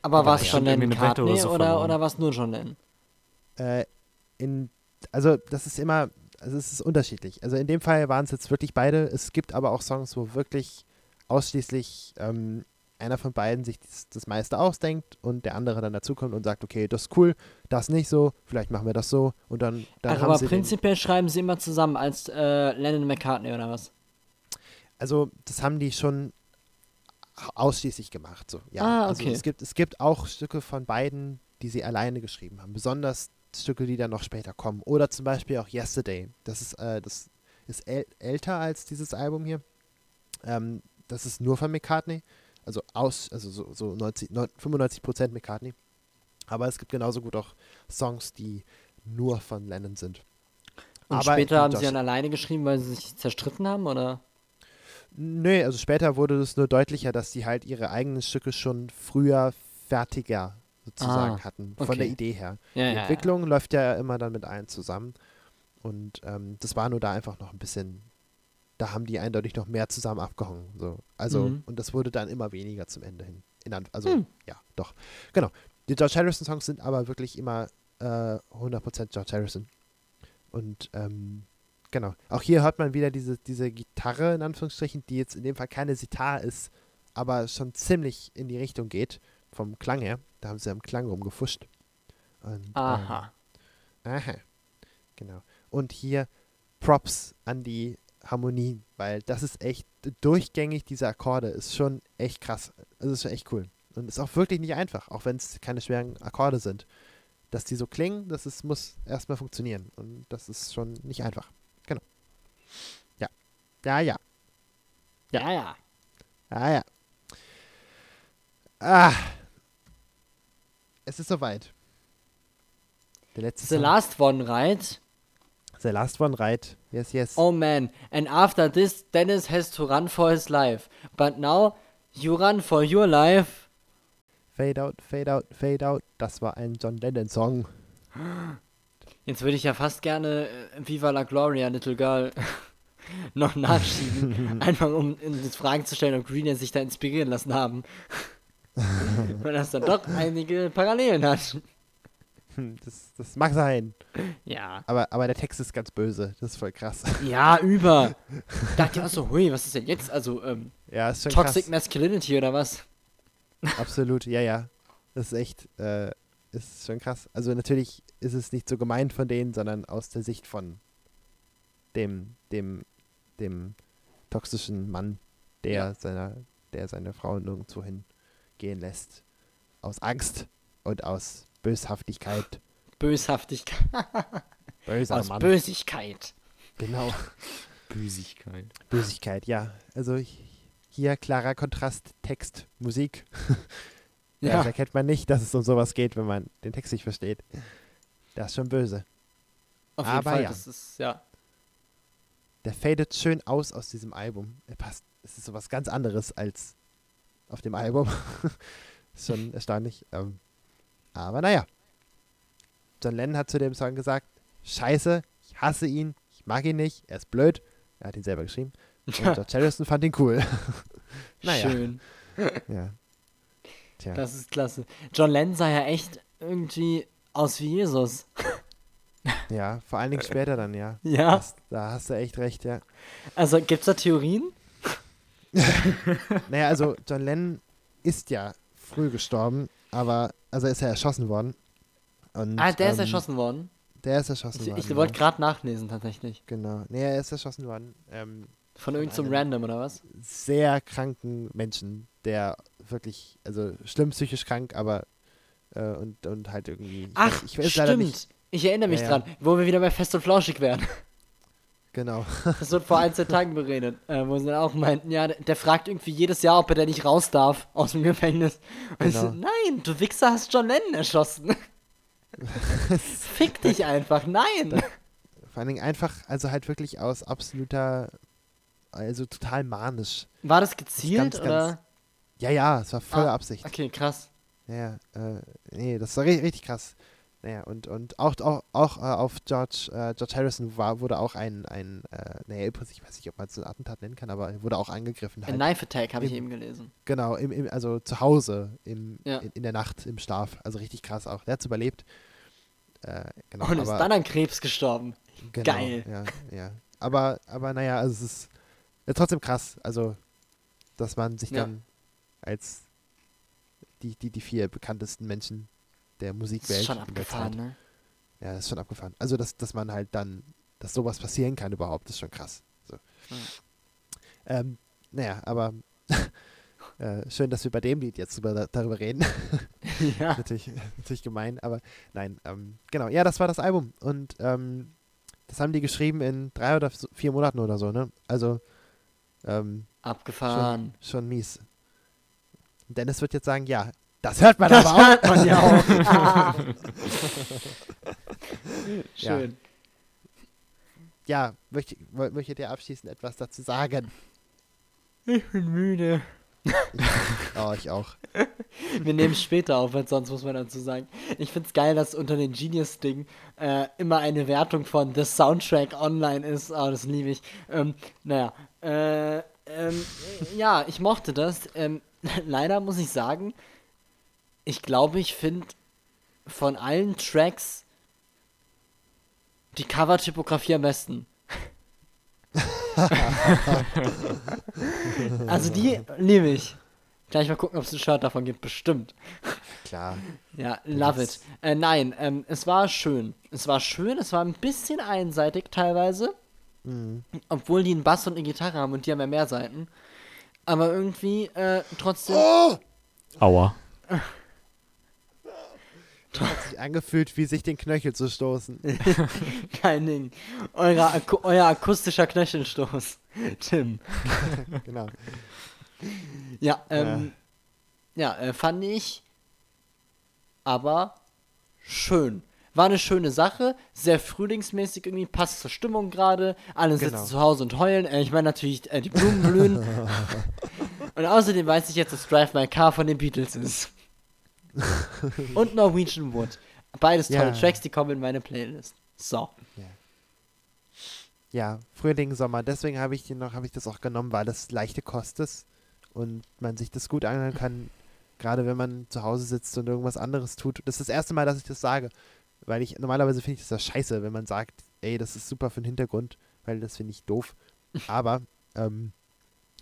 Aber war es ja. John Lennon Wette oder McCartney so oder, oder war es nur John Lennon? Äh, in, also das ist immer, also es ist unterschiedlich. Also in dem Fall waren es jetzt wirklich beide. Es gibt aber auch Songs, wo wirklich ausschließlich ähm, einer von beiden sich das, das meiste ausdenkt und der andere dann dazukommt und sagt, okay, das ist cool, das nicht so, vielleicht machen wir das so und dann, dann Ach, haben aber prinzipiell schreiben sie immer zusammen als äh, Lennon McCartney oder was? Also das haben die schon ausschließlich gemacht. So. Ja, Ah, also okay. es gibt, es gibt auch Stücke von beiden, die sie alleine geschrieben haben. Besonders Stücke, die dann noch später kommen. Oder zum Beispiel auch Yesterday. Das ist, äh, das ist äl älter als dieses Album hier. Ähm, das ist nur von McCartney. Also aus, also so, so 90, 95% McCartney. Aber es gibt genauso gut auch Songs, die nur von Lennon sind. Und Aber später haben sie dann alleine geschrieben, weil sie sich zerstritten haben, oder? Nö, also später wurde es nur deutlicher, dass die halt ihre eigenen Stücke schon früher fertiger sozusagen Ah, hatten, von okay. der Idee her. Ja, die ja, Entwicklung läuft ja immer dann mit allen zusammen. Und ähm, das war nur da einfach noch ein bisschen, da haben die eindeutig noch mehr zusammen abgehangen. So. Also, Mhm. und das wurde dann immer weniger zum Ende hin. In, also, Hm. ja, doch. Genau. Die George Harrison-Songs sind aber wirklich immer äh, 100% George Harrison. Und ähm, genau. Auch hier hört man wieder diese, diese Gitarre, in Anführungsstrichen, die jetzt in dem Fall keine Sitar ist, aber schon ziemlich in die Richtung geht, vom Klang her. Da haben sie am Klang rumgefuscht. Und, ähm, Aha. Aha. Genau. Und hier Props an die Harmonie, weil das ist echt durchgängig, diese Akkorde, ist schon echt krass. Das ist schon echt cool. Und ist auch wirklich nicht einfach, auch wenn es keine schweren Akkorde sind. Dass die so klingen, das ist, muss erstmal funktionieren. Und das ist schon nicht einfach. Genau. Ja. Ja, ja. Ja, ja. Ah, ja. Ah. Es ist soweit. Der letzte The Song. last one, right? The last one, right? Yes, yes. Oh man, and after this, Dennis has to run for his life. But now, you run for your life. Fade out, fade out, fade out. Das war ein John Lennon-Song. [gasps] Jetzt würde ich ja fast gerne äh, Viva la Gloria, Little Girl [laughs] noch nachschieben. [laughs] einfach um, Fragen zu stellen, ob Green sich da inspirieren lassen haben. [laughs] Weil das dann doch einige Parallelen hat. [laughs] Das, das mag sein. Ja. Aber, aber der Text ist ganz böse. Das ist voll krass. [laughs] Ja, über. Dachte ich auch so, hui, was ist denn jetzt? Also, ähm, Ja, ist schon Toxic krass. Masculinity oder was? Absolut, ja, ja. Das ist echt, äh, ist schon krass. Also natürlich ist es nicht so gemeint von denen, sondern aus der Sicht von dem, dem, dem toxischen Mann, der Ja. seiner, der seine Frau nirgendwo hingehen lässt. Aus Angst und aus Böshaftigkeit. Böshaftigkeit. [laughs] Böser Aus Mann. Bösigkeit. genau. [laughs] Bösigkeit. Bösigkeit, ja. Also hi- hier klarer Kontrast, Text, Musik. [laughs] Ja. Das erkennt man nicht, dass es um sowas geht, wenn man den Text nicht versteht. Das ist schon böse. Auf jeden Aber Fall, ja. das ist, ja. Der fadet schön aus aus diesem Album. Er passt. Es ist sowas ganz anderes als auf dem Album. ist schon erstaunlich. Ähm, aber naja. John Lennon hat zu dem Song gesagt: Scheiße, ich hasse ihn, ich mag ihn nicht, er ist blöd. Er hat ihn selber geschrieben. Und George Harrison fand ihn cool. [laughs] naja. Schön. Ja. Tja. Das ist klasse. John Lennon sah ja echt irgendwie aus wie Jesus. Ja, vor allen Dingen später dann, ja. [laughs] Ja. Das, da hast du echt recht, ja. Also, gibt's da Theorien? [laughs] Naja, also John Lennon ist ja früh gestorben, aber, also ist er erschossen worden. Und, Ah, der ist ähm, erschossen worden. Der ist erschossen Ich, worden. ich wollte gerade nachlesen, tatsächlich. Genau. Nee, er ist erschossen worden. Ähm, Von irgendeinem einem- Random, oder was? sehr kranken Menschen, der wirklich, also schlimm psychisch krank, aber äh, und, und halt irgendwie. Ach, ich weiß leider stimmt. Ich erinnere mich Ja, ja. dran, wo wir wieder bei Fest und Flauschig wären. Genau. [laughs] Das wird vor ein, zwei Tagen beredet, äh, wo sie dann auch meinten, ja, der, der fragt irgendwie jedes Jahr, ob er da nicht raus darf aus dem Gefängnis. Und ich so, Genau. nein, du Wichser hast John Lennon erschossen. [laughs] Fick dich einfach, nein. Vor allen Dingen einfach, also halt wirklich aus absoluter, also total manisch. War das gezielt ganz, oder? ganz- Ja, ja, es war voller Ah, Absicht. Okay, krass. Ja, ja, äh, nee, das war ri richtig krass. Naja, und, und auch, auch, auch äh, auf George, äh, George Harrison war, wurde auch ein, ein äh, naja, ich weiß nicht, ob man es ein Attentat nennen kann, aber wurde auch angegriffen. Ein Halt. Knife Attack habe ich eben gelesen. Genau, im, im, also zu Hause, im, Ja. in, in der Nacht, im Schlaf. Also richtig krass auch. Der hat es überlebt. Äh, genau, Und ist aber, dann an Krebs gestorben. genau, geil. Ja, ja. Aber, aber naja, also es ist ja, trotzdem krass. Also, dass man sich Ja. dann als die, die, die vier bekanntesten Menschen der Das Musikwelt ist schon abgefahren, ne? Ja, das ist schon abgefahren. Also, dass, dass man halt dann, dass sowas passieren kann überhaupt, ist schon krass. So. Ähm, naja, aber [laughs] äh, schön, dass wir bei dem Lied jetzt drüber, darüber reden. [laughs] ja. natürlich, natürlich gemein, aber nein, ähm, genau. Ja, das war das Album. Und ähm, das haben die geschrieben in drei oder vier Monaten oder so, ne? Also ähm, Abgefahren. schon, schon mies. Dennis wird jetzt sagen, ja, das hört man aber auch. hört man ja auch. [laughs] Ja. Schön. Ja, möchte, woll- möchtet ihr abschließend etwas dazu sagen? Ich bin müde. [laughs] Oh, ich auch. Wir nehmen später auf, weil sonst muss man dazu sagen. Ich find's geil, dass unter den Genius-Ding äh, immer eine Wertung von The Soundtrack online ist. Oh, das liebe ich. Ähm, naja, äh, ähm, ja, ich mochte das. Ähm, [laughs] leider muss ich sagen, ich glaube, ich finde von allen Tracks die Cover-Typografie am besten. [laughs] also die liebe ich. Gleich mal gucken, ob es ein Shirt davon gibt. Bestimmt. Klar. Ja, love it. Äh, nein, ähm, es war schön. Es war schön, es war ein bisschen einseitig teilweise. Obwohl die einen Bass und eine Gitarre haben und die haben ja mehr Seiten. Aber irgendwie äh, trotzdem. Aua. [laughs] Hat sich angefühlt, wie sich den Knöchel zu stoßen. [laughs] Kein Ding. Euer, Aku euer akustischer Knöchelstoß. [laughs] Tim. [laughs] genau. Ja, ähm. Ja, äh, fand ich. Aber schön. War eine schöne Sache, sehr frühlingsmäßig irgendwie, passt zur Stimmung gerade. Alle sitzen Genau. zu Hause und heulen. Äh, ich meine natürlich, äh, die Blumen blühen. und außerdem weiß ich jetzt, dass Drive My Car von den Beatles ist. [laughs] und Norwegian Wood. Beides tolle Ja. Tracks, die kommen in meine Playlist. So. Ja, Frühling, Sommer. Deswegen habe ich noch, habe ich das auch genommen, weil das leichte Kost ist und man sich das gut anhören kann, gerade wenn man zu Hause sitzt und irgendwas anderes tut. Das ist das erste Mal, dass ich das sage, weil ich normalerweise finde ich das ja scheiße, wenn man sagt, ey, das ist super für den Hintergrund, weil das finde ich doof. Aber [laughs] ähm,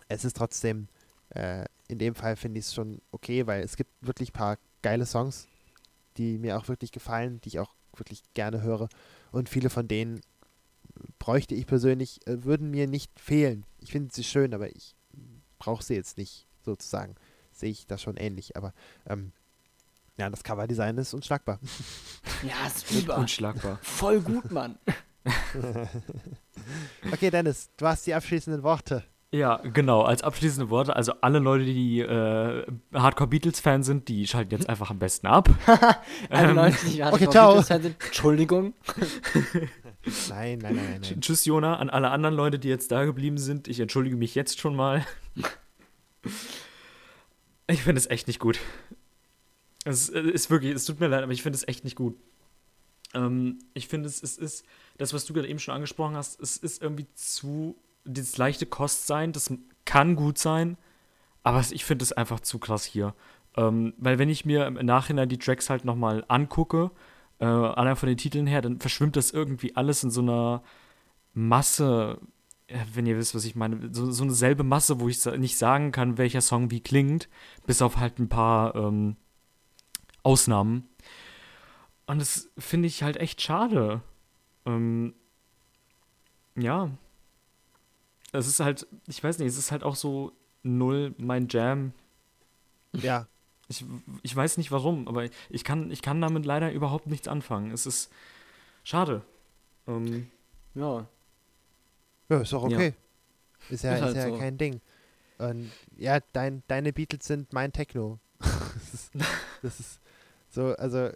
es ist trotzdem, äh, in dem Fall finde ich es schon okay, weil es gibt wirklich ein paar geile Songs, die mir auch wirklich gefallen, die ich auch wirklich gerne höre. Und viele von denen bräuchte ich persönlich, äh, würden mir nicht fehlen. Ich finde sie schön, aber ich brauche sie jetzt nicht, sozusagen. Sehe ich das schon ähnlich. Aber ähm, ja, das Coverdesign ist unschlagbar. [laughs] Ja, ist über. Unschlagbar. Voll gut, Mann. [laughs] [laughs] Okay, Dennis, du hast die abschließenden Worte. Ja, genau. Als abschließende Worte, also alle Leute, die äh, Hardcore-Beatles-Fan sind, die schalten jetzt einfach am besten ab. [laughs] Alle Ähm, Leute, die okay, okay, ciao. sind. Entschuldigung. Nein, [laughs] nein, nein, nein. nein. Tschüss, Jona. An alle anderen Leute, die jetzt da geblieben sind, ich entschuldige mich jetzt schon mal. [laughs] Ich finde es echt nicht gut. Es äh, ist wirklich, es tut mir leid, aber ich finde es echt nicht gut. Ähm, ich finde, es, es ist, das, was du gerade eben schon angesprochen hast, es ist irgendwie zu, dieses leichte Kost sein, das kann gut sein, aber ich finde es einfach zu krass hier. Ähm, weil wenn ich mir im Nachhinein die Tracks halt nochmal angucke, äh, allein von den Titeln her, dann verschwimmt das irgendwie alles in so einer Masse, wenn ihr wisst, was ich meine, so, so eine selbe Masse, wo ich nicht sagen kann, welcher Song wie klingt, bis auf halt ein paar ähm, Ausnahmen. Und das finde ich halt echt schade. Ähm, ja. Es ist halt, ich weiß nicht, es ist halt auch so null mein Jam. Ja, Ich, ich weiß nicht warum, aber ich kann, ich kann damit leider überhaupt nichts anfangen. Es ist schade. Ähm, Ja. ja ist auch Ja. okay. Ist ja, Ist ist halt ja so. kein Ding. Und ja, dein, deine Beatles sind mein Techno. [laughs] das, ist, das ist so, also,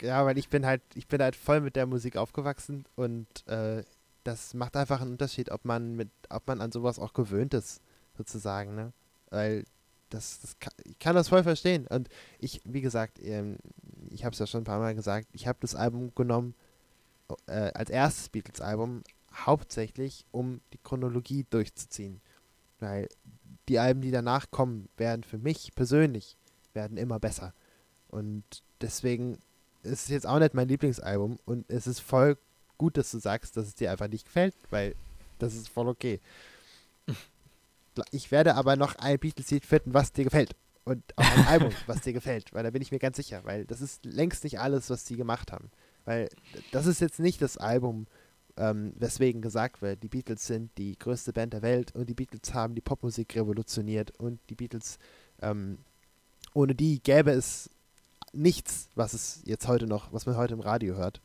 ja, weil ich bin halt, ich bin halt voll mit der Musik aufgewachsen und äh, das macht einfach einen Unterschied, ob man mit, ob man an sowas auch gewöhnt ist, sozusagen, ne? Weil das, das kann, ich kann das voll verstehen. Und ich, wie gesagt, ähm, ich habe es ja schon ein paar Mal gesagt, ich habe das Album genommen äh, als erstes Beatles-Album hauptsächlich, um die Chronologie durchzuziehen. Weil die Alben, die danach kommen, werden für mich persönlich werden immer besser. Und deswegen ist es jetzt auch nicht mein Lieblingsalbum und es ist voll gut, dass du sagst, dass es dir einfach nicht gefällt, weil das ist voll okay. Ich werde aber noch ein Beatles-Lied finden, was dir gefällt. Und auch ein [laughs] Album, was dir gefällt, weil da bin ich mir ganz sicher, weil das ist längst nicht alles, was sie gemacht haben. Weil das ist jetzt nicht das Album, ähm, weswegen gesagt wird, die Beatles sind die größte Band der Welt und die Beatles haben die Popmusik revolutioniert und die Beatles, ähm, ohne die gäbe es nichts, was es jetzt heute noch, was man heute im Radio hört.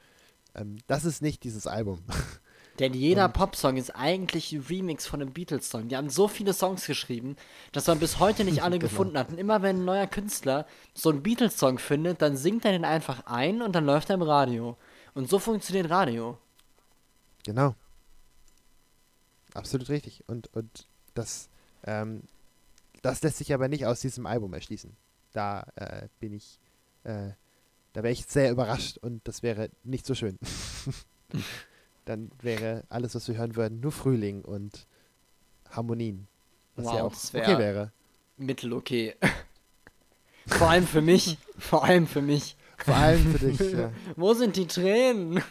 Ähm, das ist nicht dieses Album. [laughs] Denn jeder Popsong ist eigentlich ein Remix von einem Beatles-Song. Die haben so viele Songs geschrieben, dass man bis heute nicht [laughs] alle Genau. gefunden hat. Und immer wenn ein neuer Künstler so einen Beatles-Song findet, dann singt er den einfach ein und dann läuft er im Radio. Und so funktioniert Radio. Genau. Absolut richtig. Und, und das, ähm, das lässt sich aber nicht aus diesem Album erschließen. Da äh, bin ich, äh, da wäre ich sehr überrascht und das wäre nicht so schön. [laughs] Dann wäre alles, was wir hören würden, nur Frühling und Harmonien. Was ja Wow, auch das wär- okay wäre. Mittelokay. [laughs] Vor allem für mich. Vor allem für mich. Vor allem für dich. Ja. [laughs] Wo sind die Tränen?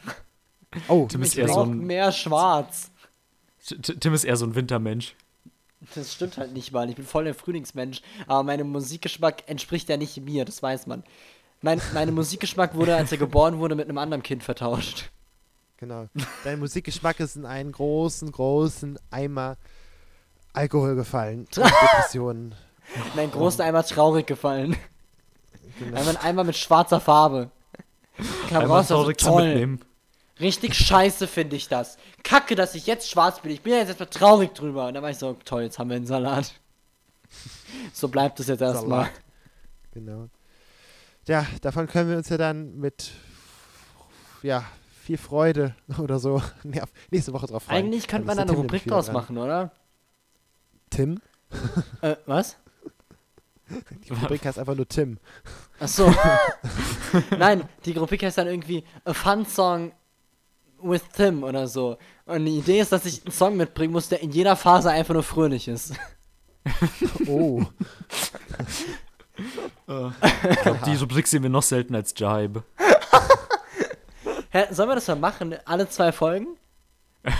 Oh, Tim ist Ich eher so ein, mehr Schwarz. Tim ist eher so ein Wintermensch. Das stimmt halt nicht mal. Ich bin voll der Frühlingsmensch. Aber mein Musikgeschmack entspricht ja nicht mir, das weiß man. Mein mein Musikgeschmack wurde, als er geboren wurde, mit einem anderen Kind vertauscht. Genau. Dein Musikgeschmack ist in einen großen, großen Eimer Alkohol gefallen. Depressionen. In einen großen Eimer traurig gefallen. Genau. Einmal ein Eimer mit schwarzer Farbe. Kam Einmal raus, also traurig zum toll. Mitnehmen. Richtig scheiße finde ich das. Kacke, dass ich jetzt schwarz bin. Ich bin ja jetzt erstmal traurig drüber. Und dann war ich so, toll, jetzt haben wir einen Salat. So bleibt es jetzt erstmal. Genau. Ja, davon können wir uns ja dann mit ja, viel Freude [laughs] oder so [laughs] nächste Woche drauf freuen. Eigentlich könnte man da eine Rubrik draus machen, oder? Tim? Äh, was? Die Rubrik heißt einfach nur Tim. Ach so. [laughs] Nein, die Rubrik heißt dann irgendwie A Fun Song with Tim oder so. Und die Idee ist, dass ich einen Song mitbringen muss, der in jeder Phase einfach nur fröhlich ist. Oh. Ich glaube, die Rubrik sehen wir noch selten als Jibe. Hä, sollen wir das mal machen? Alle zwei Folgen? [laughs]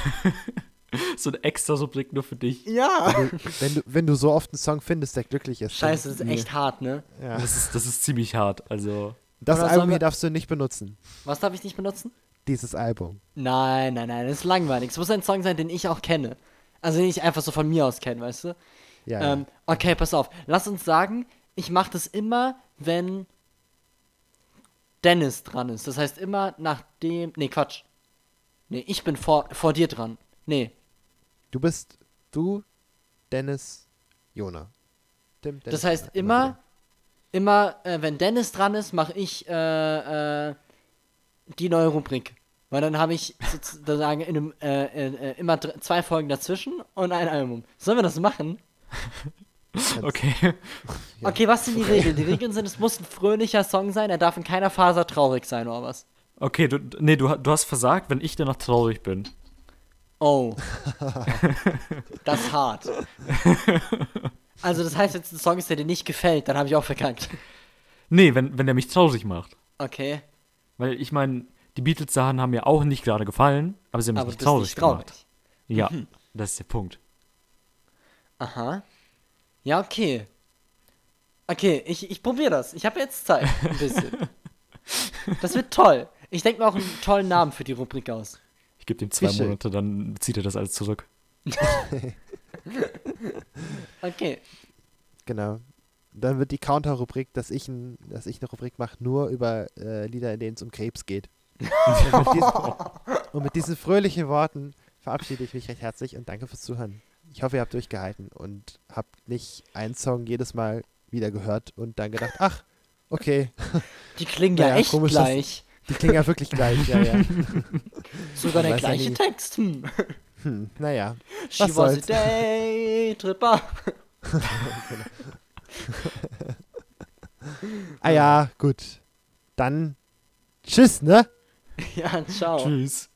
So eine extra Rubrik nur für dich. Ja. wenn, du, wenn du so oft einen Song findest, der glücklich ist. Scheiße, das ist echt hart, ne? Ja. Das ist, das ist ziemlich hart. Also, Das Oder Album hier darfst du nicht benutzen. Was darf ich nicht benutzen? Dieses Album. Nein, nein, nein, das ist langweilig. Es muss ein Song sein, den ich auch kenne. Also den ich einfach so von mir aus kenne, weißt du? Ja, Ähm, okay, pass auf. Lass uns sagen, ich mache das immer, wenn Dennis dran ist. Das heißt immer nachdem. Nee, Quatsch. Nee, ich bin vor, vor dir dran. Nee. Du bist du, Dennis, Jona. Tim, Dennis, Das heißt Jona, immer, immer, äh, wenn Dennis dran ist, mache ich äh, äh, die neue Rubrik. Weil dann habe ich sozusagen in einem, äh, äh, äh, immer zwei Folgen dazwischen und ein Album. Sollen wir das machen? [laughs] okay. [laughs] Ja. Okay, was sind die Regeln? Die Regeln sind, es muss ein fröhlicher Song sein, er darf in keiner Phase traurig sein oder was? Okay, du, nee, du, du hast versagt, wenn ich danach traurig bin. Oh. [laughs] das ist hart. Also das heißt, wenn es ein Song ist, der dir nicht gefällt, dann habe ich auch verkackt. Nee, wenn, wenn der mich traurig macht. Okay, Weil ich meine, die Beatles-Sachen haben mir auch nicht gerade gefallen, aber sie haben mich aber nicht traurig, nicht traurig. gemacht. Ja, das ist der Punkt. Aha. Ja, okay. Okay, ich, ich probiere das. Ich habe jetzt Zeit. Ein bisschen. [laughs] Das wird toll. Ich denke mir auch einen tollen Namen für die Rubrik aus. Ich gebe dem zwei Fische. Monate, dann zieht er das alles zurück. [laughs] Okay. Genau. Dann wird die Counter-Rubrik, dass ich, ein, dass ich eine Rubrik mache, nur über äh, Lieder, in denen es um Krebs geht. und, mit diesen, und mit diesen fröhlichen Worten verabschiede ich mich recht herzlich und danke fürs Zuhören. Ich hoffe, ihr habt durchgehalten und habt nicht einen Song jedes Mal wieder gehört und dann gedacht, ach, okay, [laughs] Die klingen ja Naja, echt komisch, gleich. die klingen ja wirklich gleich. Ja, ja. [laughs] Sogar der ja gleiche nie. Text. Hm. Hm, naja, She Was was a soll's. day tripper. [laughs] Ah ja, gut. Dann tschüss, ne? Ja, ciao. Tschüss.